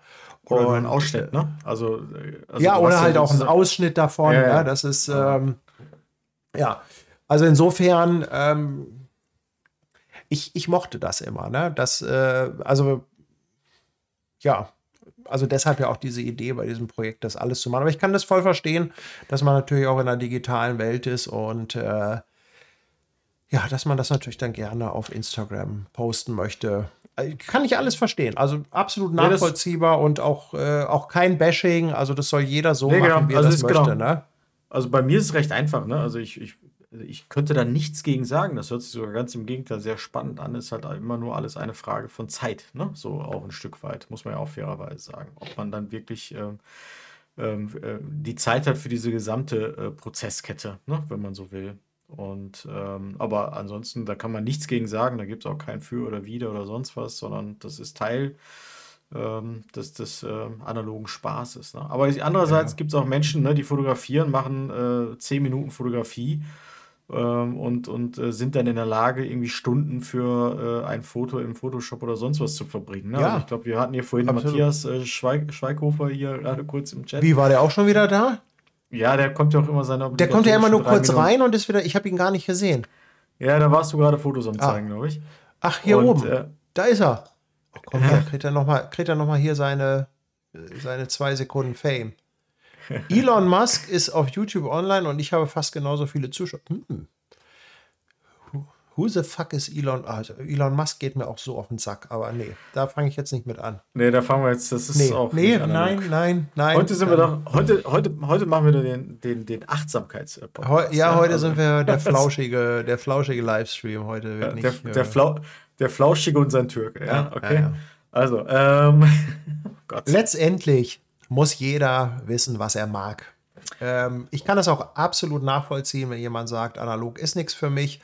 oder nur Und, ein Ausschnitt, ne? Also, äh, also ja, oder halt auch ein sozusagen- Ausschnitt davon. Ja, Ja, ja. Das ist, Ja. ähm, ja, also insofern, ähm, ich, ich mochte das immer. Ne? Das, äh, also, ja, also deshalb ja auch diese Idee bei diesem Projekt, das alles zu machen. Aber ich kann das voll verstehen, dass man natürlich auch in einer digitalen Welt ist und äh, ja, dass man das natürlich dann gerne auf Instagram posten möchte. Äh, Kann ich alles verstehen. Also absolut nachvollziehbar und auch, äh, auch kein Bashing. Also das soll jeder so Nee, machen, genau. wie er Also das möchte. genau. Ne? Also bei mir ist es recht einfach, ne? Also ich, ich, ich könnte da nichts gegen sagen. Das hört sich sogar ganz im Gegenteil sehr spannend an. Ist halt immer nur alles eine Frage von Zeit, ne? So auch ein Stück weit, muss man ja auch fairerweise sagen. Ob man dann wirklich ähm, ähm, äh, die Zeit hat für diese gesamte äh, Prozesskette, ne? Wenn man so will. Und ähm, aber ansonsten, da kann man nichts gegen sagen, da gibt es auch kein Für oder Wider oder sonst was, sondern das ist Teil ähm, des, des ähm, analogen Spaßes. Ne? Aber andererseits Ja. gibt es auch Menschen, ne, die fotografieren, machen äh, 10 Minuten Fotografie und, und äh, sind dann in der Lage, irgendwie Stunden für äh, ein Foto im Photoshop oder sonst was zu verbringen. Ne? Ja. Also ich glaube, wir hatten hier vorhin Absolut. Matthias äh, Schweig Schweighofer hier gerade kurz im Chat. Wie war der auch schon wieder da? Ja, der kommt ja auch immer seine Der kommt ja immer nur kurz Minuten- rein und ist wieder. Ich habe ihn gar nicht gesehen. Ja, da warst du gerade Fotos am Ah. zeigen, glaube ich. Ach, hier Und, oben. äh, da ist er. Oh, komm Ja. kriegt er nochmal noch hier seine, äh, seine zwei Sekunden Fame. Elon Musk ist auf YouTube online und ich habe fast genauso viele Zuschauer. Hm. Who- the fuck is Elon? Also Elon Musk geht mir auch so auf den Sack, aber nee, da fange ich jetzt nicht mit an. Nee, da fangen wir jetzt, das ist Nee, auch nee nein, nein, nein. Heute sind wir doch, heute, heute, heute machen wir den, den, den Achtsamkeits-Podcast. Heu, ja, heute also- sind wir der flauschige, der flauschige Livestream. Heute Ja, der, nicht. der, äh, Flau, der Flauschige und sein Türke, ja, Ja, okay. ja, ja. Also, ähm, oh Gott. Letztendlich muss jeder wissen, was er mag. Ähm, ich kann das auch absolut nachvollziehen, wenn jemand sagt, analog ist nichts für mich.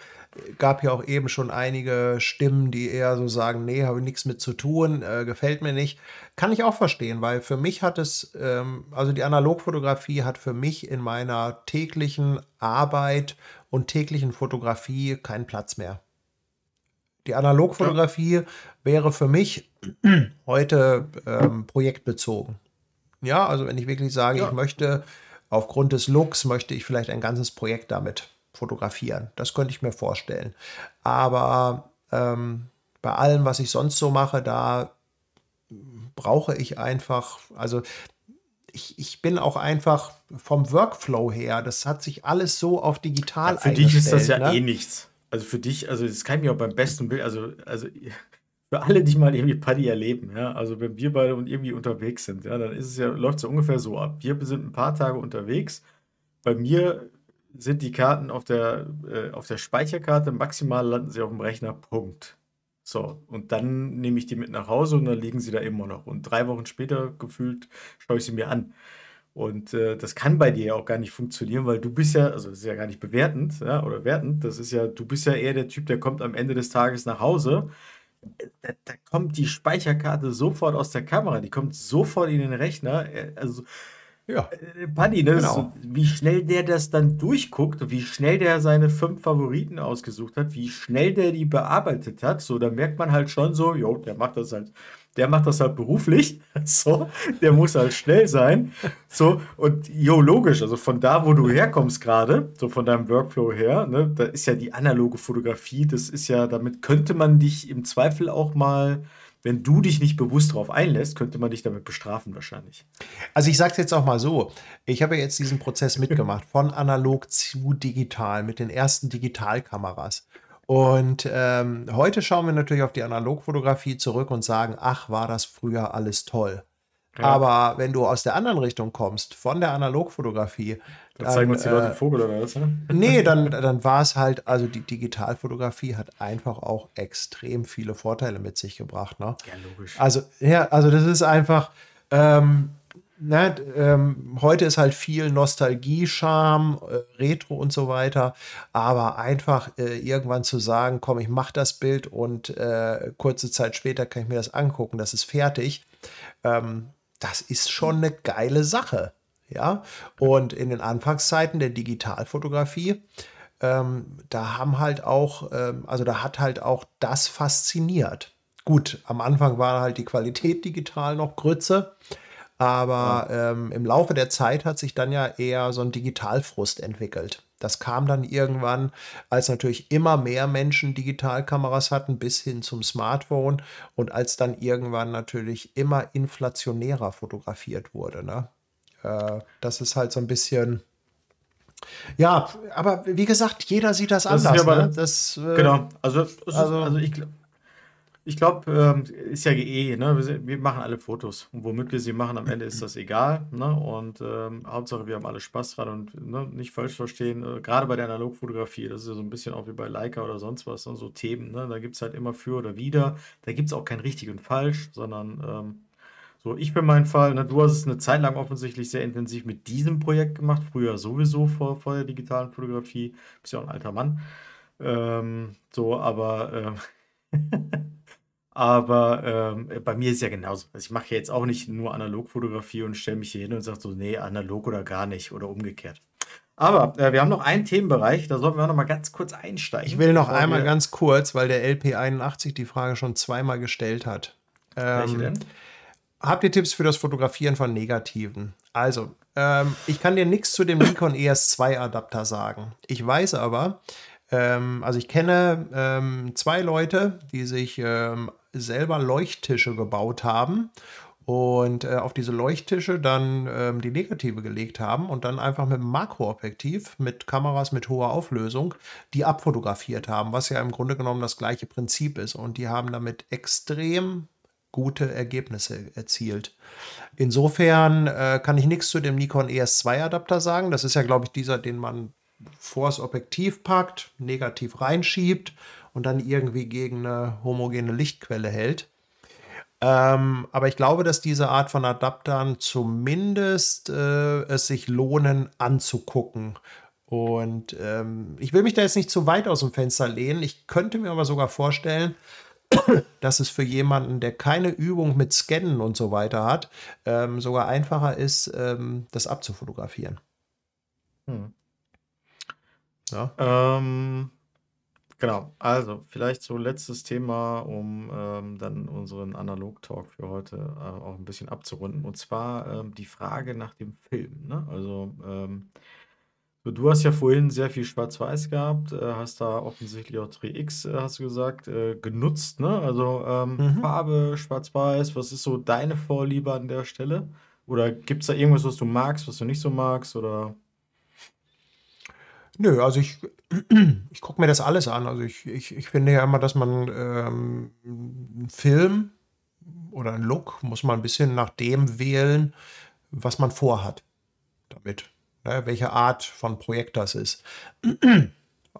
Gab ja auch eben schon einige Stimmen, die eher so sagen, nee, habe nichts mit zu tun, äh, gefällt mir nicht. Kann ich auch verstehen, weil für mich hat es, ähm, also die Analogfotografie hat für mich in meiner täglichen Arbeit und täglichen Fotografie keinen Platz mehr. Die Analogfotografie wäre für mich heute ähm, projektbezogen. Ja, also wenn ich wirklich sage, Ja. ich möchte aufgrund des Looks, möchte ich vielleicht ein ganzes Projekt damit fotografieren. Das könnte ich mir vorstellen. Aber ähm, bei allem, was ich sonst so mache, da brauche ich einfach, also ich, ich bin auch einfach vom Workflow her, das hat sich alles so auf digital Für dich ist das ja ne? eh nichts. Also für dich, also das kann ich mir auch beim besten Bild, also, also für alle, die mal irgendwie Paddy erleben, ja, also wenn wir beide und irgendwie unterwegs sind, ja, dann ist es ja, läuft es ja ungefähr so ab. Wir sind ein paar Tage unterwegs, bei mir sind die Karten auf der, äh, auf der Speicherkarte, maximal landen sie auf dem Rechner, Punkt. So, und dann nehme ich die mit nach Hause und dann liegen sie da immer noch. Und drei Wochen später gefühlt schaue ich sie mir an. Und äh, das kann bei dir ja auch gar nicht funktionieren, weil du bist ja, also das ist ja gar nicht bewertend, ja, oder wertend, das ist ja, du bist ja eher der Typ, der kommt am Ende des Tages nach Hause. Da, da kommt die Speicherkarte sofort aus der Kamera, die kommt sofort in den Rechner. Äh, also Ja, äh, Paddy, ne, genau. so, wie schnell der das dann durchguckt, wie schnell der seine fünf Favoriten ausgesucht hat, wie schnell der die bearbeitet hat, so, da merkt man halt schon so, jo, der macht das halt, der macht das halt beruflich, so, der muss halt schnell sein, so, und jo, logisch, also von da, wo du herkommst gerade, so von deinem Workflow her, ne, da ist ja die analoge Fotografie, das ist ja, damit könnte man dich im Zweifel auch mal, wenn du dich nicht bewusst darauf einlässt, könnte man dich damit bestrafen wahrscheinlich. Also ich sage es jetzt auch mal so, ich habe ja jetzt diesen Prozess mitgemacht, von analog zu digital, mit den ersten Digitalkameras. Und ähm, heute schauen wir natürlich auf die Analogfotografie zurück und sagen, ach, war das früher alles toll. Ja. Aber wenn du aus der anderen Richtung kommst, von der Analogfotografie, Da zeigen uns die Leute äh, einen Vogel oder was, ne? Nee, dann, dann war es halt, also die Digitalfotografie hat einfach auch extrem viele Vorteile mit sich gebracht. Ne? Ja, logisch. Also, ja, also das ist einfach, ähm, ne, ähm, heute ist halt viel Nostalgie, Charme, äh, Retro und so weiter, aber einfach äh, irgendwann zu sagen, komm, ich mache das Bild und äh, kurze Zeit später kann ich mir das angucken, das ist fertig, ähm, das ist schon eine geile Sache. Ja, und in den Anfangszeiten der Digitalfotografie, ähm, da haben halt auch, ähm, also da hat halt auch das fasziniert. Gut, am Anfang war halt die Qualität digital noch Grütze, aber ähm, im Laufe der Zeit hat sich dann ja eher so ein Digitalfrust entwickelt. Das kam dann irgendwann, als natürlich immer mehr Menschen Digitalkameras hatten, bis hin zum Smartphone und als dann irgendwann natürlich immer inflationärer fotografiert wurde. Ne? Äh, das ist halt so ein bisschen. Ja, aber wie gesagt, jeder sieht das, Das anders. ja aber- ne? das, äh, Genau, also, also- also, ich, gl- ich glaube, ähm, ist ja eh, ne? Wir, wir machen alle Fotos und womit wir sie machen, am Ende ist das egal. Ne? Und ähm, Hauptsache, wir haben alle Spaß dran und ne? nicht falsch verstehen, äh, gerade bei der Analogfotografie, das ist ja so ein bisschen auch wie bei Leica oder sonst was, ne? so Themen, ne? da gibt es halt immer für oder wider. Da gibt es auch kein richtig und falsch, sondern ähm, so, ich für meinen Fall, ne, du hast es eine Zeit lang offensichtlich sehr intensiv mit diesem Projekt gemacht, früher sowieso vor, vor der digitalen Fotografie, bist ja auch ein alter Mann. Ähm, so, aber, ähm, aber ähm, bei mir ist ja genauso. Also ich mache ja jetzt auch nicht nur Analogfotografie und stelle mich hier hin und sage so, nee, analog oder gar nicht oder umgekehrt. Aber äh, wir haben noch einen Themenbereich, da sollten wir noch mal ganz kurz einsteigen. Ich will noch einmal ganz kurz, weil der LP81 die Frage schon zweimal gestellt hat. Welche Ähm, denn? Habt ihr Tipps für das Fotografieren von Negativen? Also, ähm, ich kann dir nichts zu dem Nikon ES2 Adapter sagen. Ich weiß aber, ähm, also ich kenne ähm, zwei Leute, die sich ähm, selber Leuchttische gebaut haben und äh, auf diese Leuchttische dann ähm, die Negative gelegt haben und dann einfach mit Makroobjektiv mit Kameras mit hoher Auflösung die abfotografiert haben, was ja im Grunde genommen das gleiche Prinzip ist. Und die haben damit extrem gute Ergebnisse erzielt. Insofern äh, kann ich nichts zu dem Nikon ES2 Adapter sagen. Das ist ja, glaube ich, dieser, den man vors Objektiv packt, negativ reinschiebt und dann irgendwie gegen eine homogene Lichtquelle hält. Ähm, aber ich glaube, dass diese Art von Adaptern zumindest äh, es sich lohnen anzugucken. Und ähm, ich will mich da jetzt nicht zu weit aus dem Fenster lehnen. Ich könnte mir aber sogar vorstellen, dass es für jemanden, der keine Übung mit Scannen und so weiter hat, ähm, sogar einfacher ist, ähm, das abzufotografieren. Hm. Ja. Ähm, genau, also vielleicht so letztes Thema, um ähm, dann unseren Analog-Talk für heute äh, auch ein bisschen abzurunden. Und zwar ähm, die Frage nach dem Film. Ne? Also ähm, so, du hast ja vorhin sehr viel Schwarz-Weiß gehabt, äh, hast da offensichtlich auch 3X, äh, hast du gesagt, äh, genutzt. Ne? Also ähm, Mhm. Farbe, Schwarz-Weiß, was ist so deine Vorliebe an der Stelle? Oder gibt es da irgendwas, was du magst, was du nicht so magst? Oder Nö, also ich, ich gucke mir das alles an. Also ich, ich, ich finde ja immer, dass man ähm, einen Film oder einen Look muss man ein bisschen nach dem wählen, was man vorhat damit. ne, welche Art von Projekt das ist.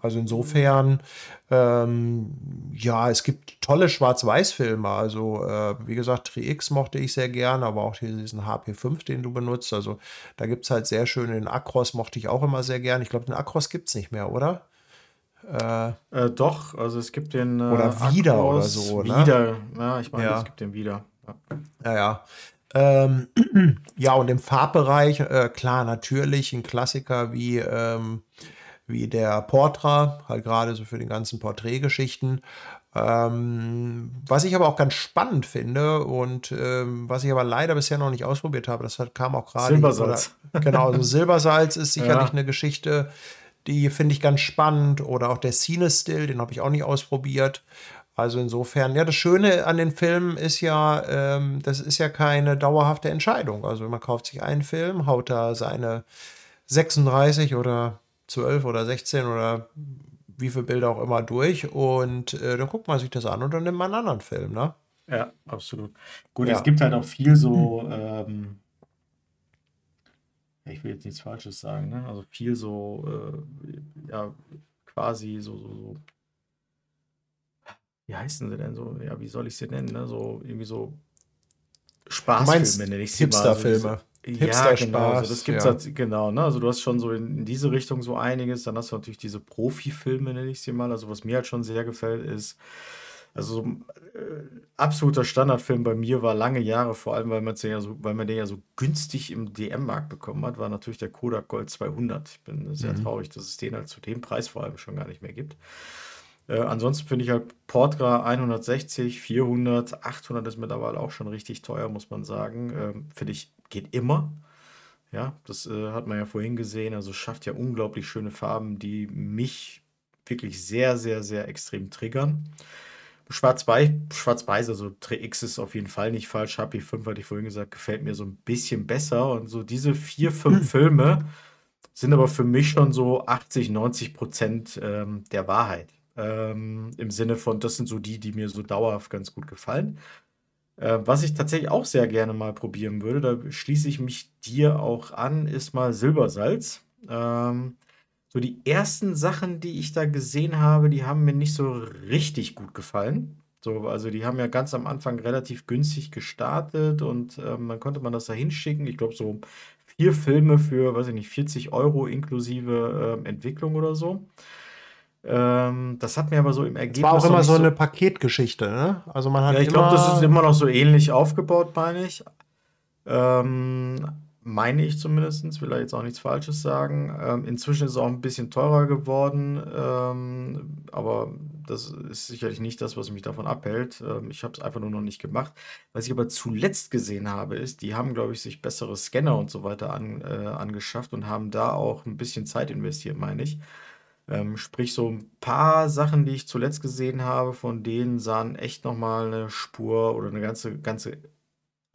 Also insofern, ähm, ja, es gibt tolle Schwarz-Weiß-Filme. Also, äh, wie gesagt, Tri-X mochte ich sehr gerne, aber auch diesen HP5, den du benutzt. Also, da gibt es halt sehr schön den Acros, mochte ich auch immer sehr gerne. Ich glaube, den Acros gibt es nicht mehr, oder? Äh, äh, doch, also es gibt den. Äh, oder wieder Acros, oder so, ne? Wieder, ja, ich meine, ja. es gibt den wieder. Ja, ja. ja. Ähm, ja, und im Farbbereich, äh, klar, natürlich ein Klassiker wie. Ähm, wie der Portra, halt gerade so für die ganzen Porträtgeschichten. Ähm, was ich aber auch ganz spannend finde und ähm, was ich aber leider bisher noch nicht ausprobiert habe, das hat, kam auch gerade. Silbersalz. Oder, genau, also Silbersalz ist sicherlich ja. eine Geschichte, die finde ich ganz spannend. Oder auch der Cine-Still, den habe ich auch nicht ausprobiert. Also insofern, ja, das Schöne an den Filmen ist ja, ähm, das ist ja keine dauerhafte Entscheidung. Also man kauft sich einen Film, haut da seine 36 oder 12 oder 16 oder wie viele Bilder auch immer durch und äh, dann guckt man sich das an und dann nimmt man einen anderen Film, ne? Ja, absolut. Gut, ja. es gibt halt auch viel so, ähm, ich will jetzt nichts Falsches sagen, ne? Also viel so, äh, ja, quasi so, so, so, wie heißen sie denn so? Ja, wie soll ich sie nennen? Ne? So irgendwie so Spaßfilme nenne ich sie mal. Hipsterfilme. Also ja, genau. Also das gibt's ja. halt, genau, ne? Also du hast schon so in, in, diese Richtung so einiges. Dann hast du natürlich diese Profi-Filme, nenne ich sie mal. Also was mir halt schon sehr gefällt, ist, also so, äh, absoluter Standardfilm bei mir war lange Jahre, vor allem weil man den ja so, weil man den ja so günstig im DM-Markt bekommen hat, war natürlich der Kodak Gold 200. Ich bin sehr mhm. traurig, dass es den halt zu dem Preis vor allem schon gar nicht mehr gibt. Äh, ansonsten finde ich halt Portra 160, 400, 800 ist mittlerweile auch schon richtig teuer, muss man sagen. Ähm, finde ich, geht immer. Ja, das äh, hat man ja vorhin gesehen. Also schafft ja unglaublich schöne Farben, die mich wirklich sehr, sehr, sehr extrem triggern. Schwarz-Weiß, Schwarz-Weiß, also X ist auf jeden Fall nicht falsch. HP5 hatte ich vorhin gesagt, gefällt mir so ein bisschen besser. Und so diese vier, fünf Filme sind aber für mich schon so 80, 90 Prozent ähm, der Wahrheit. Ähm, Im Sinne von, das sind so die, die mir so dauerhaft ganz gut gefallen. Äh, was ich tatsächlich auch sehr gerne mal probieren würde, da schließe ich mich dir auch an, ist mal Silbersalz. Ähm, so die ersten Sachen, die ich da gesehen habe, die haben mir nicht so richtig gut gefallen. So, also die haben ja ganz am Anfang relativ günstig gestartet und ähm, dann konnte man das da hinschicken. Ich glaube, so vier Filme für, weiß ich nicht, 40 Euro inklusive äh, Entwicklung oder so. Ähm, das hat mir aber so im Ergebnis. Das war auch immer so eine Paketgeschichte, ne? Also man hat ja, ich glaube, das ist immer noch so ähnlich aufgebaut, meine ich. Ähm, meine ich zumindest, will er jetzt auch nichts Falsches sagen. Ähm, inzwischen ist es auch ein bisschen teurer geworden, ähm, aber das ist sicherlich nicht das, was mich davon abhält. Ähm, ich habe es einfach nur noch nicht gemacht. Was ich aber zuletzt gesehen habe, ist, die haben, glaube ich, sich bessere Scanner und so weiter an, äh, angeschafft und haben da auch ein bisschen Zeit investiert, meine ich. Ähm, sprich, so ein paar Sachen, die ich zuletzt gesehen habe, von denen sahen echt nochmal eine Spur oder eine ganze, ganze,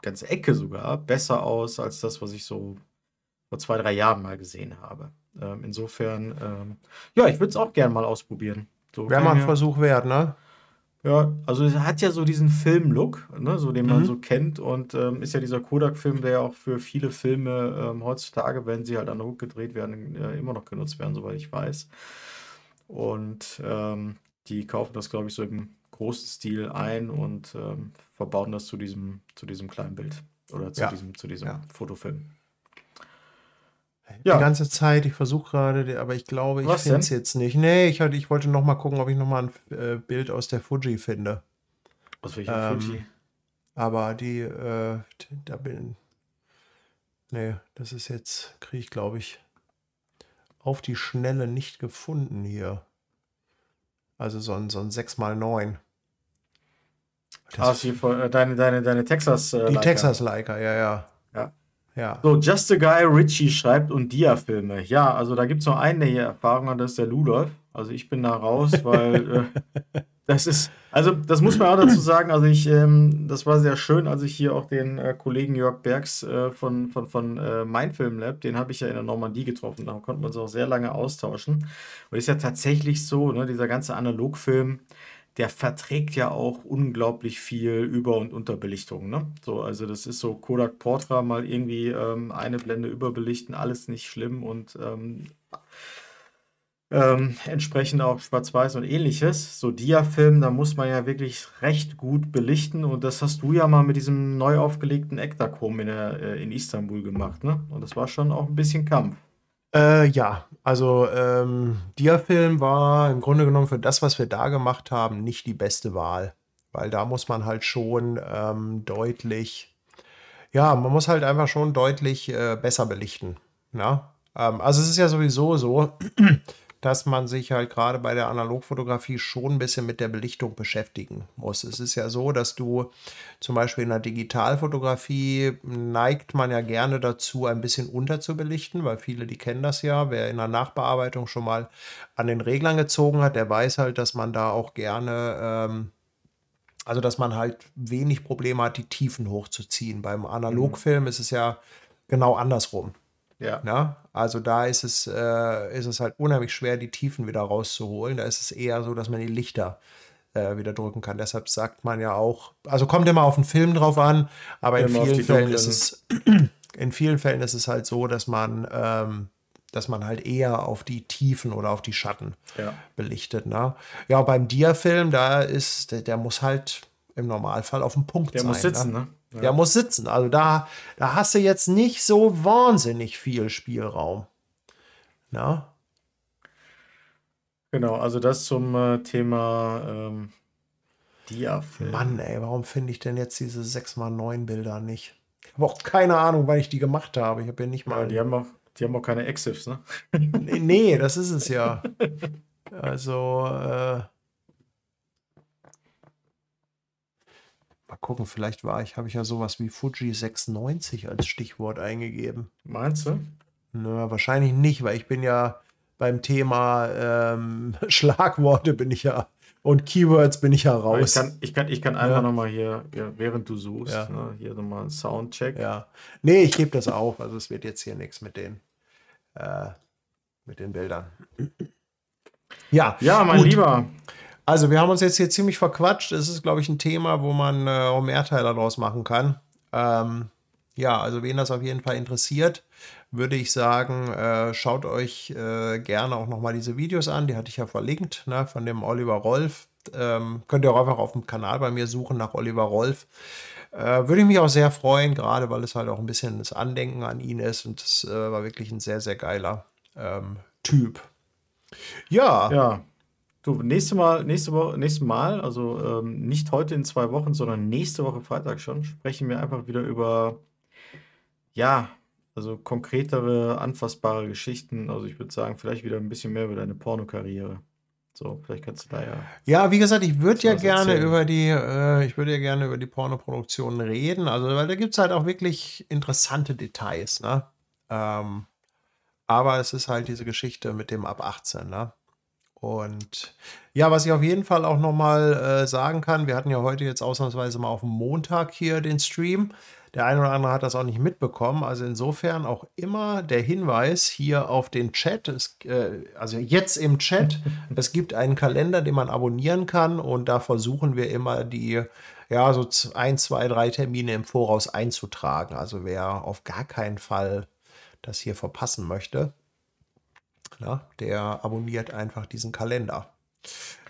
ganze Ecke sogar besser aus als das, was ich so vor zwei, drei Jahren mal gesehen habe. Ähm, insofern, ähm, ja, ich würde es auch gerne mal ausprobieren. So, Wäre mal ein Versuch wert, ne? Ja, also es hat ja so diesen Film-Look, ne, so den man mhm. so kennt und ähm, ist ja dieser Kodak-Film, der ja auch für viele Filme ähm, heutzutage, wenn sie halt analog gedreht werden, äh, immer noch genutzt werden, soweit ich weiß. Und ähm, die kaufen das, glaube ich, so im großen Stil ein und ähm, verbauen das zu diesem, zu diesem kleinen Bild oder zu ja. diesem, zu diesem ja. Fotofilm. Ja. Die ganze Zeit, ich versuche gerade, aber ich glaube, ich finde es jetzt nicht. Nee, ich, ich wollte noch mal gucken, ob ich noch mal ein äh, Bild aus der Fuji finde. Aus welcher ähm, Fuji? Aber die, äh, da bin. Nee, das ist jetzt, kriege ich, glaube ich, auf die Schnelle nicht gefunden hier. Also so ein, so ein 6x9. Das ah, äh, deine, deine, deine Texas äh, Die Texas Leica, ja, ja. Ja. So, Just a Guy Richie schreibt und Dia-Filme. Ja, also da gibt es noch einen, der hier Erfahrung hat, das ist der Ludolf. Also ich bin da raus, weil äh, das ist, also das muss man auch dazu sagen, also ich, ähm, das war sehr schön, als ich hier auch den äh, Kollegen Jörg Bergs äh, von, von, von äh, Mein Film Lab, den habe ich ja in der Normandie getroffen, da konnten wir uns auch sehr lange austauschen. Und ist ja tatsächlich so, ne, dieser ganze Analogfilm, der verträgt ja auch unglaublich viel Über- und Unterbelichtung. Ne? So, also das ist so Kodak Portra mal irgendwie ähm, eine Blende überbelichten, alles nicht schlimm und ähm, ähm, entsprechend auch Schwarz-Weiß und ähnliches. So Diafilm, da muss man ja wirklich recht gut belichten und das hast du ja mal mit diesem neu aufgelegten Ektachrom in, äh, in Istanbul gemacht, ne? Und das war schon auch ein bisschen Kampf. Äh, ja, also ähm, Diafilm war im Grunde genommen für das, was wir da gemacht haben, nicht die beste Wahl. Weil da muss man halt schon ähm, deutlich, ja, man muss halt einfach schon deutlich äh, besser belichten. Ja? Ähm, also es ist ja sowieso so, dass man sich halt gerade bei der Analogfotografie schon ein bisschen mit der Belichtung beschäftigen muss. Es ist ja so, dass du zum Beispiel in der Digitalfotografie neigt man ja gerne dazu, ein bisschen unterzubelichten, weil viele, die kennen das ja. Wer in der Nachbearbeitung schon mal an den Reglern gezogen hat, der weiß halt, dass man da auch gerne ähm, also, dass man halt wenig Probleme hat, die Tiefen hochzuziehen. Beim Analogfilm mhm. ist es ja genau andersrum. Ja. ja. Also da ist es, äh, ist es halt unheimlich schwer, die Tiefen wieder rauszuholen. Da ist es eher so, dass man die Lichter äh, wieder drücken kann. Deshalb sagt man ja auch, also kommt immer auf den Film drauf an, aber in vielen Fällen ist es, in vielen Fällen ist es halt so, dass man, ähm, dass man halt eher auf die Tiefen oder auf die Schatten ja. belichtet. Ne? Ja, beim Dia-Film, da ist, der, der muss halt im Normalfall auf dem Punkt der sein. Der muss sitzen, ne? ne? Ja. Der muss sitzen. Also da, da hast du jetzt nicht so wahnsinnig viel Spielraum. Na? Genau, also das zum äh, Thema ähm, Dia-Film. Mann, ey, warum finde ich denn jetzt diese 6x9 Bilder nicht? Ich habe auch keine Ahnung, wann ich die gemacht habe. Ich habe ja nicht mal. Ja, die haben auch, die haben auch keine Exifs, ne? nee, nee, das ist es ja. Also, äh, Mal gucken, vielleicht war ich, habe ich ja sowas wie Fuji 96 als Stichwort eingegeben. Meinst du? Na, wahrscheinlich nicht, weil ich bin ja beim Thema ähm, Schlagworte bin ich ja und Keywords bin ich ja raus. Ich kann, ich kann, ich kann einfach ja. nochmal hier, ja, während du suchst, ja. ne, hier nochmal einen Soundcheck. Ja. Nee, ich gebe das auf. Also es wird jetzt hier nichts mit den, äh, mit den Bildern. Ja, ja mein gut. Lieber. Also, wir haben uns jetzt hier ziemlich verquatscht. Es ist, glaube ich, ein Thema, wo man äh, Mehrteiler draus machen kann. Ähm, ja, also wen das auf jeden Fall interessiert, würde ich sagen, äh, schaut euch äh, gerne auch nochmal diese Videos an. Die hatte ich ja verlinkt, ne, von dem Oliver Rolf. Ähm, könnt ihr auch einfach auf dem Kanal bei mir suchen nach Oliver Rolf. Äh, würde ich mich auch sehr freuen, gerade weil es halt auch ein bisschen das Andenken an ihn ist. Und das äh, war wirklich ein sehr, sehr geiler ähm, Typ. Ja. Ja. Du, nächste Mal, nächste Woche, nächstes Mal, also ähm, nicht heute in zwei Wochen, sondern nächste Woche Freitag schon, sprechen wir einfach wieder über, ja, also konkretere, anfassbare Geschichten. Also ich würde sagen, vielleicht wieder ein bisschen mehr über deine Pornokarriere. So, vielleicht kannst du da ja. Ja, wie gesagt, ich würde ja gerne erzählen. über die, äh, ich würde ja gerne über die Pornoproduktion reden. Also, weil da gibt es halt auch wirklich interessante Details, ne? Ähm, aber es ist halt diese Geschichte mit dem ab 18, ne? Und ja, was ich auf jeden Fall auch nochmal äh, sagen kann, wir hatten ja heute jetzt ausnahmsweise mal auf dem Montag hier den Stream. Der eine oder andere hat das auch nicht mitbekommen. Also insofern auch immer der Hinweis hier auf den Chat. Es, äh, also jetzt im Chat. es gibt einen Kalender, den man abonnieren kann. Und da versuchen wir immer die, ja, so ein, zwei, drei Termine im Voraus einzutragen. Also wer auf gar keinen Fall das hier verpassen möchte, na, der abonniert einfach diesen Kalender.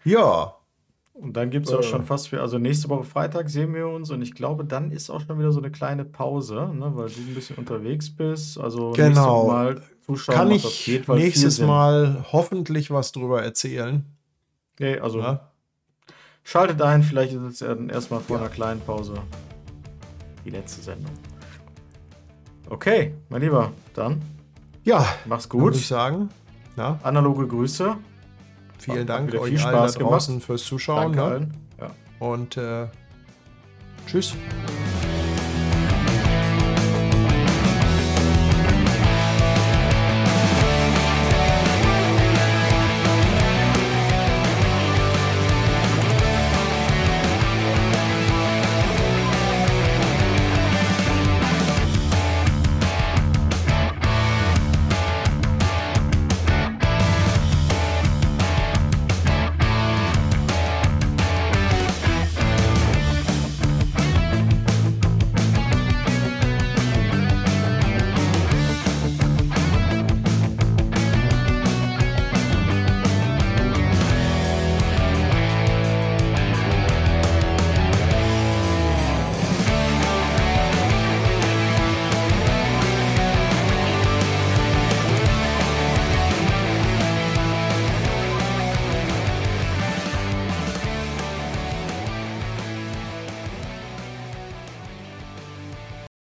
Ja. Und dann gibt es auch äh, schon fast für, also nächste Woche Freitag sehen wir uns und ich glaube, dann ist auch schon wieder so eine kleine Pause, ne, weil du ein bisschen unterwegs bist. Also genau. Mal zuschauen, Kann ich nächstes Mal hoffentlich was drüber erzählen. Nee, also ja? schaltet ein, vielleicht ist es ja dann erstmal vor ja. einer kleinen Pause die letzte Sendung. Okay, mein Lieber, dann. Ja, mach's gut. Würde ich sagen. Ja. Analoge Grüße. Vielen Dank euch viel allen da draußen gemacht. fürs Zuschauen. Ne? Ja. Und äh, tschüss.